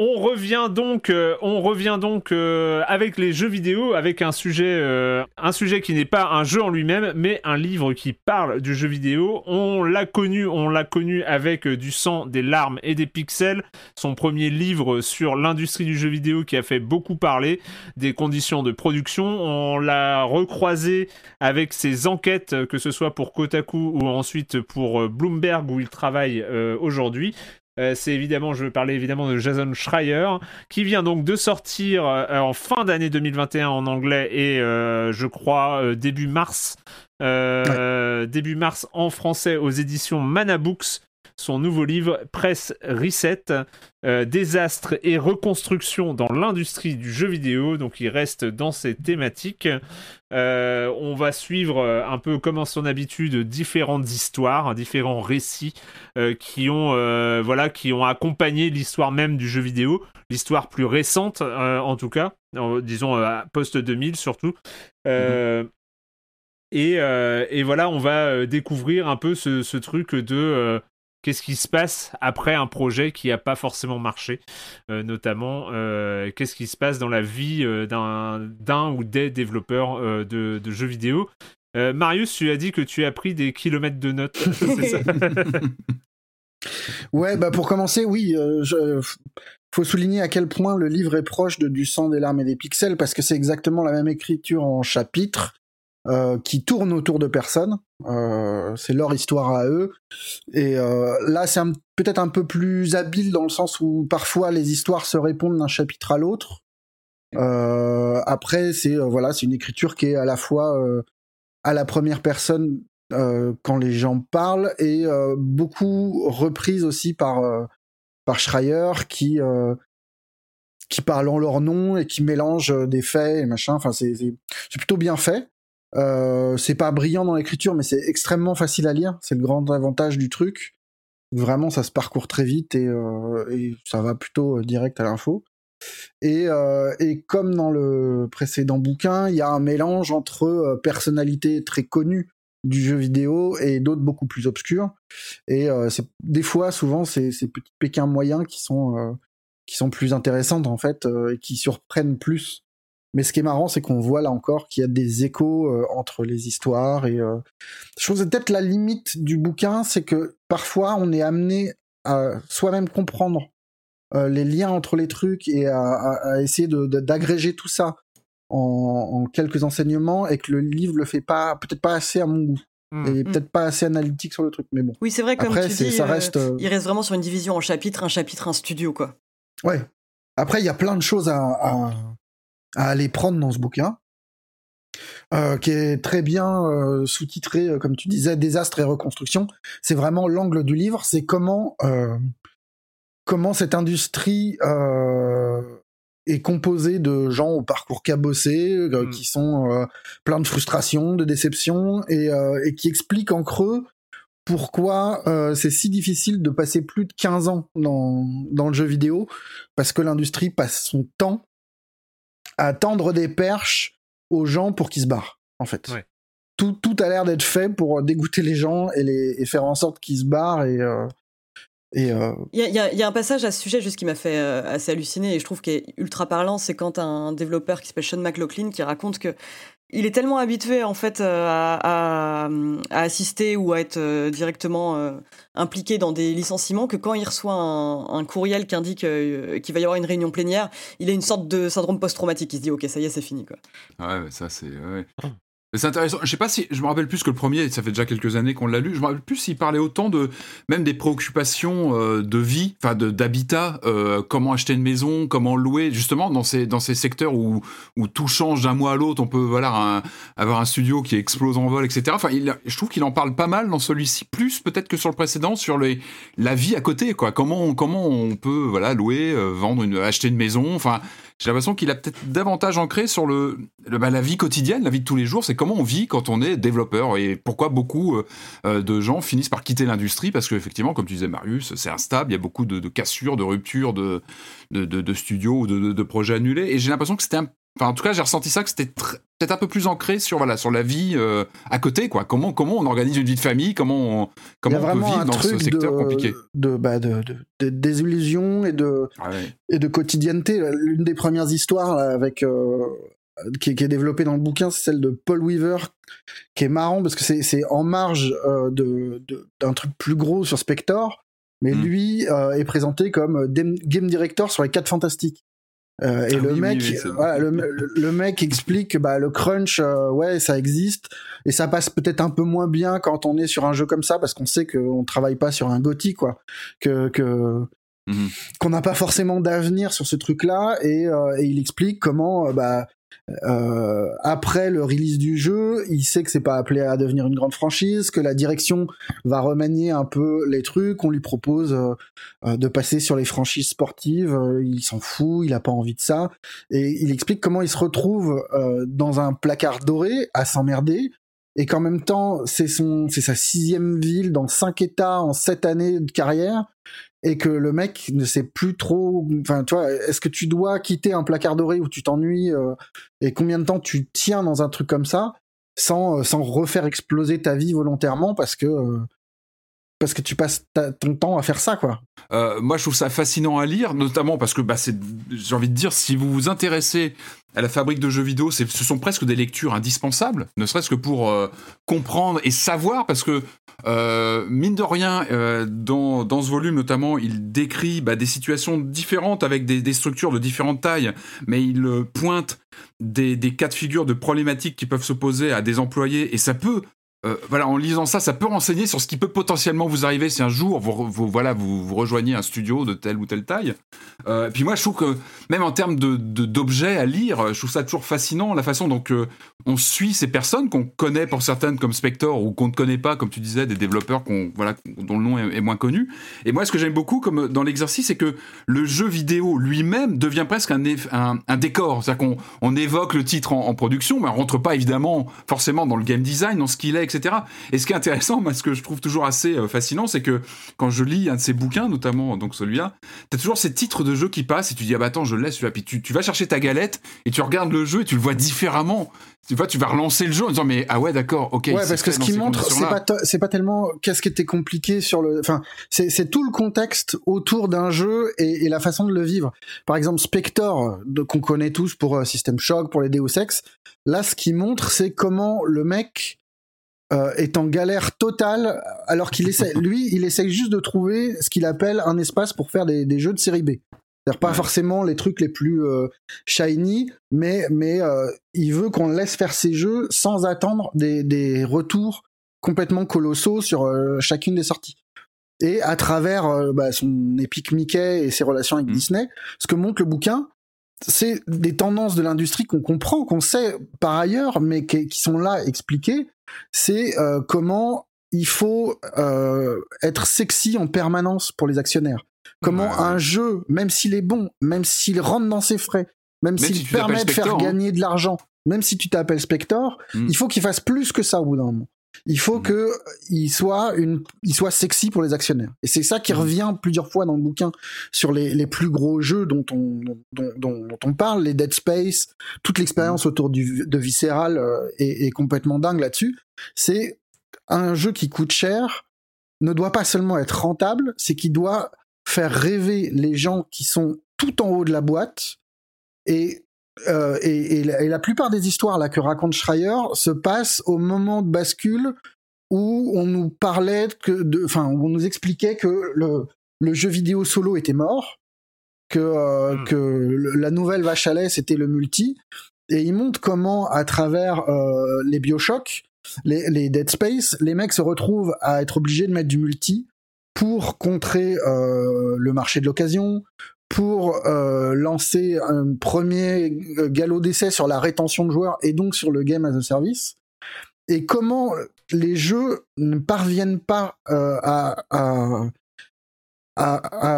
On revient donc, euh, on revient donc euh, avec les jeux vidéo, avec un sujet, euh, un sujet qui n'est pas un jeu en lui-même, mais un livre qui parle du jeu vidéo. On l'a connu, on l'a connu avec du sang, des larmes et des pixels. Son premier livre sur l'industrie du jeu vidéo qui a fait beaucoup parler des conditions de production. On l'a recroisé avec ses enquêtes, que ce soit pour Kotaku ou ensuite pour Bloomberg où il travaille aujourd'hui. Euh, c'est évidemment, je veux parler évidemment de Jason Schreier, qui vient donc de sortir euh, en fin d'année 2021 en anglais et euh, je crois début mars, début mars en français aux éditions Mana Books. Son nouveau livre Presse Reset, euh, désastre et reconstruction dans l'industrie du jeu vidéo. Donc il reste dans ces thématiques. Euh, on va suivre euh, un peu comme en son habitude différentes histoires, différents récits euh, qui ont voilà qui ont accompagné l'histoire même du jeu vidéo, l'histoire plus récente en tout cas, disons post 2000 surtout. Euh, et, euh, et voilà, on va découvrir un peu ce, ce truc de euh, qu'est-ce qui se passe après un projet qui n'a pas forcément marché, euh, notamment euh, qu'est-ce qui se passe dans la vie euh, d'un d'un ou des développeurs euh, de, de jeux vidéo. Euh, Marius, tu as dit que tu as pris des kilomètres de notes. c'est ça? Ouais, bah pour commencer, oui, euh, je- faut souligner à quel point le livre est proche de Du sang, des larmes et des pixels, parce que c'est exactement la même écriture en chapitres euh, qui tourne autour de personnes. Euh, c'est leur histoire à eux. Et euh, là, c'est peut-être un peu plus habile dans le sens où parfois les histoires se répondent d'un chapitre à l'autre. Après, c'est voilà, c'est une écriture qui est à la fois à la première personne quand les gens parlent et beaucoup reprise aussi par par Schreier qui qui parle en leur nom et qui mélange des faits et machin. Enfin, c'est plutôt bien fait. Euh, c'est pas brillant dans l'écriture, mais c'est extrêmement facile à lire. C'est le grand avantage du truc. Vraiment, ça se parcourt très vite et, euh, ça va plutôt euh, direct à l'info. Et, comme dans le précédent bouquin, il y a un mélange entre personnalités très connues du jeu vidéo et d'autres beaucoup plus obscures. Et c'est des fois, souvent, c'est ces petits pékins moyens qui sont qui sont plus intéressantes en fait et qui surprennent plus. Mais ce qui est marrant, c'est qu'on voit là encore qu'il y a des échos euh, entre les histoires et euh, je trouve que peut-être la limite du bouquin, c'est que parfois on est amené à soi-même comprendre euh, les liens entre les trucs et à, à- à essayer de- de- d'agréger tout ça en, en quelques enseignements et que le livre le fait pas, peut-être pas assez à mon goût Hmm. et peut-être pas assez analytique sur le truc. Mais bon, Oui, c'est vrai, comme Après, tu dis, ça reste, euh, il reste vraiment sur une division en chapitre, un chapitre, un studio, quoi. ouais. Après, il y a plein de choses à, à, à aller prendre dans ce bouquin. euh, qui est très bien euh, sous-titré, euh, comme tu disais, désastre et reconstruction. C'est vraiment l'angle du livre, c'est comment comment cette industrie est composée de gens au parcours cabossé, Mm. qui sont pleins de frustration, de déception, et, et qui expliquent en creux pourquoi euh, c'est si difficile de passer plus de 15 ans dans, dans le jeu vidéo, parce que l'industrie passe son temps à tendre des perches aux gens pour qu'ils se barrent, en fait. Ouais. Tout, tout a l'air d'être fait pour dégoûter les gens et, les, et faire en sorte qu'ils se barrent et... euh, et euh, Il y a, il y un passage à ce sujet juste qui m'a fait euh, assez halluciner et je trouve qu'il est ultra parlant, c'est quand un développeur qui s'appelle Sean McLaughlin qui raconte que il est tellement habitué en fait euh, à, assister ou à être euh, directement euh, impliqué dans des licenciements que quand il reçoit un, courriel qui indique qu'il va y avoir une réunion plénière, il a une sorte de syndrome post-traumatique. Il se dit ok ça y est c'est fini quoi. Ouais, ça c'est. C'est intéressant. Je sais pas si je me rappelle plus que le premier. Ça fait déjà quelques années qu'on l'a lu. Je me rappelle plus s'il parlait autant de même des préoccupations euh, de vie, enfin d'habitat, euh, comment acheter une maison, comment louer, justement dans ces dans ces secteurs où où tout change d'un mois à l'autre. On peut voilà un- avoir un studio qui explose en vol, etc. Enfin, il, je trouve qu'il en parle pas mal dans celui-ci, plus peut-être que sur le précédent, sur les la vie à côté, quoi. Comment comment on peut voilà louer, euh, vendre, une, acheter une maison. Enfin, j'ai l'impression qu'il a peut-être davantage ancré sur le, bah, la vie quotidienne, la vie de tous les jours. C'est comment on vit quand on est développeur et pourquoi beaucoup euh, euh, de gens finissent par quitter l'industrie parce qu'effectivement, comme tu disais Marius, c'est instable. Il y a beaucoup de, cassures, de ruptures de de, studios ou de projets annulés. Et j'ai l'impression que c'était un Enfin, en tout cas, j'ai ressenti ça que c'était peut-être un peu plus ancré sur voilà sur la vie euh, à côté, quoi. Comment comment on organise une vie de famille, comment on, comment on peut vivre dans ce secteur de, compliqué? De, bah, de, désillusion et de Ah ouais. et de quotidienneté. L'une des premières histoires là, avec euh, qui, est- qui est développée dans le bouquin, c'est celle de Paul Weaver, qui est marrant parce que c'est en marge euh, de d'un truc plus gros sur Spector, mais Mm. lui est présenté comme dem- game director sur les 4 fantastiques. Euh, et Ah le oui, mec, oui, c'est- voilà, le, le- le mec explique que bah, le crunch, euh, ouais, ça existe, et ça passe peut-être un peu moins bien quand on est sur un jeu comme ça, parce qu'on sait qu'on travaille pas sur un GOTY, quoi, que, que Mhm. qu'on n'a pas forcément d'avenir sur ce truc-là, et, euh, et il explique comment, bah, euh, après le release du jeu, il sait que c'est pas appelé à devenir une grande franchise, que la direction va remanier un peu les trucs, on lui propose euh, de passer sur les franchises sportives, euh, il s'en fout, il a pas envie de ça, et il explique comment il se retrouve dans un placard doré à s'emmerder, et qu'en même temps c'est son, c'est sa sixième ville dans cinq États en sept années de carrière, et que le mec ne sait plus trop. Enfin, tu vois, est-ce que tu dois quitter un placard doré où tu t'ennuies euh, et combien de temps tu tiens dans un truc comme ça sans euh, sans refaire exploser ta vie volontairement parce que euh, parce que tu passes ton temps à faire ça quoi. Euh, moi, je trouve ça fascinant à lire, notamment parce que bah, j'ai envie de dire, si vous vous intéressez à la fabrique de jeux vidéo, ce sont presque des lectures indispensables, ne serait-ce que pour euh, comprendre et savoir, parce que euh, mine de rien, dans, dans ce volume notamment, il décrit bah, des situations différentes avec des, des structures de différentes tailles, mais il pointe des, des cas de figure de problématiques qui peuvent se poser à des employés, et ça peut euh, voilà, en lisant ça, ça peut renseigner sur ce qui peut potentiellement vous arriver si un jour vous, vous- voilà, vous, rejoignez un studio de telle ou telle taille. Euh, puis moi, je trouve que même en termes de, de- d'objets à lire, je trouve ça toujours fascinant la façon dont euh, on suit ces personnes qu'on connaît pour certaines comme Spector ou qu'on ne connaît pas, comme tu disais, des développeurs qu'on, voilà, dont le nom est, moins connu. Et moi, ce que j'aime beaucoup comme dans l'exercice, c'est que le jeu vidéo lui-même devient presque un, un, décor. C'est-à-dire qu'on on évoque le titre en, en production, mais on rentre pas évidemment forcément dans le game design, dans ce qu'il est, etc. Et ce qui est intéressant, moi, ce que je trouve toujours assez euh, fascinant, c'est que quand je lis un de ces bouquins, notamment donc celui-là, t'as toujours ces titres de jeux qui passent et tu dis ah bah attends je le laisse celui-là puis tu, tu vas chercher ta galette et tu regardes le jeu et tu le vois différemment tu vois tu vas relancer le jeu en disant mais ah ouais d'accord ok ouais, parce que ce qui montre, c'est pas, c'est pas tellement qu'est-ce qui était compliqué sur le, enfin, c'est, tout le contexte autour d'un jeu et, et la façon de le vivre. Par exemple, Spector, qu'on connaît tous pour euh, System Shock, pour les Deus Ex. Là, ce qui montre, c'est comment le mec euh, est en galère totale, alors qu'il essaie, lui, il essaye juste de trouver ce qu'il appelle un espace pour faire des, des jeux de série B. C'est-à-dire pas Ouais. forcément les trucs les plus euh, shiny, mais mais euh, il veut qu'on laisse faire ses jeux sans attendre des, des retours complètement colossaux sur euh, chacune des sorties. Et à travers euh, bah, son épique Mickey et ses relations avec Mhm. Disney, ce que montre le bouquin, c'est des tendances de l'industrie qu'on comprend, qu'on sait par ailleurs, mais qui, qui sont là expliquées. C'est euh, comment il faut euh, être sexy en permanence pour les actionnaires. Comment Ouais, un jeu, même s'il est bon, même s'il rentre dans ses frais, même, Même s'il si permet de faire hein. gagner de l'argent, même si tu t'appelles Spector, Mm. il faut qu'il fasse plus que ça au bout d'un moment. Il faut Mm. que euh, il soit une, il soit sexy pour les actionnaires. Et c'est ça qui Mm. revient plusieurs fois dans le bouquin sur les, les plus gros jeux dont on, dont, dont- dont on parle, les Dead Space, toute l'expérience Mm. autour du, de Visceral euh, est, est complètement dingue là-dessus. C'est un jeu qui coûte cher, ne doit pas seulement être rentable, c'est qu'il doit faire rêver les gens qui sont tout en haut de la boîte et euh, et, et la, et la plupart des histoires là que raconte Schreier se passent au moment de bascule où on nous parlait que de, enfin, où on nous expliquait que le, le jeu vidéo solo était mort, que, euh, Mm. que le- la nouvelle vache à lait c'était le multi, et il montre comment à travers euh, les Bioshock, les, les Dead Space, les mecs se retrouvent à être obligés de mettre du multi pour contrer euh, le marché de l'occasion, pour euh, lancer un premier euh, galop d'essai sur la rétention de joueurs et donc sur le game as a service. Et comment les jeux ne parviennent pas euh, à,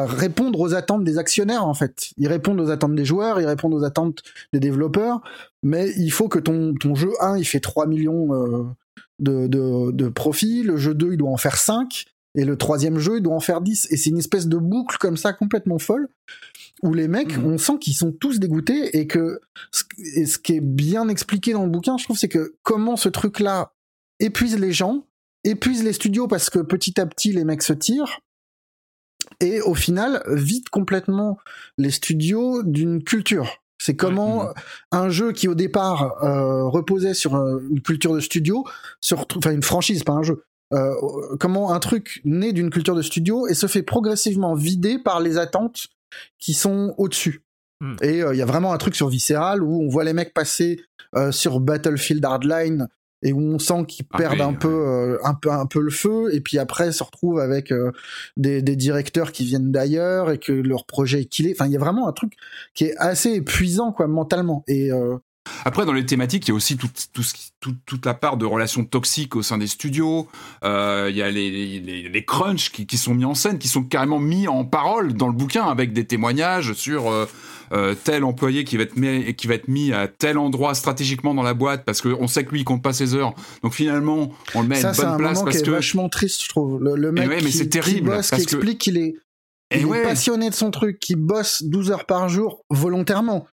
répondre aux attentes des actionnaires en fait. Ils répondent aux attentes des joueurs, ils répondent aux attentes des développeurs, mais il faut que ton, ton jeu 1 il fait 3 millions de, de, de profits, le jeu 2 il doit en faire 5, et le troisième jeu il doit en faire 10. Et c'est une espèce de boucle comme ça complètement folle, où les mecs, Mhm. on sent qu'ils sont tous dégoûtés, et que ce, et ce qui est bien expliqué dans le bouquin, je trouve, c'est que comment ce truc-là épuise les gens, épuise les studios parce que petit à petit les mecs se tirent, et au final vide complètement les studios d'une culture. C'est comment un jeu qui au départ euh, reposait sur euh, une culture de studio, enfin une franchise, pas un jeu. Euh, comment un truc né d'une culture de studio et se fait progressivement vider par les attentes qui sont au-dessus. Hmm. Et euh, il y a vraiment un truc sur Visceral où on voit les mecs passer euh, sur Battlefield Hardline et où on sent qu'ils Ah perdent oui, un oui. peu un peu un peu le feu et puis après se retrouvent avec des, des directeurs qui viennent d'ailleurs et que leur projet est killé enfin il y a vraiment un truc qui est assez épuisant quoi mentalement et euh, Après, dans les thématiques, il y a aussi tout, tout ce qui- tout- toute la part de relations toxiques au sein des studios. Euh, il y a les, les, les crunchs qui, qui sont mis en scène, qui sont carrément mis en parole dans le bouquin avec des témoignages sur euh, euh, tel employé qui va, être mis, qui va être mis à tel endroit stratégiquement dans la boîte parce qu'on sait que lui, il compte pas ses heures. Donc finalement, on le met à ça une c'est bonne un place qui parce est que... vachement triste je trouve le, le mec ouais, mais qui, c'est qui terrible, bosse parce qui que- explique qu'il est ouais, est passionné de son truc, qui bosse 12 heures par jour volontairement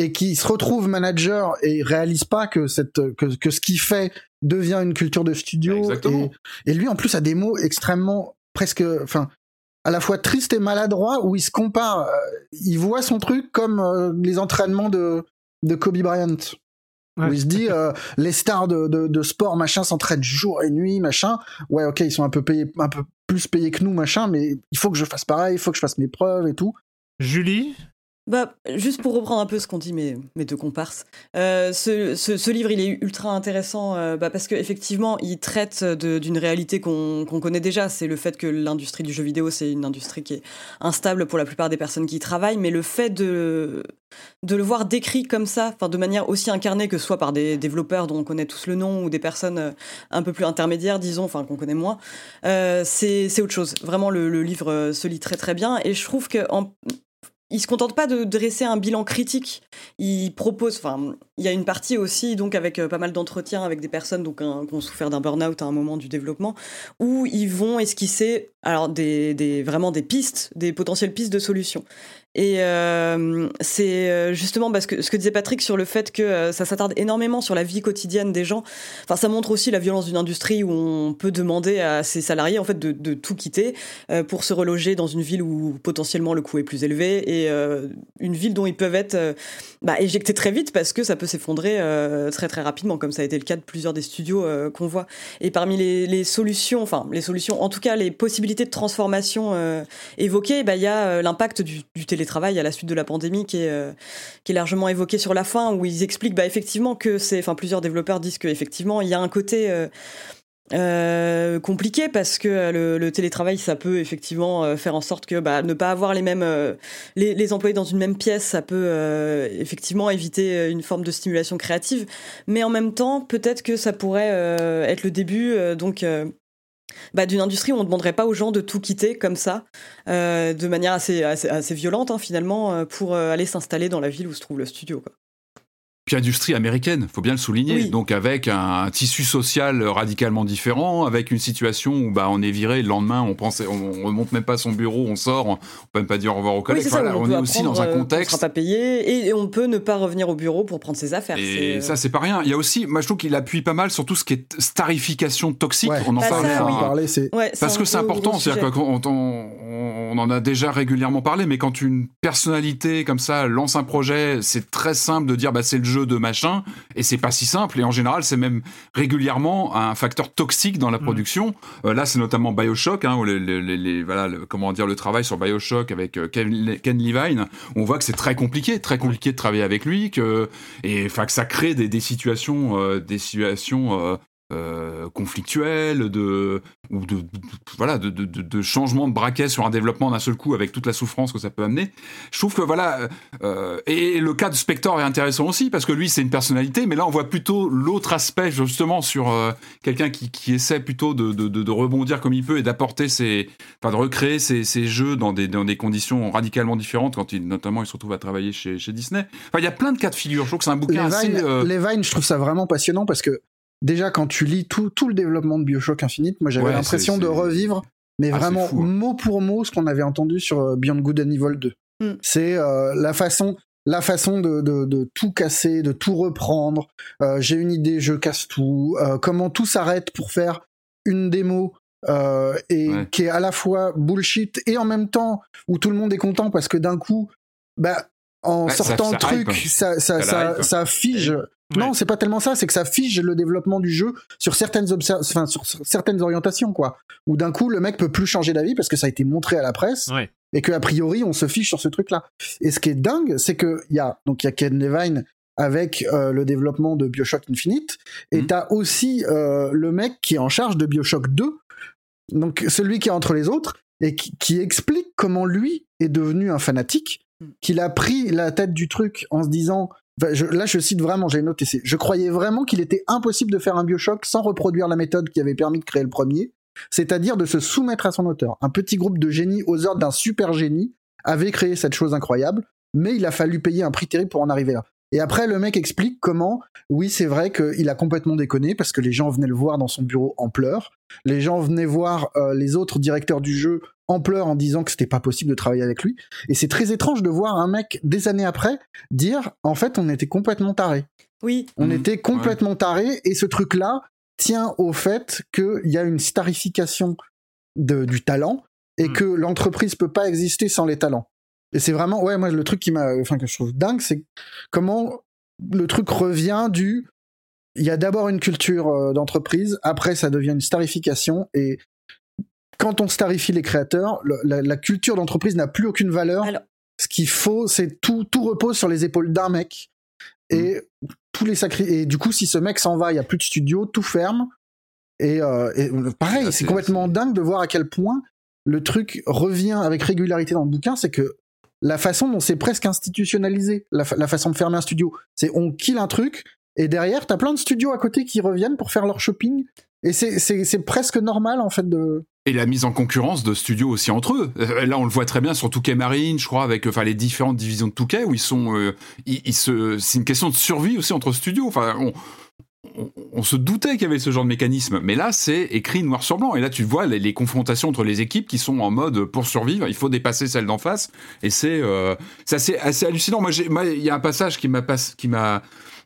et qui se retrouve manager et réalise pas que cette que, que ce qu'il fait devient une culture de studio. Et, et lui en plus a des mots extrêmement presque enfin à la fois triste et maladroit où il se compare euh, il voit son truc comme euh, les entraînements de de Kobe Bryant. Où il se dit euh, les stars de, de, de sport machin s'entraînent jour et nuit machin. Ouais ok ils sont un peu payés un peu plus payés que nous machin mais il faut que je fasse pareil il faut que je fasse mes preuves et tout Julie? Bah, juste pour reprendre un peu ce qu'ont dit mes, deux comparses, euh, ce, livre, est ultra intéressant euh, bah, parce qu'effectivement, il traite d'une réalité qu'on connaît déjà. C'est le fait que l'industrie du jeu vidéo, c'est une industrie qui est instable pour la plupart des personnes qui y travaillent, mais le fait de, le voir décrit comme ça, de manière aussi incarnée que soit par des développeurs dont on connaît tous le nom ou des personnes euh, un peu plus intermédiaires, disons, enfin qu'on connaît moins, c'est autre chose. Vraiment, le, livre se lit très très bien et je trouve que il se contente pas de dresser un bilan critique. Il propose, enfin, il y a une partie aussi, donc avec euh, pas mal d'entretiens avec des personnes donc qui ont souffert d'un burn-out à un moment du développement, où ils vont esquisser, alors des vraiment des pistes, des potentielles pistes de solutions. Et euh, c'est euh, justement parce que ce que disait Patrick sur le fait que euh, ça s'attarde énormément sur la vie quotidienne des gens. Enfin, ça montre aussi la violence d'une industrie où on peut demander à ses salariés en fait de, tout quitter pour se reloger dans une ville où potentiellement le coût est plus élevé et une ville dont ils peuvent être bah, éjectés très vite parce que ça peut s'effondrer très très rapidement, comme ça a été le cas de plusieurs des studios qu'on voit. Et parmi les, solutions, enfin les solutions, en tout cas les possibilités de transformation évoquées, bah, il y a l'impact du, du à la suite de la pandémie qui est, euh, qui est largement évoqué sur la fin, où ils expliquent bah, effectivement que c'est, enfin plusieurs développeurs disent qu'effectivement il y a un côté euh, euh, compliqué parce que le, télétravail ça peut effectivement faire en sorte que bah, ne pas avoir les mêmes les, employés dans une même pièce ça peut effectivement éviter une forme de stimulation créative. Mais en même temps peut-être que ça pourrait être le début donc bah, d'une industrie où on ne demanderait pas aux gens de tout quitter comme ça, euh, de manière assez, violente hein, finalement, euh, pour euh, aller s'installer dans la ville où se trouve le studio. Puis industrie américaine, faut bien le souligner. Oui. Donc avec un, un tissu social radicalement différent, avec une situation où bah on est viré le lendemain, on pense, on, on remonte même pas à son bureau, on sort, on peut même pas dire au revoir aux Oui, collègues. c'est ça, Voilà, où on, est aussi dans un euh, qu'on contexte. sera pas payé et on peut ne pas revenir au bureau pour prendre ses affaires. Et c'est- ça, c'est pas rien. Il y a aussi, moi, je trouve qu'il appuie pas mal sur tout ce qui est starification toxique. Ouais. On en Bah, ça, hein. oui. parler Ouais, Parce que c'est important, c'est-à-dire qu'on on, on en a déjà régulièrement parlé, mais quand une personnalité comme ça lance un projet, c'est très simple de dire bah c'est le jeu de machin, et c'est pas si simple. Et en général, c'est même régulièrement un facteur toxique dans la Mm. production. Euh, là, c'est notamment Bioshock, hein, où les, les- les- les- voilà, le- comment dire, le travail sur Bioshock avec euh, Ken, Ken Levine. On voit que c'est très compliqué, très compliqué de travailler avec lui, que et enfin que ça crée des, des situations, euh, des situations. Euh, euh, conflictuel, de ou de, de- voilà de, de, de- changement de braquet sur un développement d'un seul coup avec toute la souffrance que ça peut amener. Je trouve que voilà euh, et le cas de Spector est intéressant aussi parce que lui c'est une personnalité, mais là on voit plutôt l'autre aspect justement sur euh, quelqu'un qui, qui essaie plutôt de, rebondir comme il peut et d'apporter ses, enfin de recréer ses, ses jeux dans des dans des conditions radicalement différentes quand il notamment il se retrouve à travailler chez, chez Disney. Enfin il y a plein de cas de figure. Je trouve que c'est un bouquin assez euh, Levine, je trouve ça vraiment passionnant parce que déjà quand tu lis tout, tout le développement de Bioshock Infinite, moi j'avais Ouais, l'impression de revivre, mais Ah, vraiment fou, hein. mot pour mot ce qu'on avait entendu sur euh, Beyond Good and Evil 2. Mm. C'est euh, la façon, la façon de, de, de tout casser, de tout reprendre. Euh, J'ai une idée, je casse tout. Euh, comment tout s'arrête pour faire une démo. euh, et Ouais. qui est à la fois bullshit et en même temps où tout le monde est content parce que d'un coup, bah, en Ouais, sortant ça le truc, hype. ça, ça, Ça ça, la Non, c'est pas tellement ça, c'est que ça fige le développement du jeu sur certaines enfin, sur certaines orientations quoi. Où d'un coup le mec peut plus changer d'avis parce que ça a été montré à la presse Ouais. et que a priori on se fiche sur ce truc-là. Et ce qui est dingue, c'est que il y a donc il y a Ken Levine avec euh, le développement de BioShock Infinite et Mhm. t'as aussi euh, le mec qui est en charge de BioShock 2, donc celui qui est entre les autres et qui, qui explique comment lui est devenu un fanatique, qu'il a pris la tête du truc en se disant là, je cite vraiment, j'ai noté, je croyais vraiment qu'il était impossible de faire un Bioshock sans reproduire la méthode qui avait permis de créer le premier, c'est-à-dire de se soumettre à son auteur. Un petit groupe de génies aux ordres d'un super génie avait créé cette chose incroyable, mais il a fallu payer un prix terrible pour en arriver là. Et après, le mec explique comment, oui, c'est vrai qu'il a complètement déconné parce que les gens venaient le voir dans son bureau en pleurs. Les gens venaient voir euh, les autres directeurs du jeu en pleurs en disant que c'était pas possible de travailler avec lui. Et c'est très étrange de voir un mec des années après dire, en fait, on était complètement taré. Oui, On Mhm. était complètement taré et ce truc-là tient au fait qu'il y a une starification de, du talent et Mhm. que l'entreprise peut pas exister sans les talents. Et c'est vraiment, ouais, moi, le truc qui m'a, enfin, que je trouve dingue, c'est comment le truc revient du, il y a d'abord une culture euh, d'entreprise, après ça devient une starification et quand on starifie les créateurs, le- la, la culture d'entreprise n'a plus aucune valeur. Alors- Ce qu'il faut, c'est tout, tout repose sur les épaules d'un mec. Et tous les sacrés. Et du coup, si ce mec s'en va, il y a plus de studio, tout ferme. Et, euh, et pareil, Ah, c'est complètement dingue de voir à quel point le truc revient avec régularité dans le bouquin. C'est que la façon dont c'est presque institutionnalisé, la, fa- la façon de fermer un studio, c'est on kill un truc et derrière, t'as plein de studios à côté qui reviennent pour faire leur shopping. Et c'est- c'est c'est presque normal en fait de. Et la mise en concurrence de studios aussi entre eux. Euh, Là, on le voit très bien sur Touquet Marine, je crois, avec enfin les différentes divisions de Touquet où ils sont, euh, c'est une question de survie aussi entre studios. Enfin, on, se doutait qu'il y avait ce genre de mécanisme, mais là, c'est écrit noir sur blanc. Et là, tu vois les, confrontations entre les équipes qui sont en mode pour survivre, il faut dépasser celle d'en face. Et c'est, euh, assez, hallucinant. Moi, il y a un passage qui m'a,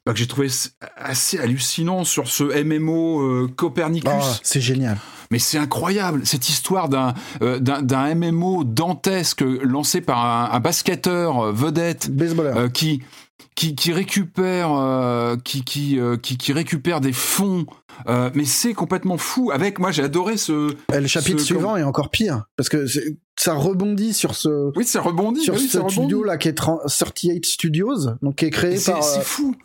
bah, que j'ai trouvé assez hallucinant sur ce MMO euh, Copernicus. Oh, c'est génial. Mais c'est incroyable, cette histoire d'un euh, d'un MMO dantesque lancé par un, un basketteur euh, vedette euh, qui, qui, qui récupère qui, qui, qui, qui récupère des fonds. Mais c'est complètement fou. Avec moi, j'ai adoré ce. Le chapitre ce- suivant est encore pire parce que ça rebondit sur ce Oui, ça rebondit. sur oui, ce rebondit. studio là qui est 30 38 Studios donc qui est créé par c'est fou.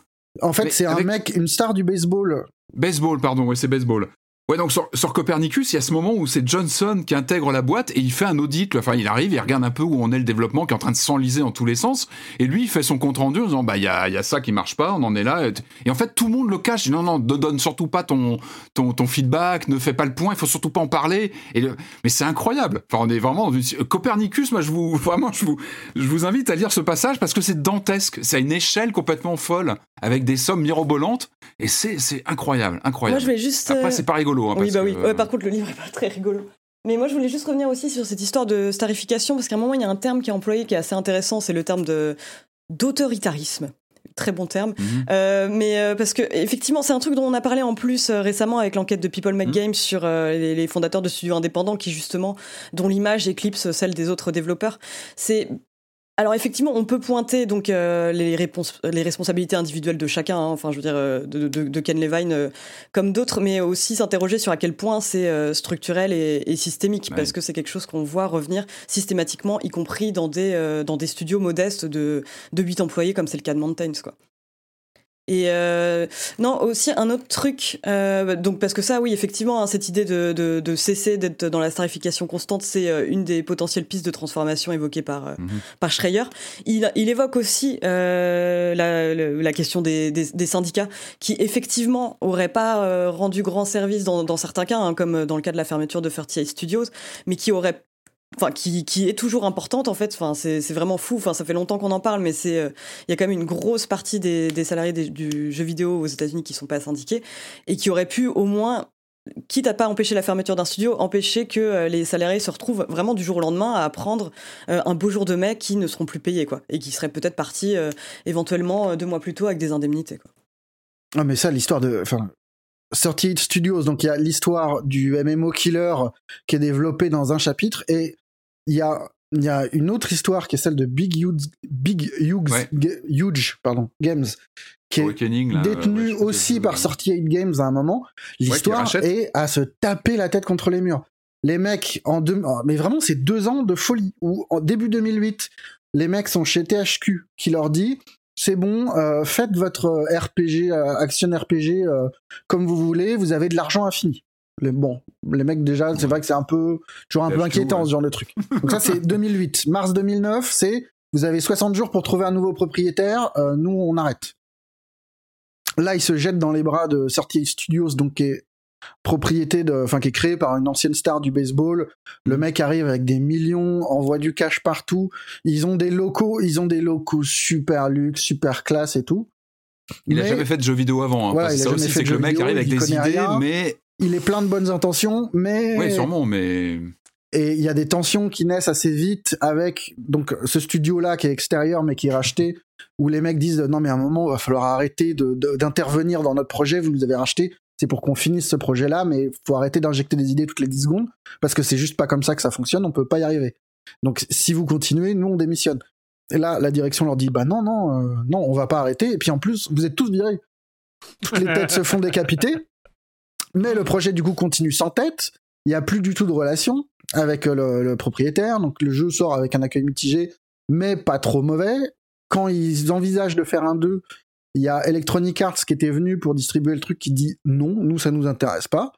En fait c'est un mec une star du baseball Baseball, pardon, ouais, c'est baseball. Ouais, donc sur, sur Copernicus, il y a ce moment où c'est Johnson qui intègre la boîte et il fait un audit. Enfin, il arrive, il regarde un peu où on est le développement qui est en train de s'enliser en tous les sens. Et lui, il fait son compte rendu en disant Bah, il y a, il y a ça qui marche pas, on en est là. Et en fait, tout le monde le cache. Il dit, Non, non, ne donne surtout pas ton, ton, ton feedback, ne fais pas le point, il faut surtout pas en parler. Et le- Mais c'est incroyable. Enfin, on est vraiment dans une. Copernicus, moi, je vous, vraiment, je vous, je vous invite à lire ce passage parce que c'est dantesque. C'est à une échelle complètement folle, avec des sommes mirobolantes. Et c'est c'est incroyable, incroyable. moi je voulais juste. Après, euh, c'est pas rigolo. Hein, Oui, parce bah oui. euh, Ouais, par contre, le livre est pas très rigolo. Mais moi, je voulais juste revenir aussi sur cette histoire de starification, parce qu'à un moment, il y a un terme qui est employé qui est assez intéressant, c'est le terme de d'autoritarisme. Très bon terme. mhm. Euh, mais euh, parce que effectivement, c'est un truc dont on a parlé en plus euh, récemment avec l'enquête de People Make Mhm. Games sur euh, les, les fondateurs de studios indépendants qui justement dont l'image éclipse celle des autres développeurs. C'est alors effectivement, on peut pointer donc euh, les, réponses, les responsabilités individuelles de chacun, hein, enfin je veux dire euh, de, de- de Ken Levine euh, comme d'autres, mais aussi s'interroger sur à quel point c'est euh, structurel et, et systémique, Ouais. parce que c'est quelque chose qu'on voit revenir systématiquement, y compris dans des, euh, dans des studios modestes de, de 8 employés, comme c'est le cas de Mountains. Quoi. Et euh, non, aussi un autre truc, euh, donc parce que ça, oui, effectivement, hein, cette idée de, de, de cesser d'être dans la starification constante, c'est euh, une des potentielles pistes de transformation évoquées par, Mhm. par Schreier. Il, il évoque aussi euh, la, la question des, des, des syndicats qui, effectivement, auraient pas rendu grand service dans, dans certains cas, hein, comme dans le cas de la fermeture de 38 Studios, mais qui auraient enfin qui, qui est toujours importante en fait enfin c'est vraiment fou enfin ça fait longtemps qu'on en parle mais c'est euh, il y a quand même une grosse partie des, des salariés du jeu vidéo aux États-Unis qui sont pas syndiqués et qui auraient pu au moins quitte à pas empêcher la fermeture d'un studio empêcher que euh, les salariés se retrouvent vraiment du jour au lendemain à prendre euh, un beau jour de mai qui ne seront plus payés quoi et qui seraient peut-être partis éventuellement deux mois plus tôt avec des indemnités quoi. Ah, mais ça, l'histoire de. Enfin, 38 Studios, donc il y a l'histoire du MMO Killer qui est développé dans un chapitre, et il y a, il y a une autre histoire qui est celle de Big Huge, Big Huge, Ouais. Ga- Huge pardon, Games, qui est Awakening, là, détenu ouais, je crois que aussi par 38 Games à un moment. L'histoire est à se taper la tête contre les murs. Les mecs, en deux, oh, mais vraiment, c'est deux ans de folie. Où, en début 2008, les mecs sont chez THQ qui leur dit c'est bon, euh, faites votre RPG, euh, action RPG euh, comme vous voulez, vous avez de l'argent infini. Les, bon, les mecs déjà, c'est vrai que c'est un peu toujours un peu inquiétant ouais. ce genre de truc. Donc ça c'est 2008. Mars 2009, c'est vous avez 60 jours pour trouver un nouveau propriétaire, euh, nous on arrête. Là, il se jette dans les bras de 38 Studios, donc qui est propriété de, enfin qui est créé par une ancienne star du baseball. Le mec arrive avec des millions, envoie du cash partout. Ils ont des locaux, ils ont des locaux super luxe, super classe et tout. Il a Mais jamais fait de jeux vidéo avant. Hein, Voilà, parce a ça aussi, c'est que le mec vidéo, arrive avec des idées, rien. mais il est plein de bonnes intentions, mais oui, sûrement, mais et il y a des tensions qui naissent assez vite avec donc ce studio là qui est extérieur mais qui est racheté où les mecs disent non mais à un moment il va falloir arrêter d'intervenir dans notre projet vous nous avez racheté c'est pour qu'on finisse ce projet là mais faut arrêter d'injecter des idées toutes les 10 secondes parce que c'est juste pas comme ça que ça fonctionne on peut pas y arriver. Donc si vous continuez nous on démissionne. Et là la direction leur dit bah non non euh, non on va pas arrêter et puis en plus vous êtes tous virés. Toutes les têtes se font décapiter mais le projet du coup continue sans tête il y a plus du tout de relation avec euh, le, le propriétaire. Donc le jeu sort avec un accueil mitigé, mais pas trop mauvais. Quand ils envisagent de faire un 2, il y a Electronic Arts qui était venu pour distribuer le truc qui dit non, nous ça nous intéresse pas.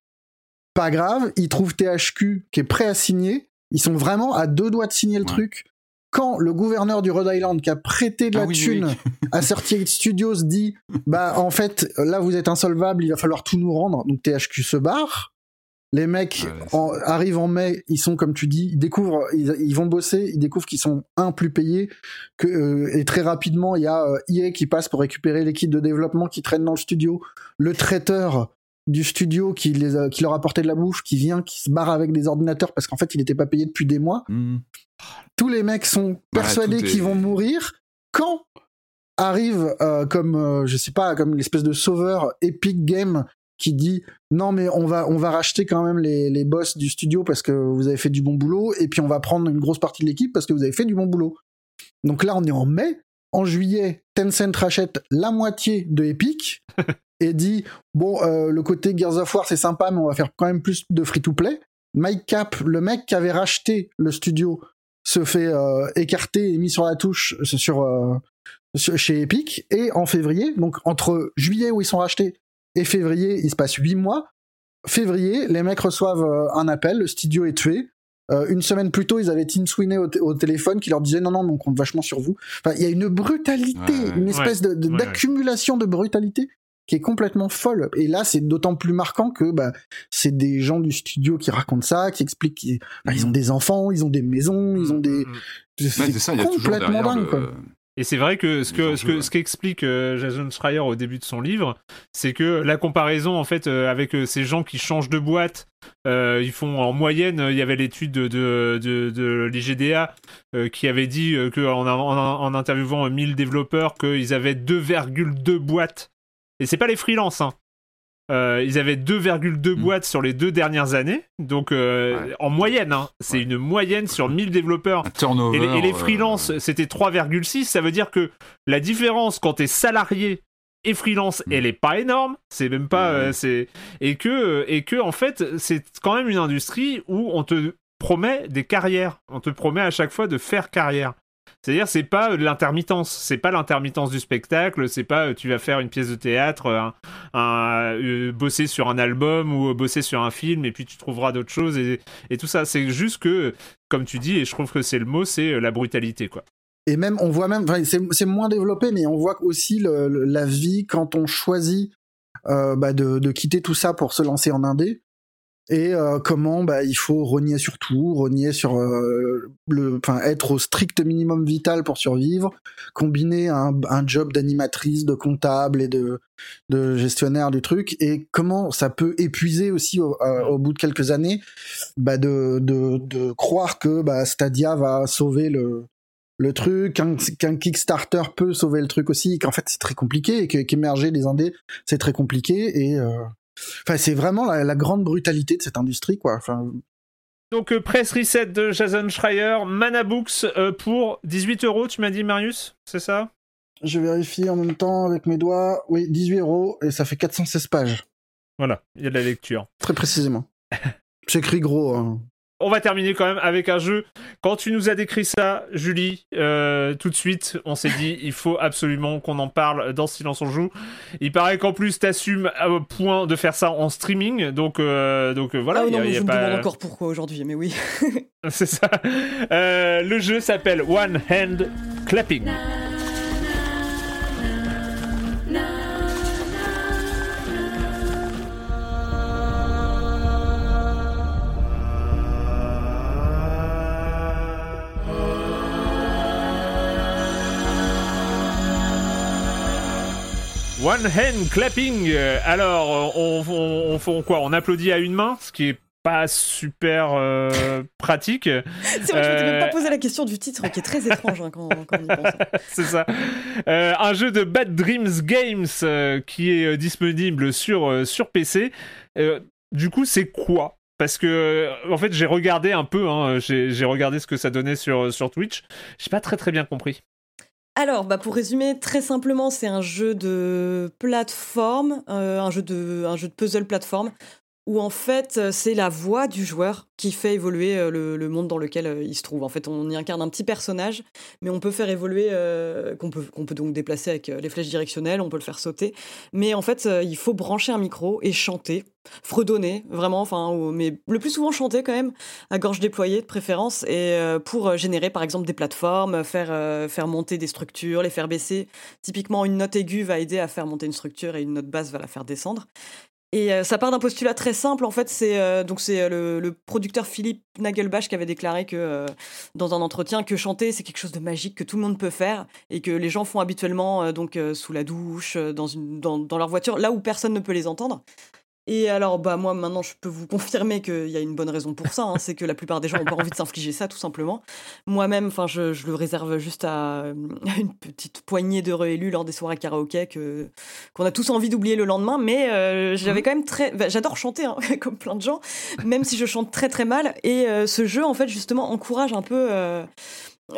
Pas grave, ils trouvent THQ qui est prêt à signer. Ils sont vraiment à deux doigts de signer le Ouais. truc. Quand le gouverneur du Rhode Island qui a prêté de la Ah oui, thune oui. à 38 Studios dit bah en fait là vous êtes insolvable, il va falloir tout nous rendre. Donc THQ se barre. Les mecs en- arrivent en mai, ils sont comme tu dis, ils découvrent, ils, ils vont bosser, ils découvrent qu'ils sont un plus payés que euh, et très rapidement il y a euh, EA qui passe pour récupérer l'équipe de développement qui traîne dans le studio, le traiteur du studio qui les a- qui leur apportait de la bouffe, qui vient, qui se barre avec des ordinateurs parce qu'en fait il n'était pas payé depuis des mois. Hmm. Tous les mecs sont persuadés tout est- qu'ils vont mourir quand arrive euh, comme euh, je sais pas comme l'espèce de sauveur Epic Game qui dit non mais on va on va racheter quand même les, les boss du studio parce que vous avez fait du bon boulot et puis on va prendre une grosse partie de l'équipe parce que vous avez fait du bon boulot. Donc là on est en mai, en juillet Tencent rachète la moitié de Epic et dit bon euh, le côté Gears of War c'est sympa mais on va faire quand même plus de free to play. Mike Cap, le mec qui avait racheté le studio, se fait euh, écarter et mis sur la touche sur, euh, sur- chez Epic. Et en février, donc entre juillet où ils sont rachetés et février, il se passe huit mois. Février, les mecs reçoivent un appel, le studio est tué. Euh, une semaine plus tôt, ils avaient Tim Sweeney au, téléphone qui leur disait non, non, on compte vachement sur vous. Enfin, il y a une brutalité, Ouais, une espèce de- de- Ouais, ouais. d'accumulation de brutalité qui est complètement folle. Et là, c'est d'autant plus marquant que bah, c'est des gens du studio qui racontent ça, qui expliquent qu'ils bah, ils ont des enfants, ils ont des maisons, ils ont des. Mm. Ouais, c'est il y a toujours complètement dingue, le- quoi. Et c'est vrai que ce que ce que ce qu'explique euh, Jason Schreier au début de son livre, c'est que la comparaison en fait euh, avec euh, ces gens qui changent de boîte, euh, ils font en moyenne, il y avait l'étude de de, de, de l'IGDA euh, qui avait dit que en, en, en interviewant euh, 1000 développeurs qu'ils avaient 2,2 boîtes. Et c'est pas les freelances hein. Euh, ils avaient 2,2 Mm. boîtes sur les deux dernières années, donc euh, Ouais. en moyenne, hein. c'est Ouais. une moyenne sur 1000 développeurs. Turnover. Et les, et les euh, freelances, c'était 3,6. Ça veut dire que la différence quand t'es salarié et freelance, Mm. elle est pas énorme. C'est même pas. Ouais. c'est et que et que en fait, c'est quand même une industrie où on te promet des carrières. On te promet à chaque fois de faire carrière. C'est-à-dire, c'est pas de l'intermittence, c'est pas l'intermittence du spectacle, c'est pas euh, tu vas faire une pièce de théâtre, euh, bosser sur un album ou bosser sur un film et puis tu trouveras d'autres choses et, tout ça. C'est juste que, comme tu dis, et je trouve que c'est le mot, c'est la brutalité, quoi. Et même, on voit même, c'est moins développé, mais on voit aussi la vie quand on choisit euh, bah de, de, quitter tout ça pour se lancer en indé et euh, comment bah, il faut renier sur tout, renier sur euh, le, enfin être au strict minimum vital pour survivre, combiner un, un job d'animatrice, de comptable et de, de gestionnaire du truc, et comment ça peut épuiser aussi au, euh, au bout de quelques années, bah de, de, de croire que bah, Stadia va sauver le le truc, qu'un Kickstarter peut sauver le truc aussi, qu'en fait c'est très compliqué et qu'émerger des indés c'est très compliqué. Et euh, Enfin, c'est vraiment la, la, grande brutalité de cette industrie, quoi. Enfin... Donc, euh, press reset de Jason Schreier, Mana Books euh, pour 18 euros, tu m'as dit, Marius C'est ça? Je vérifie en même temps avec mes doigts. Oui, 18 euros et ça fait 416 pages. Voilà, il y a de la lecture. Très précisément. J'écris gros. Hein on va terminer quand même avec un jeu. Quand tu nous as décrit ça, Julie, euh, tout de suite, on s'est dit, il faut absolument qu'on en parle dans Silence on joue. Il paraît qu'en plus, t'assumes à point de faire ça en streaming, donc euh, donc voilà. Ah, non, y a, mais y a je pas... me demande encore pourquoi aujourd'hui, mais oui. C'est ça. Euh, le jeu s'appelle One Hand Clapping. One hand clapping. Alors, on, on, on, quoi? On applaudit à une main, ce qui est pas super euh, pratique. C'est vrai, je m'étais même pas posé la question du titre, qui est très étrange hein, quand, quand, on y pense. C'est ça. Euh, un jeu de Bad Dreams Games euh, qui est disponible sur, sur PC. du coup, c'est quoi? Parce que en fait j'ai regardé un peu, hein, j'ai regardé ce que ça donnait sur, sur Twitch. J'ai pas très très bien compris. Alors, bah pour résumer très simplement, c'est un jeu de plateforme, euh, un, jeu de, un jeu de puzzle plateforme, où en fait c'est la voix du joueur qui fait évoluer euh, le, le, monde dans lequel euh, il se trouve. En fait, on y incarne un petit personnage, mais on peut faire évoluer, euh, qu'on peut, qu'on peut donc déplacer avec les flèches directionnelles, on peut le faire sauter. Mais en fait, il faut brancher un micro et chanter, fredonner, vraiment, enfin, mais le plus souvent chanter quand même, à gorge déployée de préférence, et pour générer par exemple des plateformes, faire, faire monter des structures, les faire baisser. Typiquement, une note aiguë va aider à faire monter une structure et une note basse va la faire descendre. Et euh, ça part d'un postulat très simple. En fait, c'est euh, donc c'est euh, le, producteur Philippe Nagelbach qui avait déclaré que dans un entretien que chanter c'est quelque chose de magique que tout le monde peut faire et que les gens font habituellement donc sous la douche, dans une dans leur voiture, là où personne ne peut les entendre. Et alors, bah moi maintenant, je peux vous confirmer qu'il y a une bonne raison pour ça. Hein, c'est que la plupart des gens n'ont pas envie de s'infliger ça, tout simplement. Moi-même, enfin, je, je, le réserve juste à une petite poignée d'heureux élus lors des soirées karaoké que qu'on a tous envie d'oublier le lendemain. Mais euh, j'avais mmh. quand même très, bah, j'adore chanter, hein, comme plein de gens, même si je chante très très mal. Et euh, ce jeu, en fait, justement, encourage un peu. Euh,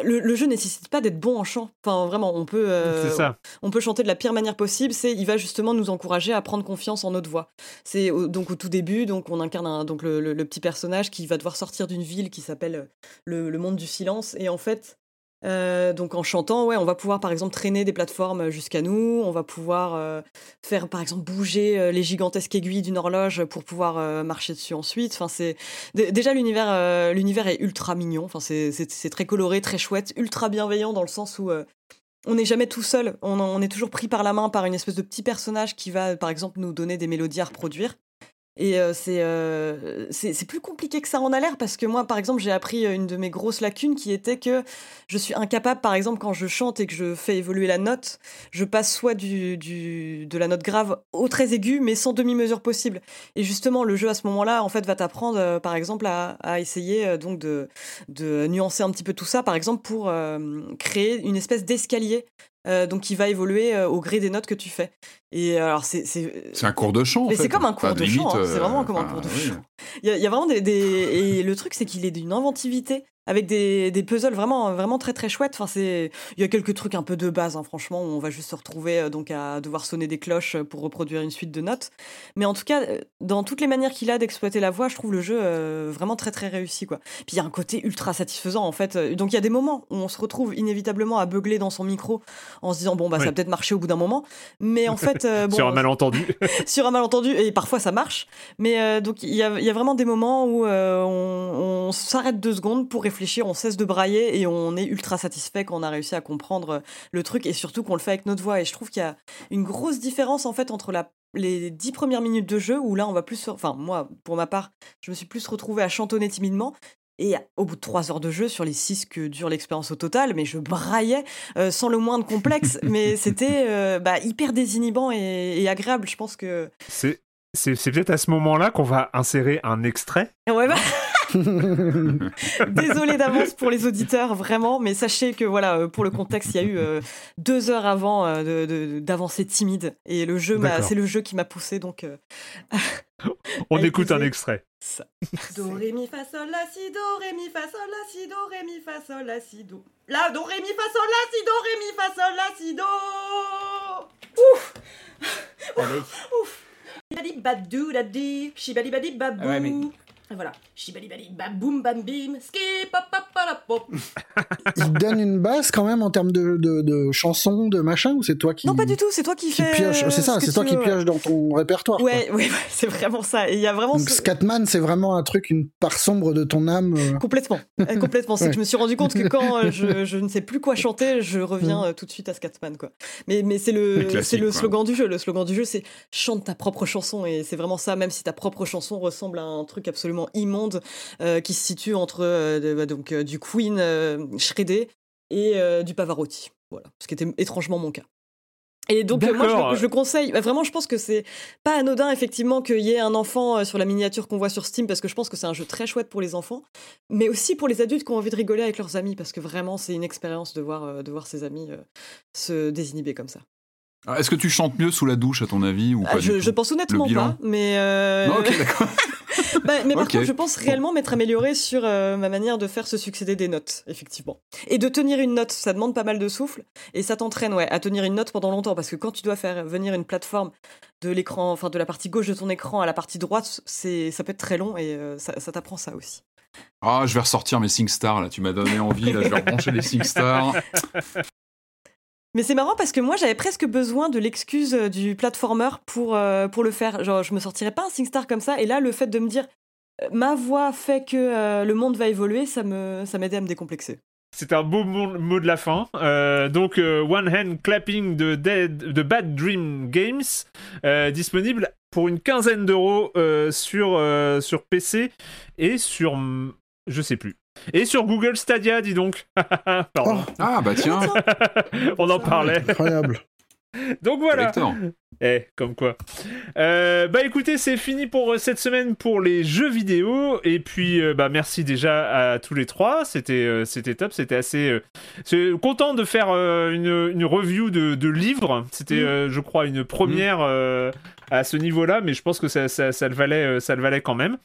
le, le, jeu nécessite pas d'être bon en chant. Enfin, vraiment, on peut, euh, ça. on peut chanter de la pire manière possible. C'est, il va justement nous encourager à prendre confiance en notre voix. C'est donc au tout début, donc on incarne un, donc le, le, le, petit personnage qui va devoir sortir d'une ville qui s'appelle le, le monde du silence. Et en fait, euh, donc en chantant, ouais, on va pouvoir par exemple traîner des plateformes jusqu'à nous, on va pouvoir euh, faire par exemple bouger euh, les gigantesques aiguilles d'une horloge pour pouvoir euh, marcher dessus ensuite. Enfin, c'est déjà l'univers, euh, l'univers est ultra mignon. Enfin, c'est très coloré, très chouette, ultra bienveillant dans le sens où euh, on n'est jamais tout seul. On, on, est toujours pris par la main par une espèce de petit personnage qui va par exemple nous donner des mélodies à reproduire. Et euh, c'est euh, c'est plus compliqué que ça en a l'air parce que moi, par exemple, j'ai appris une de mes grosses lacunes qui était que je suis incapable, par exemple, quand je chante et que je fais évoluer la note, je passe soit du, de la note grave au très aigu, mais sans demi-mesure possible. Et justement, le jeu à ce moment-là, en fait, va t'apprendre, euh, par exemple, à, à essayer euh, donc de, nuancer un petit peu tout ça, par exemple, pour euh, créer une espèce d'escalier euh, donc qui va évoluer euh, au gré des notes que tu fais. Et alors c'est c'est un cours de chant. Mais c'est comme un cours de limite, chant. Hein, c'est vraiment comme un cours de oui. chant. Il y, a, il y a vraiment des, des, et le truc c'est qu'il est d'une inventivité avec des, des puzzles vraiment vraiment très très chouettes. Enfin, c'est il y a quelques trucs un peu de base, hein, franchement, où on va juste se retrouver euh, donc à devoir sonner des cloches pour reproduire une suite de notes. Mais en tout cas, euh, dans toutes les manières qu'il a d'exploiter la voix, je trouve le jeu euh, vraiment très très réussi quoi. Puis il y a un côté ultra satisfaisant en fait. Donc il y a des moments où on se retrouve inévitablement à beugler dans son micro en se disant bon bah ça va peut-être marcher au bout d'un moment, mais en fait euh, bon, Sur un malentendu. sur un malentendu et parfois ça marche mais euh, donc il y a, il y a vraiment des moments où euh, on, on s'arrête deux secondes pour réfléchir on cesse de brailler et on est ultra satisfait quand on a réussi à comprendre euh, le truc et surtout qu'on le fait avec notre voix et je trouve qu'il y a une grosse différence en fait entre la les dix premières minutes de jeu où là on va plus enfin moi pour ma part je me suis plus retrouvé à chantonner timidement et au bout de trois heures de jeu, sur les six que dure l'expérience au total, mais je braillais euh, sans le moindre complexe, mais c'était euh, bah, hyper désinhibant et, et agréable. Je pense que c'est peut-être à ce moment-là qu'on va insérer un extrait. Ouais, bah... Désolé d'avance pour les auditeurs, vraiment, mais sachez que voilà, euh, pour le contexte, il y a eu euh, deux heures avant euh, de- de- d'avancée timide, et le jeu, c'est le jeu qui m'a poussé, donc. euh, On écoute un extrait. ça. Do ré mi fa sol la si do ré mi fa sol la si do ré mi fa sol la si do. La do ré mi fa sol la si do ré mi fa sol la si do. Ouf. Ouf. Badi badou da di, badi babou. Et Voilà. Shibadi badi baboum bam bim, ski pop pop pop pop. Il donne une base quand même en termes de, de, de chansons, de machin, ou c'est toi qui. Non, pas du tout, c'est toi qui, Qui fais. pioche, euh, c'est ça, ce c'est toi qui pioche dans ton répertoire. quoi. Ouais, ouais, ouais, c'est vraiment ça. Et il y a vraiment Donc ce- Scatman, c'est vraiment un truc, une part sombre de ton âme. euh, Complètement, Euh, complètement. C'est Ouais. que je me suis rendu compte que quand euh, je, je ne sais plus quoi chanter, je reviens Mm. euh, tout de suite à Scatman, quoi. Mais, mais c'est Le c'est le quoi. slogan du jeu. Le slogan du jeu, c'est chante ta propre chanson. Et c'est vraiment ça, même si ta propre chanson ressemble à un truc absolument immonde euh, qui se situe entre euh, bah, donc, euh, du Queen shreddé et du Pavarotti. Voilà, ce qui était étrangement mon cas. Et donc, moi, je le, je le conseille. Bah, Vraiment, je pense que c'est pas anodin, effectivement, qu'il y ait un enfant sur la miniature qu'on voit sur Steam, parce que je pense que c'est un jeu très chouette pour les enfants, mais aussi pour les adultes qui ont envie de rigoler avec leurs amis, parce que vraiment, c'est une expérience de voir, de voir ses amis se désinhiber comme ça. Ah, Est-ce que tu chantes mieux sous la douche, à ton avis, ou Ah, je, je pense honnêtement pas, mais. euh, Non, ok, d'accord. bah, mais par contre, je pense réellement m'être amélioré sur euh, ma manière de faire se succéder des notes, effectivement. Et de tenir une note, ça demande pas mal de souffle, et ça t'entraîne ouais, à tenir une note pendant longtemps, parce que quand tu dois faire venir une plateforme de l'écran, enfin de la partie gauche de ton écran à la partie droite, c'est ça peut être très long, et euh, ça, ça t'apprend ça aussi. Ah, je vais ressortir mes SingStar, là. Tu m'as donné envie, là. Je vais rebrancher les SingStar. Mais c'est marrant parce que moi j'avais presque besoin de l'excuse euh, du platformer pour, euh, pour le faire. Genre je me sortirais pas un SingStar comme ça et là le fait de me dire euh, ma voix fait que le monde va évoluer, ça me ça à me décomplexer. C'est un beau mot, de la fin. Donc, One Hand Clapping de, Dead, de Bad Dream Games, disponible pour une quinzaine d'euros sur, sur PC et sur. Je sais plus. Et sur Google Stadia, dis donc. Pardon. Ah, bah tiens, On en parlait. Incroyable. Donc voilà. Eh, comme quoi. Euh, bah écoutez, c'est fini pour euh, cette semaine pour les jeux vidéo. Et puis, euh, bah merci déjà à tous les trois. C'était euh, c'était top. C'était assez. euh, c'est content de faire euh, une, une review de, de livres. C'était, Mm. euh, je crois, une première euh, à ce niveau-là. Mais je pense que ça, ça, ça le valait, euh, ça le valait quand même.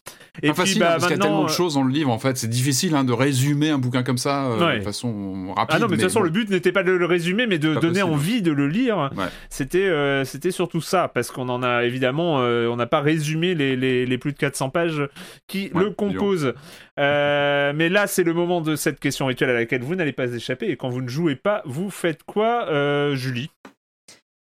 Et Pas puis, facile, hein, bah parce qu'il y a tellement de choses dans le livre, en fait. C'est difficile hein, de résumer un bouquin comme ça euh, Ouais. de façon rapide. Ah non, mais de toute façon, bon. le but n'était pas de le résumer, mais de donner possible. envie de le lire. Ouais. C'était, euh, c'était surtout ça, parce qu'on en a évidemment, euh, on n'a pas résumé les, les, les plus de 400 pages qui Ouais, le composent. Euh, mais là, c'est le moment de cette question rituelle à laquelle vous n'allez pas échapper. Et quand vous ne jouez pas, vous faites quoi, euh, Julie?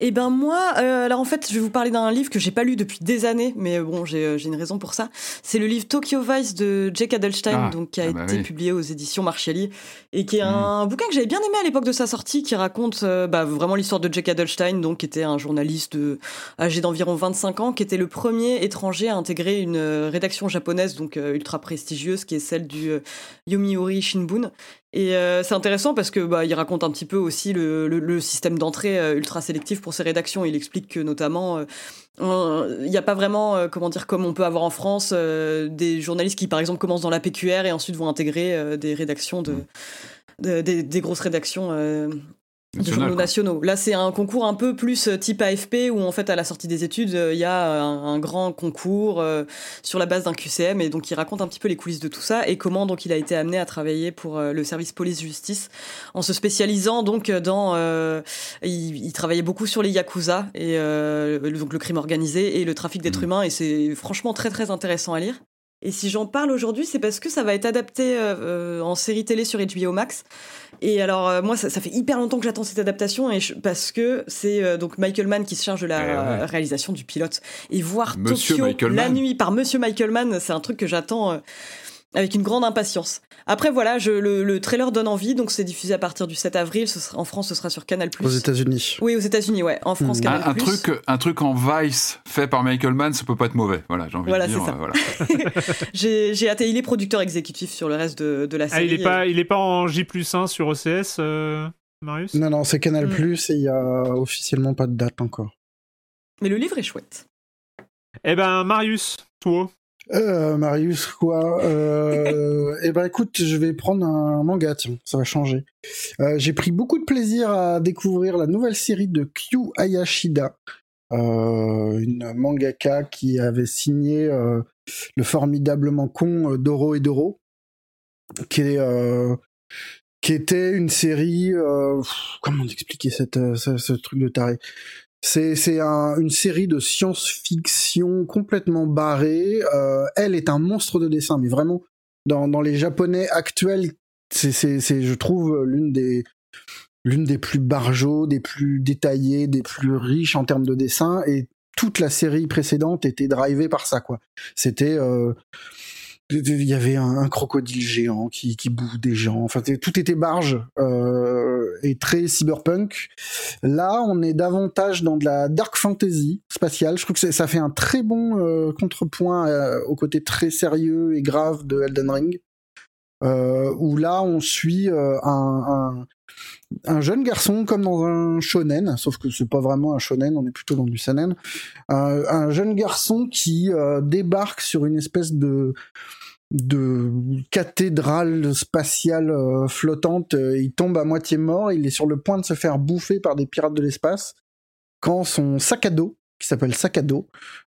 Et ben moi, euh, alors en fait, je vais vous parler d'un livre que j'ai pas lu depuis des années, mais bon, j'ai euh, j'ai une raison pour ça. C'est le livre Tokyo Vice de Jake Adelstein, Ah, donc qui a ah bah été oui. publié aux éditions Marchiali et qui est Mm. un bouquin que j'avais bien aimé à l'époque de sa sortie, qui raconte euh, bah, vraiment l'histoire de Jake Adelstein, donc qui était un journaliste euh, âgé d'environ 25 ans, qui était le premier étranger à intégrer une euh, rédaction japonaise, donc euh, ultra prestigieuse, qui est celle du euh, Yomiuri Shinbun. Et euh, c'est intéressant parce que bah, il raconte un petit peu aussi le, le- le système d'entrée euh, ultra sélectif pour ces rédactions. Il explique que notamment euh, euh, il n'y a pas vraiment, euh, comment dire, comme on peut avoir en France, des journalistes qui par exemple commencent dans la PQR et ensuite vont intégrer des rédactions de, de- des, des grosses rédactions. Euh, de journaux nationaux. Là, c'est un concours un peu plus euh, type AFP où en fait à la sortie des études, euh, il y a un, grand concours euh, sur la base d'un QCM et donc il raconte un petit peu les coulisses de tout ça et comment donc il a été amené à travailler pour le service police-justice en se spécialisant donc dans il, travaillait beaucoup sur les yakuza et donc le crime organisé et le trafic d'êtres mmh. humains et c'est franchement très très intéressant à lire. Et si j'en parle aujourd'hui, c'est parce que ça va être adapté en série télé sur HBO Max. Et alors, euh, moi, ça, fait hyper longtemps que j'attends cette adaptation et parce que c'est euh, donc Michael Mann qui se charge de la eh réalisation du pilote. Et voir Tokyo la nuit par Monsieur Michael Mann, c'est un truc que j'attends euh, avec une grande impatience. Après, voilà, je, le, trailer donne envie, donc c'est diffusé à partir du 7 avril. en France, ce sera sur Canal+. Aux États-Unis. Oui, aux États-unis, ouais. En France, mmh. Canal+. Un, un, truc, un truc en Vice fait par Michael Mann, ça peut pas être mauvais. Voilà, j'ai envie de dire. Ça. Voilà, j'ai, j'ai hâte. Il est producteur exécutif sur le reste de, de la série. Ah, il est pas, il est pas en J 1 sur OCS, euh, Marius? Non, non, c'est Canal+, mmh. et il y a officiellement pas de date encore. Mais le livre est chouette. Eh ben, Marius, toi, euh, Marius, quoi euh, Eh ben, écoute, je vais prendre un manga, tiens, ça va changer. Euh, j'ai pris beaucoup de plaisir à découvrir la nouvelle série de Kyu Ayashida, euh, une mangaka qui avait signé le formidablement con Doro et Doro, qui est qui était une série. comment expliquer cette, ce, ce, truc de taré? C'est un, une série de science-fiction complètement barrée. Euh, elle est un monstre de dessin, mais vraiment dans, les japonais actuels, c'est je trouve l'une des l'une des plus barjots, des plus détaillées, des plus riches en termes de dessin. Et toute la série précédente était drivée par ça, quoi. C'était euh, il y avait un, crocodile géant qui, qui boue des gens. Enfin, tout était barge euh, et très cyberpunk. Là, on est davantage dans de la dark fantasy spatiale. Je trouve que ça fait un très bon euh, contrepoint euh, au côté très sérieux et grave de Elden Ring. Euh, où là, on suit un, un, un, jeune garçon comme dans un shonen, sauf que c'est pas vraiment un shonen, on est plutôt dans du seinen. un jeune garçon qui débarque sur une espèce de de cathédrale spatiale euh, flottante, euh, il tombe à moitié mort, il est sur le point de se faire bouffer par des pirates de l'espace, quand son sac à dos, qui s'appelle sac à dos,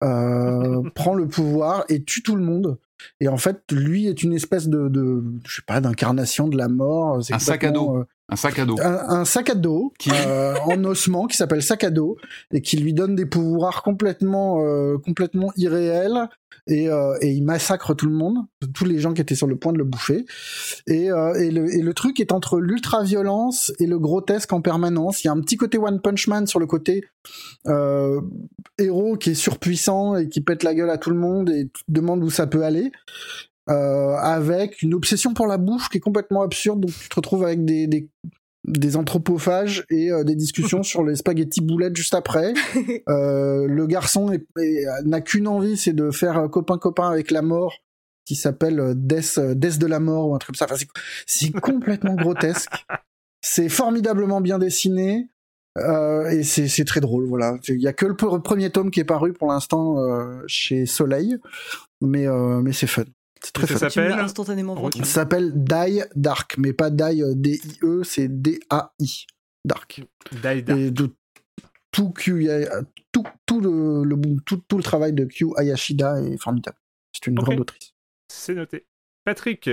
euh, prend le pouvoir et tue tout le monde. Et en fait, lui est une espèce de, de je sais pas, d'incarnation de la mort. Un sac à dos. Un sac à dos. Un, sac à dos qui... Euh, en ossement qui s'appelle sac à dos et qui lui donne des pouvoirs complètement euh, complètement irréels et, euh, et il massacre tout le monde, tous les gens qui étaient sur le point de le bouffer. Et, et, le, et le truc est entre l'ultra violence et le grotesque en permanence. Il y a un petit côté One Punch Man sur le côté héros qui est surpuissant et qui pète la gueule à tout le monde et demande où ça peut aller. Euh, avec une obsession pour la bouffe qui est complètement absurde. Donc tu te retrouves avec des, des, des anthropophages et euh, des discussions sur les spaghettis boulettes juste après. Euh, le garçon n'a qu'une envie, c'est de faire copain-copain avec la mort qui s'appelle Death, Death de la mort ou un truc comme ça. Enfin, c'est complètement grotesque. C'est formidablement bien dessiné. Et c'est très drôle, voilà. Il y a que le premier tome qui est paru pour l'instant chez Soleil, mais mais c'est fun. C'est très ça s'appelle instantanément Ça s'appelle Die Dark, mais pas Die euh, D-I-E, c'est D-A-I. Dark. Die Dark. Et de, tout, Q, tout, tout, le, le, tout, tout, le travail de Q Ayashida est formidable. C'est une grande autrice. C'est noté. Patrick,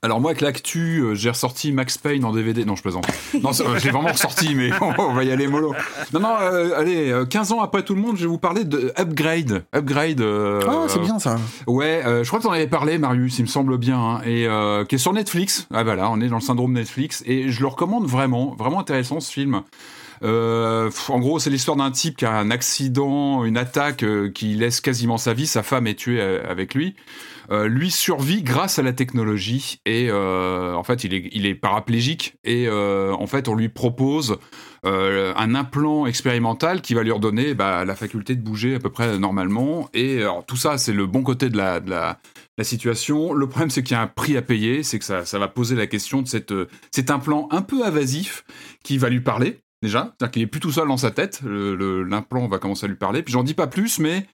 alors moi avec l'actu, euh, j'ai ressorti Max Payne en DVD. Non, je plaisante. Non, euh, j'ai vraiment ressorti, mais on va y aller mollo. Non, non, euh, allez, 15 ans après tout le monde, je vais vous parler de Upgrade. Upgrade. ah, c'est bien ça. Ouais, je crois que t'en avais parlé, Marius, il me semble bien, hein, et qui est sur Netflix. Ah voilà, on est dans le syndrome Netflix, et je le recommande vraiment, vraiment intéressant ce film. en gros, c'est l'histoire d'un type qui a un accident, une attaque qui laisse quasiment sa vie. Sa femme est tuée avec lui. Euh, lui survit grâce à la technologie et euh, en fait il est, paraplégique et euh, en fait on lui propose un implant expérimental qui va lui redonner bah, la faculté de bouger à peu près normalement et alors, tout ça c'est le bon côté de la, situation. Le problème, c'est qu'il y a un prix à payer, c'est que ça, ça, va poser la question de cette, cet implant un peu invasif qui va lui parler, déjà. C'est-à-dire qu'il est plus tout seul dans sa tête, l'implant va commencer à lui parler. Puis j'en dis pas plus, mais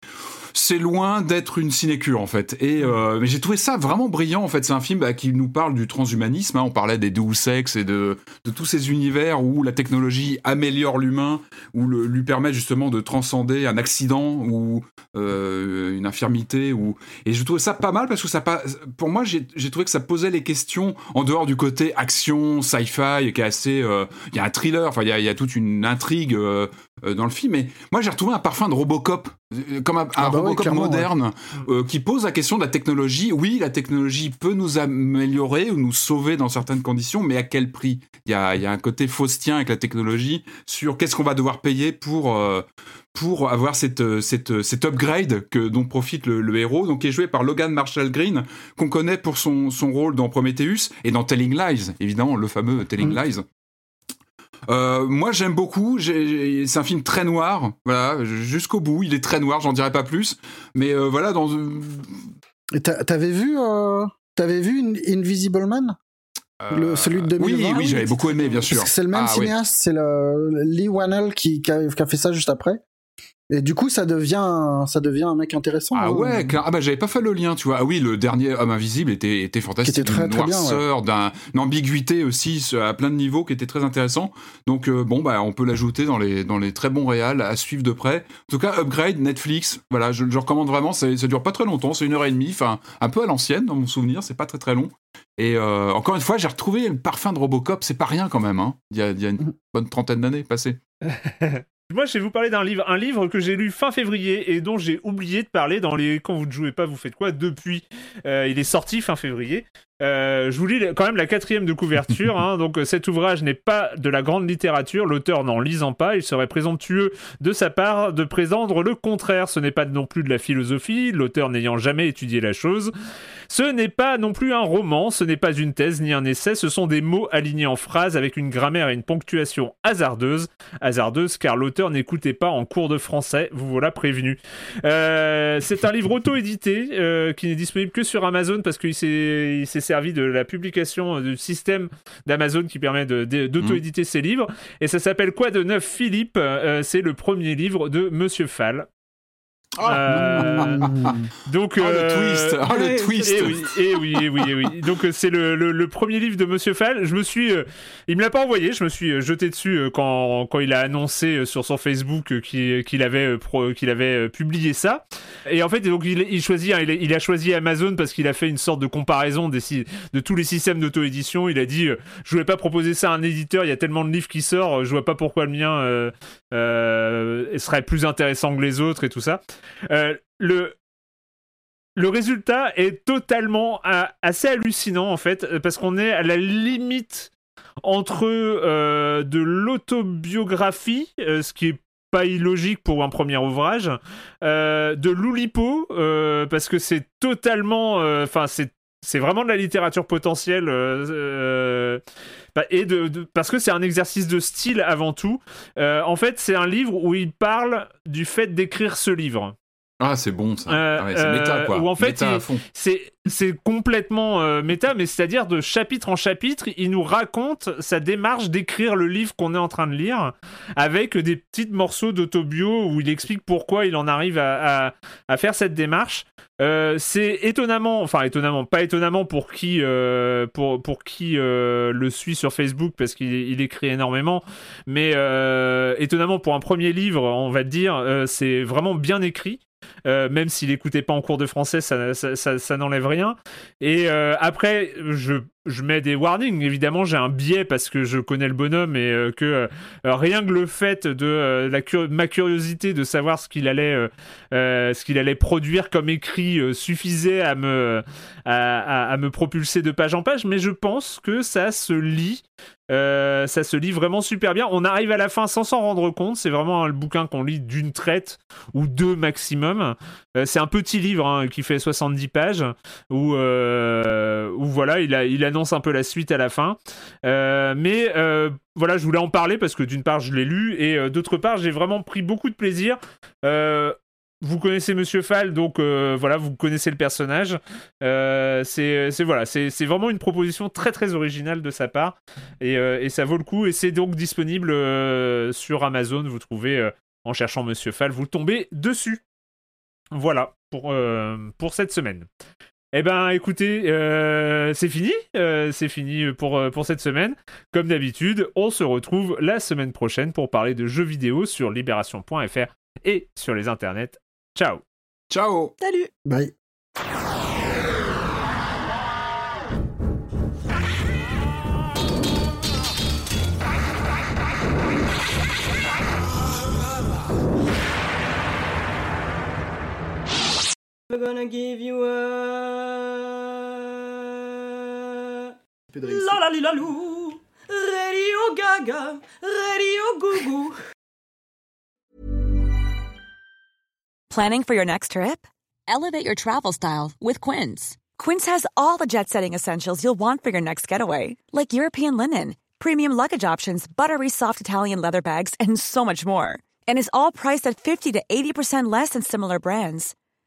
c'est loin d'être une sinécure en fait. Et euh, mais j'ai trouvé ça vraiment brillant en fait. C'est un film bah, qui nous parle du transhumanisme. hein. On parlait des Deus Ex et de, tous ces univers où la technologie améliore l'humain, où lui permet justement de transcender un accident ou euh, une infirmité. Et je trouvais ça pas mal parce que ça. Pour moi, j'ai trouvé que ça posait les questions en dehors du côté action, sci-fi, qui est assez. euh, Il y a un thriller. Enfin, il y a toute une intrigue. Euh, dans le film, mais moi j'ai retrouvé un parfum de Robocop, euh, comme un, Ah bah Robocop moderne, euh, qui pose la question de la technologie. Oui, la technologie peut nous améliorer ou nous sauver dans certaines conditions, mais à quel prix? Il y a, il y a un côté faustien avec la technologie sur qu'est-ce qu'on va devoir payer pour euh, pour avoir cette, cette, euh, cet upgrade que, dont profite le, le héros, donc qui est joué par Logan Marshall Green, qu'on connaît pour son, son rôle dans Prometheus et dans Telling Lies, évidemment, le fameux Telling Mm. Lies. Euh, moi j'aime beaucoup, c'est un film très noir, voilà, jusqu'au bout, il est très noir, j'en dirai pas plus, mais euh, voilà, dans... T'avais vu, euh, t'avais vu In- Invisible Man? Le- celui de Euh, Oui, 2020, oui, j'avais beaucoup aimé, bien sûr. C'est le même Ah, oui. cinéaste, c'est le Lee Wannell qui, qui, a, qui a fait ça juste après. Et du coup, ça devient, ça devient un mec intéressant. Ah hein. ouais, ah bah j'avais pas fait le lien, tu vois. Ah oui, le dernier Homme Invisible était, était fantastique. Qui était très, Une noirceur, d'un- une ambiguïté aussi à plein de niveaux qui était très intéressant. Donc euh, bon, bah on peut l'ajouter dans les, dans les très bons réals à suivre de près. En tout cas, Upgrade, Netflix, voilà, je, je recommande vraiment, ça, ça dure pas très longtemps, c'est une heure et demie, enfin un peu à l'ancienne dans mon souvenir, c'est pas très très long. Et euh, encore une fois, j'ai retrouvé le parfum de Robocop, c'est pas rien quand même, hein. il, y a, il y a une bonne trentaine d'années passées. Moi, je vais vous parler d'un livre, un livre que j'ai lu fin février et dont j'ai oublié de parler dans les quand vous ne jouez pas, vous faites quoi? Depuis. Euh, il est sorti fin février. Euh, je vous lis quand même la quatrième de couverture. hein. donc euh, cet ouvrage n'est pas de la grande littérature. L'auteur n'en lisant pas, il serait présomptueux de sa part de présenter le contraire. Ce n'est pas non plus de la philosophie. L'auteur n'ayant jamais étudié la chose. Ce n'est pas non plus un roman. Ce n'est pas une thèse ni un essai. Ce sont des mots alignés en phrases avec une grammaire et une ponctuation hasardeuse hasardeuse car l'auteur n'écoutait pas en cours de français, vous voilà prévenu. Euh, c'est un livre auto-édité euh, qui n'est disponible que sur Amazon parce qu'il s'est il s'est servi de la publication euh, du système d'Amazon qui permet de- de- d'auto-éditer ses livres. Et ça s'appelle Quoi de neuf Philippe? Euh, C'est le premier livre de Monsieur Fall. Euh, donc Oh, le euh, twist Oh, le ouais, twist et oui, et oui, et oui, et oui. Donc c'est le, le, le premier livre de Monsieur Fall. Je me suis, euh, il me l'a pas envoyé. Je me suis jeté dessus euh, quand quand il a annoncé euh, sur son Facebook euh, qu'il qu'il avait euh, qu'il avait euh, publié ça. Et en fait, donc il, il choisit, hein, il, a, il a choisi Amazon parce qu'il a fait une sorte de comparaison des de tous les systèmes d'auto-édition. Il a dit, euh, je voulais pas proposer ça à un éditeur. Il y a tellement de livres qui sortent, je vois pas pourquoi le mien euh, euh, serait plus intéressant que les autres et tout ça. Euh, le le résultat est totalement euh, assez hallucinant en fait euh, parce qu'on est à la limite entre de l'autobiographie, ce qui est pas illogique pour un premier ouvrage, de l'oulipo parce que c'est totalement, enfin c'est c'est vraiment de la littérature potentielle euh, euh, bah, parce que c'est un exercice de style avant tout. Euh, en fait, c'est un livre où il parle du fait d'écrire ce livre. Ah, c'est bon ça. Euh, Ah ouais, c'est méta euh, quoi. où en fait. C'est complètement euh, méta, mais c'est-à-dire de chapitre en chapitre, il nous raconte sa démarche d'écrire le livre qu'on est en train de lire, avec des petits morceaux d'autobio où il explique pourquoi il en arrive à, à- à faire cette démarche. Euh, c'est étonnamment, enfin étonnamment, pas étonnamment pour qui, euh, pour, pour qui euh, le suit sur Facebook parce qu'il il écrit énormément, mais étonnamment pour un premier livre, on va dire, c'est vraiment bien écrit. Euh, même s'il n'écoutait pas en cours de français, ça, n'enlève rien. Et euh, après, je, je mets des warnings. Évidemment, j'ai un biais parce que je connais le bonhomme et euh, que euh, rien que le fait de euh, ma curiosité de savoir ce qu'il allait, euh, euh, ce qu'il allait produire comme écrit euh, suffisait à me, à, me propulser de page en page. Mais je pense que ça se lit. euh, ça se lit vraiment super bien. On arrive à la fin sans s'en rendre compte. C'est vraiment hein, le bouquin qu'on lit d'une traite ou deux maximum. Euh, c'est un petit livre hein, qui fait 70 pages où, euh, où voilà, il, a, annonce un peu la suite à la fin. Euh, mais euh, voilà, je voulais en parler parce que d'une part, je l'ai lu et euh, d'autre part, j'ai vraiment pris beaucoup de plaisir. Vous connaissez Monsieur Fall, donc voilà, vous connaissez le personnage. C'est voilà, c'est vraiment une proposition très très originale de sa part et, et ça vaut le coup. Et c'est donc disponible sur Amazon. Vous trouvez en cherchant Monsieur Fall, vous tombez dessus. Voilà pour, pour cette semaine. Eh ben, écoutez, euh, c'est fini. euh, c'est fini pour, euh, pour cette semaine. Comme d'habitude, on se retrouve la semaine prochaine pour parler de jeux vidéo sur libération.fr et sur les internets. Ciao Ciao Salut Bye. We're gonna give you a... La la li la lou Radio Gaga Radio Goo Goo Planning for your next trip? Elevate your travel style with Quince. Quince has all the jet setting essentials you'll want for your next getaway, like European linen, premium luggage options, buttery soft Italian leather bags, and so much more. And is all priced at 50 to 80% less than similar brands.